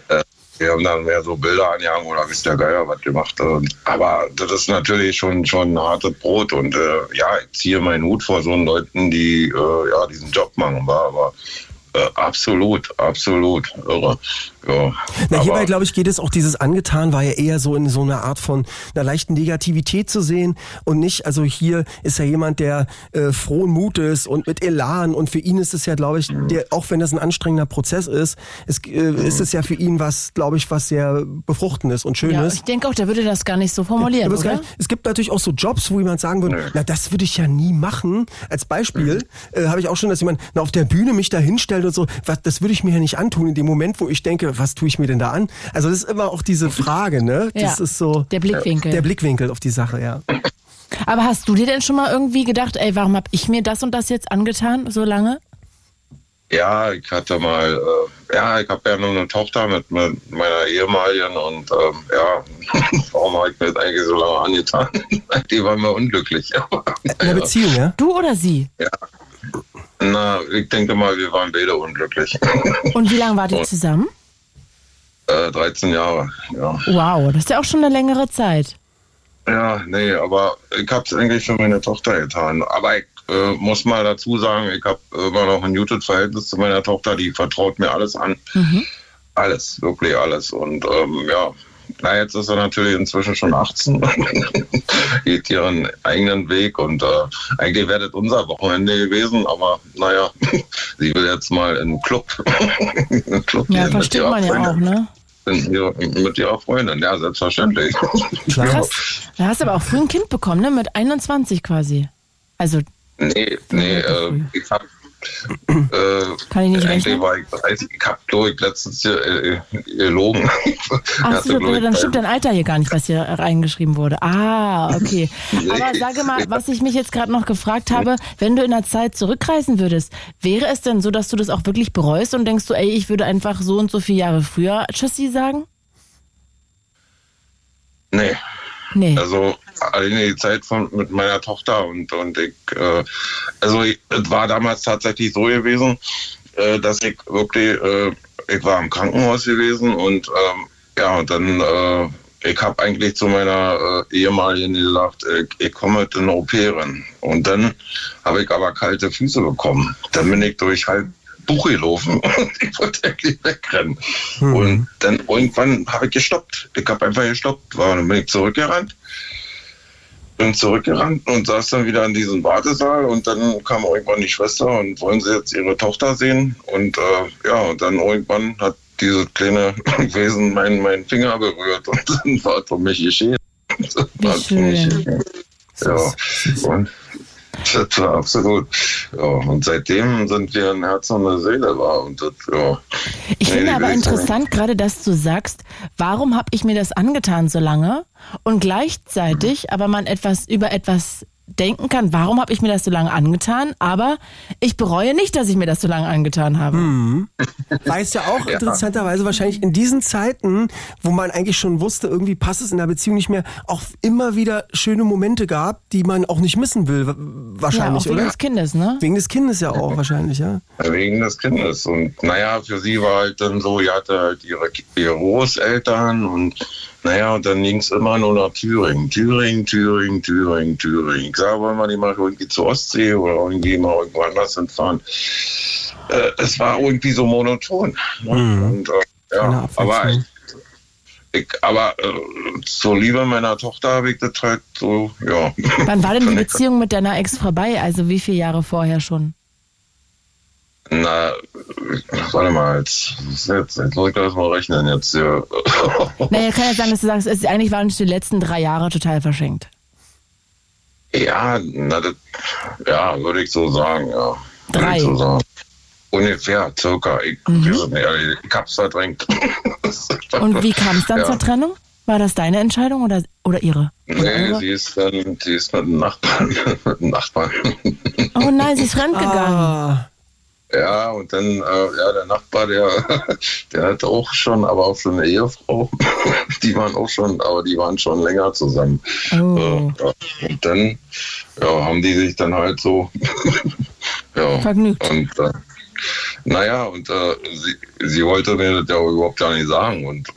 äh, Wir haben dann mehr so Bilder angehangen oder wisst der Geier was gemacht. Aber das ist natürlich schon, schon hartes Brot. Und äh, ja, ich ziehe meinen Hut vor so Leuten, die äh, ja, diesen Job machen. War, aber äh, absolut, absolut irre. Ja, Na, hierbei, glaube ich, geht es auch dieses angetan, war ja eher so in so einer Art von einer leichten Negativität zu sehen und nicht, also hier ist ja jemand, der äh, frohen Mutes und mit Elan und für ihn ist es ja, glaube ich, der, auch wenn das ein anstrengender Prozess ist, es, äh, ist es ja für ihn was, glaube ich, was sehr befruchtendes und Ja, schönes. ich denke auch, der würde das gar nicht so formulieren, oder? kann- es gibt natürlich auch so Jobs, wo jemand sagen würde, na das würde ich ja nie machen. Als Beispiel äh, habe ich auch schon, dass jemand na, auf der Bühne mich da hinstellt und so, was, das würde ich mir ja nicht antun in dem Moment, wo ich denke, was tue ich mir denn da an? Also das ist immer auch diese Frage, ne? Das Ja, ist so der Blickwinkel. der Blickwinkel auf die Sache, ja. Aber hast du dir denn schon mal irgendwie gedacht, ey, warum habe ich mir das und das jetzt angetan, so lange? Ja, ich hatte mal, äh, ja, ich habe ja nur eine Tochter mit, mit meiner ehemaligen und ähm, ja, [LAUGHS] warum habe ich mir das eigentlich so lange angetan? [LAUGHS] Die waren mir unglücklich. In der Beziehung, ja? Du oder sie? Na, ich denke mal, wir waren beide unglücklich. Und wie lange wart ihr zusammen? Äh, 13 Jahre, ja. Wow, das ist ja auch schon eine längere Zeit. Ja, nee, aber ich habe es eigentlich für meine Tochter getan. Aber ich äh, muss mal dazu sagen, ich habe immer noch ein gutes Verhältnis zu meiner Tochter, die vertraut mir alles an. Alles, wirklich alles. Und ähm, ja, na, jetzt ist er natürlich inzwischen schon 18, [LAUGHS] geht ihren eigenen Weg und äh, eigentlich wäre das unser Wochenende gewesen, aber naja, [LAUGHS] sie will jetzt mal in den Club. [LAUGHS] in Club Ja, versteht man ja auch, ne? Mit ihrer- Freundin, ja, selbstverständlich. Krass. Da hast du aber auch früh ein Kind bekommen, ne? Mit 21 quasi. Also, Nee, nee, äh, ich hab. Äh, Kann ich nicht rechnen? war ich 30, ich hab, glaube ich, letztens hier äh, gelogen. ach [LAUGHS] so, dann stimmt dein Alter hier gar nicht, was hier reingeschrieben wurde. Ah, okay. [LAUGHS] Aber sage mal, was ich mich jetzt gerade noch gefragt habe, wenn du in der Zeit zurückreisen würdest, wäre es denn so, dass du das auch wirklich bereust und denkst du, ey, ich würde einfach so und so viele Jahre früher Tschüssi sagen? Nee, Nee. also alleine die Zeit von, mit meiner Tochter und, und ich, äh, also es war damals tatsächlich so gewesen, äh, dass ich wirklich, äh, ich war im Krankenhaus gewesen und ähm, ja, und dann, äh, ich habe eigentlich zu meiner äh, ehemaligen gesagt, ich, ich komme mit in OP rein. Und dann habe ich aber kalte Füße bekommen. Dann bin ich durch halb Buch gelaufen [LAUGHS] und ich wollte eigentlich wegrennen. Und dann irgendwann habe ich gestoppt. Ich habe einfach gestoppt. War, dann bin ich zurückgerannt. Bin zurückgerannt und saß dann wieder in diesem Wartesaal und dann kam irgendwann die Schwester und wollen sie jetzt ihre Tochter sehen. Und äh, ja, und dann irgendwann hat dieses kleine [LAUGHS] Wesen meinen, meinen Finger berührt und [LAUGHS] dann war es für mich geschehen. Das Wie war für mich geschehen. Ja, und [LAUGHS] das war absolut. Ja, und seitdem sind wir ein Herz und eine Seele war. Und das, ja. Ich Nee, finde aber interessant, gerade dass du sagst, warum habe ich mir das angetan so lange und gleichzeitig aber man etwas über etwas denken kann, warum habe ich mir das so lange angetan, aber ich bereue nicht, dass ich mir das so lange angetan habe. [LAUGHS] Weiß ja auch interessanterweise wahrscheinlich in diesen Zeiten, wo man eigentlich schon wusste, irgendwie passt es in der Beziehung nicht mehr, auch immer wieder schöne Momente gab, die man auch nicht missen will, wa- Ja, wahrscheinlich, auch wegen oder? des Kindes, ne? Wegen des Kindes ja auch wahrscheinlich, ja. Wegen des Kindes. Und naja, für sie war halt dann so, sie hatte halt ihre, ihre Großeltern und naja, und dann ging es immer nur nach Thüringen. Thüringen, Thüringen, Thüringen, Thüringen. Ich sage, wollen wir nicht mal irgendwie zur Ostsee oder irgendwie mal irgendwo anders hinfahren. Äh, es war irgendwie so monoton. Ne? Und, äh, ja, aber ich, ich, aber äh, zur Liebe meiner Tochter habe ich das halt so, ja. Wann war denn die [LAUGHS] Beziehung mit deiner Ex vorbei? Also wie viele Jahre vorher schon? Na, warte mal, jetzt, jetzt, jetzt muss ich das mal rechnen. Jetzt hier. [LAUGHS] Naja, kann ja sein, dass du sagst, es, eigentlich waren die letzten drei Jahre total verschenkt. ja, na, das, ja, würde ich so sagen, ja. Drei. Ich so sagen. Ungefähr, circa. Ich, Mhm. ehrlich, ich hab's verdrängt. [LAUGHS] Und wie kam es dann Ja. zur Trennung? War das deine Entscheidung oder, oder ihre? Oder Nee, sie ist dann, sie ist mit dem Nachbarn, [LAUGHS] mit dem Nachbarn. Oh nein, sie ist fremdgegangen. Ah, Ja, und dann, äh, ja, der Nachbar, der, [LAUGHS] der hat auch schon, aber auch schon eine Ehefrau. [LAUGHS] Die waren auch schon, aber die waren schon länger zusammen. Oh. Äh. Und dann ja, haben die sich dann halt so [LAUGHS] ja, Vergnügt. Und, äh, naja, und äh, sie, sie wollte mir das ja überhaupt gar nicht sagen. Und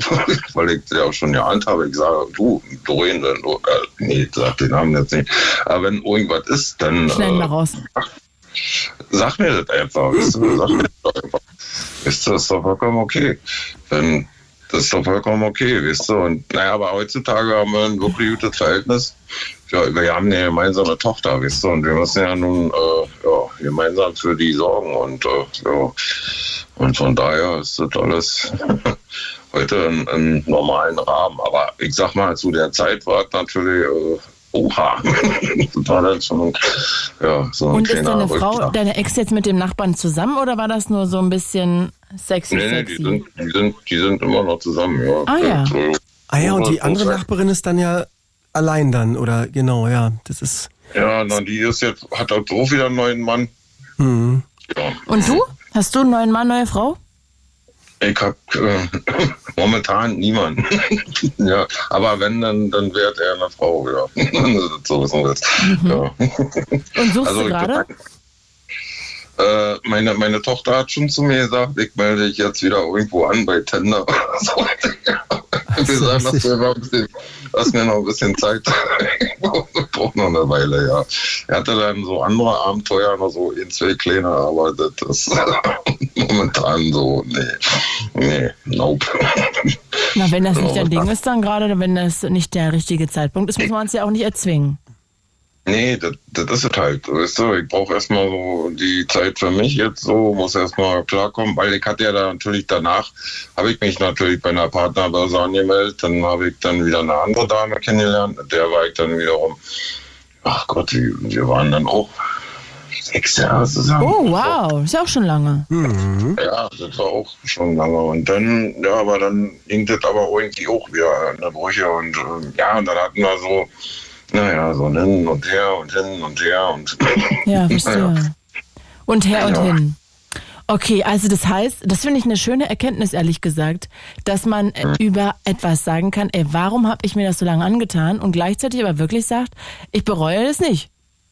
weil ich ja auch schon geahnt habe, ich sage, du, Doreen, du, äh, nee, ich sag den Namen jetzt nicht. Aber wenn irgendwas ist, dann. Schnell mal äh, raus. Sag mir das einfach, weißt du, sag mir das einfach. Weißt du, das ist doch vollkommen okay. Wenn, das ist doch vollkommen okay, weißt du. Und naja, aber heutzutage haben wir ein wirklich gutes Verhältnis. Ja, wir haben eine gemeinsame Tochter, weißt du, und wir müssen ja nun äh, ja, gemeinsam für die sorgen. Und äh, ja, und von daher ist das alles [LAUGHS] heute in normalen Rahmen. Aber ich sag mal, zu der Zeit war es natürlich äh, oha. [LAUGHS] das war dann schon ja, so ein Und ist deine Frau, Rückschlag. deine Ex jetzt mit dem Nachbarn zusammen oder war das nur so ein bisschen sexy, Nee, nee, die sind, die, sind, die sind immer noch zusammen, ja. Ah, ja. So, Ah ja, und die so- andere so- Nachbarin ist dann ja allein dann, oder genau, ja. Das ist. Ja, na, die ist jetzt, hat auch so wieder einen neuen Mann. Hm. Ja. Und du? Hast du einen neuen Mann, neue Frau? Ich hab äh, [LAUGHS] momentan niemanden. [LAUGHS] ja, aber wenn, dann, dann wird er eine Frau, ja. [LAUGHS] so wissen wir es. Ja. Und suchst Also, du gerade? Äh, meine, meine Tochter hat schon zu mir gesagt, ich melde dich jetzt wieder irgendwo an bei Tender. So. Wir sagen, lass mir, noch ein bisschen, lass mir noch ein bisschen Zeit. [LAUGHS] ich brauche noch eine Weile, ja. Er hatte dann so andere Abenteuer, noch so ein, zwei kleine, aber das ist [LAUGHS] momentan so, nee, nee, nope. Na, wenn das nicht dein Ding ist, dann gerade, wenn das nicht der richtige Zeitpunkt ist, muss man es ja auch nicht erzwingen. Nee, das, das ist es halt. Weißt du, ich brauche erstmal so die Zeit für mich jetzt so, muss erstmal klarkommen, weil ich hatte ja da natürlich danach, habe ich mich natürlich bei einer Partnerbörse angemeldet, dann habe ich dann wieder eine andere Dame kennengelernt, mit der war ich dann wiederum, ach Gott, wir, wir waren dann auch sechs Jahre zusammen. Oh, wow, ist ja auch schon lange. Ja, das war auch schon lange. Und dann, ja, aber dann ging das aber irgendwie auch wieder in der Brüche. Und ähm, ja, und dann hatten wir so, naja, so hin und her und hin und her und Ja, [LAUGHS] verstehe. Und her und Ja. hin. Okay, also das heißt, das finde ich eine schöne Erkenntnis, ehrlich gesagt, dass man äh, über etwas sagen kann, ey, warum habe ich mir das so lange angetan und gleichzeitig aber wirklich sagt, ich bereue das nicht.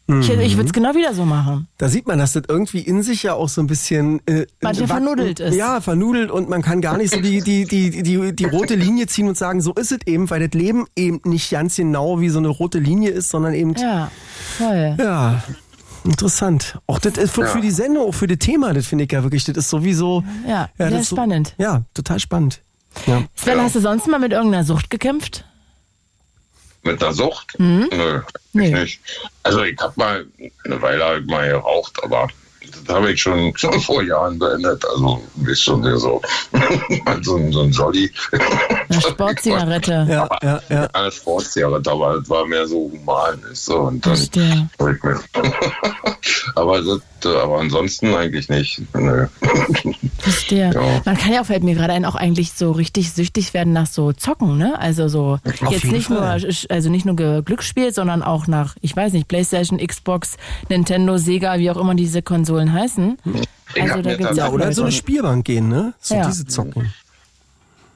Ich, ich würde es genau wieder so machen. Da sieht man, dass das irgendwie in sich ja auch so ein bisschen äh, Manche wack- vernudelt ist. Ja, vernudelt und man kann gar nicht so die, die, die, die, die rote Linie ziehen und sagen, so ist es eben, weil das Leben eben nicht ganz genau wie so eine rote Linie ist, sondern eben Ja, voll. Ja, interessant. Auch das ist für, für die Sendung, auch für das Thema, das finde ich ja wirklich, das ist sowieso. Ja, das sehr ist so- spannend. Ja, total spannend. Ja. Sven, hast du sonst mal mit irgendeiner Sucht gekämpft? Mit einer Sucht? Nö, Mhm. Nee. ich nicht. Also ich habe mal eine Weile halt mal geraucht, aber das habe ich schon, [LAUGHS] schon vor Jahren beendet. Also ist schon wieder so, [LAUGHS] so, ein, so ein Jolly. Eine Sportzigarette. Ja, ja, ja. Eine Sportzigarette, aber das war mehr so human. Ist so. Und dann [LAUGHS] aber, das, aber ansonsten eigentlich nicht. Nö. [LAUGHS] Verstehe. Ja. Man kann ja auch, fällt mir gerade ein, auch eigentlich so richtig süchtig werden nach so Zocken, ne? Also so jetzt jeden nicht Fall. nur, also nicht nur Glücksspiel, sondern auch nach, ich weiß nicht, Playstation, Xbox, Nintendo, Sega, wie auch immer diese Konsolen heißen. Also da gibt's Ja, oder so eine. Spielbank gehen, ne? So Ja. diese Zocken.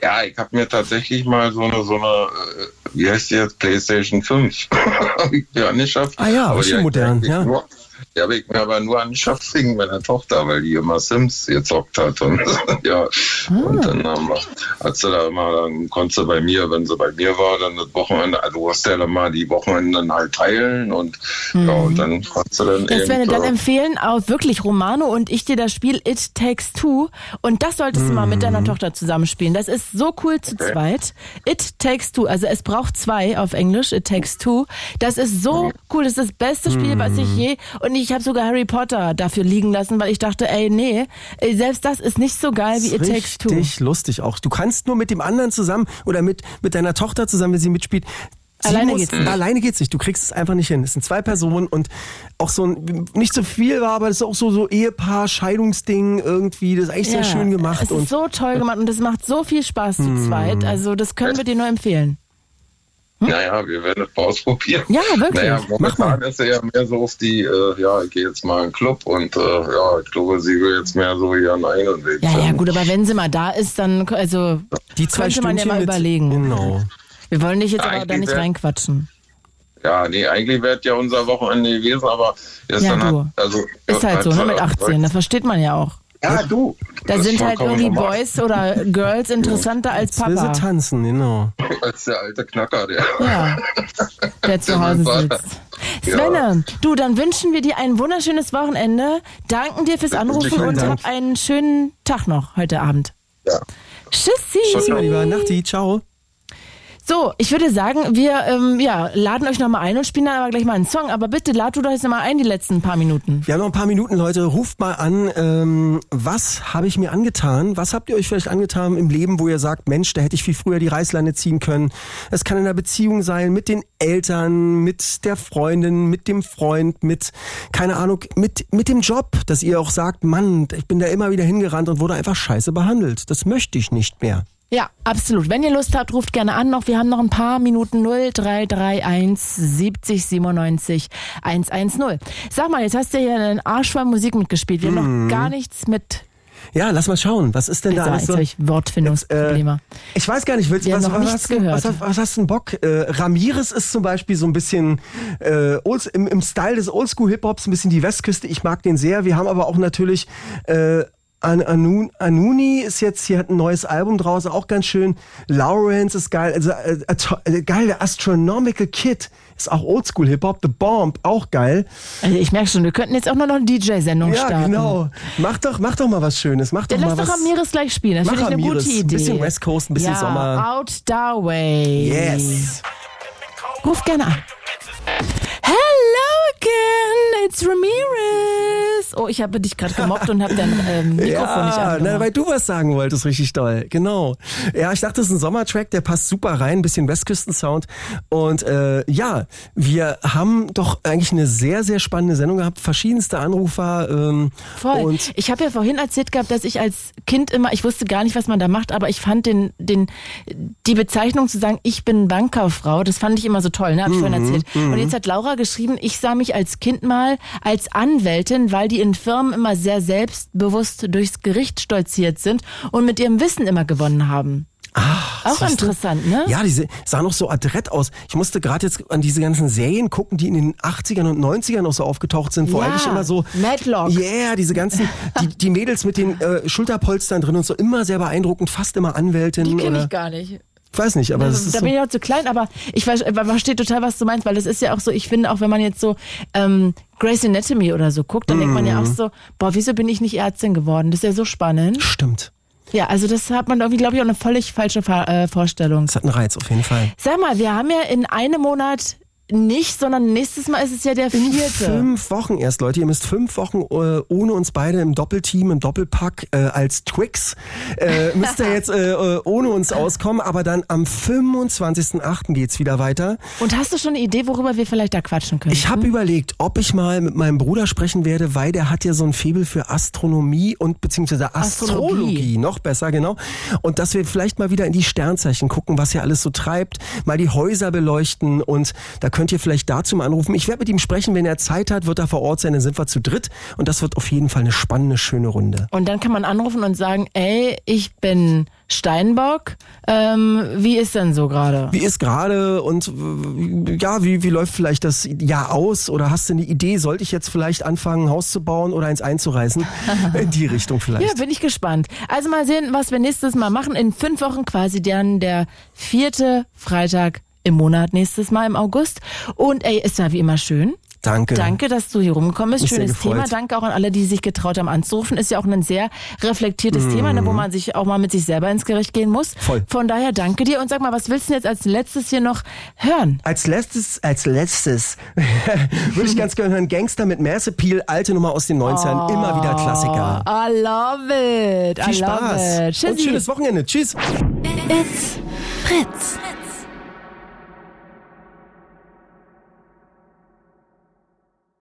Ja, ich habe mir tatsächlich mal so eine, so eine, äh, wie heißt die jetzt, PlayStation 5 [LAUGHS] hab ich mir angeschafft. Ah ja, aber schon modern, ja. Nur, die habe ich mir aber nur angeschafft wegen meiner Tochter, weil die immer Sims gezockt hat. Und, [LAUGHS] ja, Ah. und dann ähm, hat sie da immer, dann konnte sie bei mir, wenn sie bei mir war, dann das Wochenende, also du hast ja dann mal die Wochenenden halt teilen und ja, und dann konnte sie dann Mhm. Das eben. werde dann empfehlen, auch wirklich Romano und ich dir das Spiel It Takes Two. Und das solltest du mal mit Mhm. deiner Tochter zusammenspielen. Das ist so cool zu zweit. It Takes Two, also es braucht zwei auf Englisch, It Takes Two. Das ist so Mhm. cool, das ist das beste Spiel, was ich je, und ich habe sogar Harry Potter dafür liegen lassen, weil ich dachte, ey, nee, ey, selbst das ist nicht so geil wie It Takes Two. Richtig lustig auch. Du kannst nur mit dem anderen zusammen oder mit, mit deiner Tochter zusammen, wenn sie mitspielt. Sie Alleine muss, geht's nicht. Alleine geht's nicht. Du kriegst es einfach nicht hin. Es sind zwei Personen und auch so ein, nicht so viel war, aber es ist auch so, so Ehepaar, Scheidungsding irgendwie. Das ist eigentlich sehr schön gemacht. Es und ist so toll gemacht und es macht so viel Spaß zu zweit. Also das können wir dir nur empfehlen. Naja, wir werden es mal ausprobieren. Ja, wirklich. Naja, Mach mal. momentan ist er ja mehr so auf die, äh, ja, ich gehe jetzt mal in den Club und äh, ja, ich glaube, sie will jetzt mehr so ihren eigenen Weg. Ja, ja, gut, aber wenn sie mal da ist, dann, also, die zwei könnte man ja Stündchen mal mit- überlegen. Genau. wir wollen dich jetzt Ja, aber da nicht wär- reinquatschen. Ja, nee, eigentlich wäre ja unser Wochenende gewesen, aber Ja, gestern du. hat, also. Ist halt so, ne, mit äh, 18, das versteht man ja auch. Ja, du. Da Das sind halt irgendwie normal. Boys oder Girls interessanter als Jetzt will sie Papa. tanzen, genau. Als der alte Knacker, der. Ja, der [LAUGHS] zu Hause sitzt. Svenne, du, dann wünschen wir dir ein wunderschönes Wochenende, danken dir fürs Anrufen und Dank. hab einen schönen Tag noch heute Abend. Ja. Tschüssi. Tschüss, mein Lieber. Nachti, ciao. So, ich würde sagen, wir ähm, ja, laden euch nochmal ein und spielen dann aber gleich mal einen Song. Aber bitte lad du doch jetzt nochmal ein, die letzten paar Minuten. Wir haben noch ein paar Minuten, Leute. Ruft mal an. Ähm, was habe ich mir angetan? Was habt ihr euch vielleicht angetan im Leben, wo ihr sagt, Mensch, da hätte ich viel früher die Reißleine ziehen können? Es kann in der Beziehung sein, mit den Eltern, mit der Freundin, mit dem Freund, mit, keine Ahnung, mit, mit dem Job, dass ihr auch sagt, Mann, ich bin da immer wieder hingerannt und wurde einfach scheiße behandelt. Das möchte ich nicht mehr. Ja, absolut. Wenn ihr Lust habt, ruft gerne an noch. Wir haben noch ein paar Minuten 0331 70 97 110. Sag mal, jetzt hast du hier einen Arsch voll Musik mitgespielt. Wir haben noch gar nichts mit. Ja, lass mal schauen. Was ist denn Jetzt, da jetzt alles so? ich Wortfindungsprobleme. Ich weiß gar nicht, willst Wir was, noch was, nichts hast, du- gehört. was, hast- was hast du denn Bock? Äh, Ramirez ist zum Beispiel so ein bisschen äh, old, im, im Style des Oldschool-Hip-Hops, ein bisschen die Westküste. Ich mag den sehr. Wir haben aber auch natürlich äh, An Anun Anuni ist jetzt hier hat ein neues Album draußen, auch ganz schön. Lawrence ist geil, also äh, äh, geil. Der Astronomical Kid ist auch Oldschool Hip Hop. The Bomb auch geil. Also ich merke schon, wir könnten jetzt auch noch eine DJ-Sendung Ja, starten. genau. Mach doch, mach doch mal was Schönes. Mach doch Dann mal lass doch was. Ramirez gleich spielen. Das finde ich eine gute Ein Idee. bisschen West Coast, ein bisschen ja, Sommer. Out Star Way. Yes. Ruf gerne an. Again, it's Ramirez. Oh, ich habe dich gerade gemobbt und habe dein ähm, [LAUGHS] Mikrofon nicht Ja, angemacht. na, weil du was sagen wolltest, richtig doll. Genau. Ja, ich dachte, das ist ein Sommertrack, der passt super rein, ein bisschen Westküsten-Sound. Und äh, ja, wir haben doch eigentlich eine sehr, sehr spannende Sendung gehabt, verschiedenste Anrufer. Ähm, Voll. Und ich habe ja vorhin erzählt gehabt, dass ich als Kind immer, ich wusste gar nicht, was man da macht, aber ich fand den, den, die Bezeichnung zu sagen, ich bin Bankkauffrau, das fand ich immer so toll, ne? Hab ich Mhm, vorhin erzählt. Und jetzt hat Laura geschrieben, ich sah mich als Kind mal als Anwältin, weil die in Firmen immer sehr selbstbewusst durchs Gericht stolziert sind und mit ihrem Wissen immer gewonnen haben. Auch siehst du? interessant, ne? Ja, diese sah noch so adrett aus. Ich musste gerade jetzt an diese ganzen Serien gucken, die in den 80ern und 90ern noch so aufgetaucht sind, wo Ja, eigentlich immer so Matlock. Yeah, diese ganzen die, die Mädels mit den äh, Schulterpolstern drin und so immer sehr beeindruckend, fast immer Anwältinnen Die kenne ich gar nicht. Ich weiß nicht, aber das ist da so, bin ich auch zu klein, aber ich ver- verstehe total, was du meinst, weil das ist ja auch so, ich finde auch, wenn man jetzt so ähm, Grey's Anatomy oder so guckt, dann denkt man Mhm. ja auch so, boah, wieso bin ich nicht Ärztin geworden? Das ist ja so spannend. stimmt. Ja, also das hat man irgendwie, glaube ich, auch eine völlig falsche äh, Vorstellung. Das hat einen Reiz auf jeden Fall. Sag mal, wir haben ja in einem Monat nicht, sondern nächstes Mal ist es ja der vierte. Fünf Wochen erst, Leute. Ihr müsst fünf Wochen äh, ohne uns beide im Doppelteam, im Doppelpack äh, als Twix äh, müsst ihr jetzt äh, äh, ohne uns auskommen. Aber dann am 25.08. geht's wieder weiter. Und hast du schon eine Idee, worüber wir vielleicht da quatschen können? Ich habe überlegt, ob ich mal mit meinem Bruder sprechen werde, weil der hat ja so ein Faible für Astronomie und beziehungsweise Astrologie. Astrologie. Noch besser, genau. Und dass wir vielleicht mal wieder in die Sternzeichen gucken, was hier alles so treibt, mal die Häuser beleuchten und da könnt ihr vielleicht dazu mal anrufen. Ich werde mit ihm sprechen, wenn er Zeit hat, wird er vor Ort sein, dann sind wir zu dritt und das wird auf jeden Fall eine spannende, schöne Runde. Und dann kann man anrufen und sagen, ey, ich bin Steinbock. Ähm, wie ist denn so gerade? Wie ist gerade und äh, ja, wie, wie läuft vielleicht das Jahr aus? Oder hast du eine Idee, sollte ich jetzt vielleicht anfangen, ein Haus zu bauen oder eins einzureißen? [LAUGHS] In die Richtung vielleicht. Ja, bin ich gespannt. Also mal sehen, was wir nächstes Mal machen. In fünf Wochen quasi dann der vierte Freitag im Monat nächstes Mal im August. Und ey, es war wie immer schön. Danke. Danke, dass du hier rumgekommen bist. Mich Schönes. Thema. Danke auch an alle, die sich getraut haben anzurufen. Ist ja auch ein sehr reflektiertes Thema, ne, wo man sich auch mal mit sich selber ins Gericht gehen muss. Voll. Von daher danke dir und sag mal, was willst du denn jetzt als letztes hier noch hören? Als letztes, als letztes [LAUGHS] würde ich ganz gerne hören, Gangster mit Mass Appeal, alte Nummer aus den 90ern, immer wieder Klassiker. I love it. Viel I love Spaß it. und schönes Wochenende. Tschüss. It's Fritz.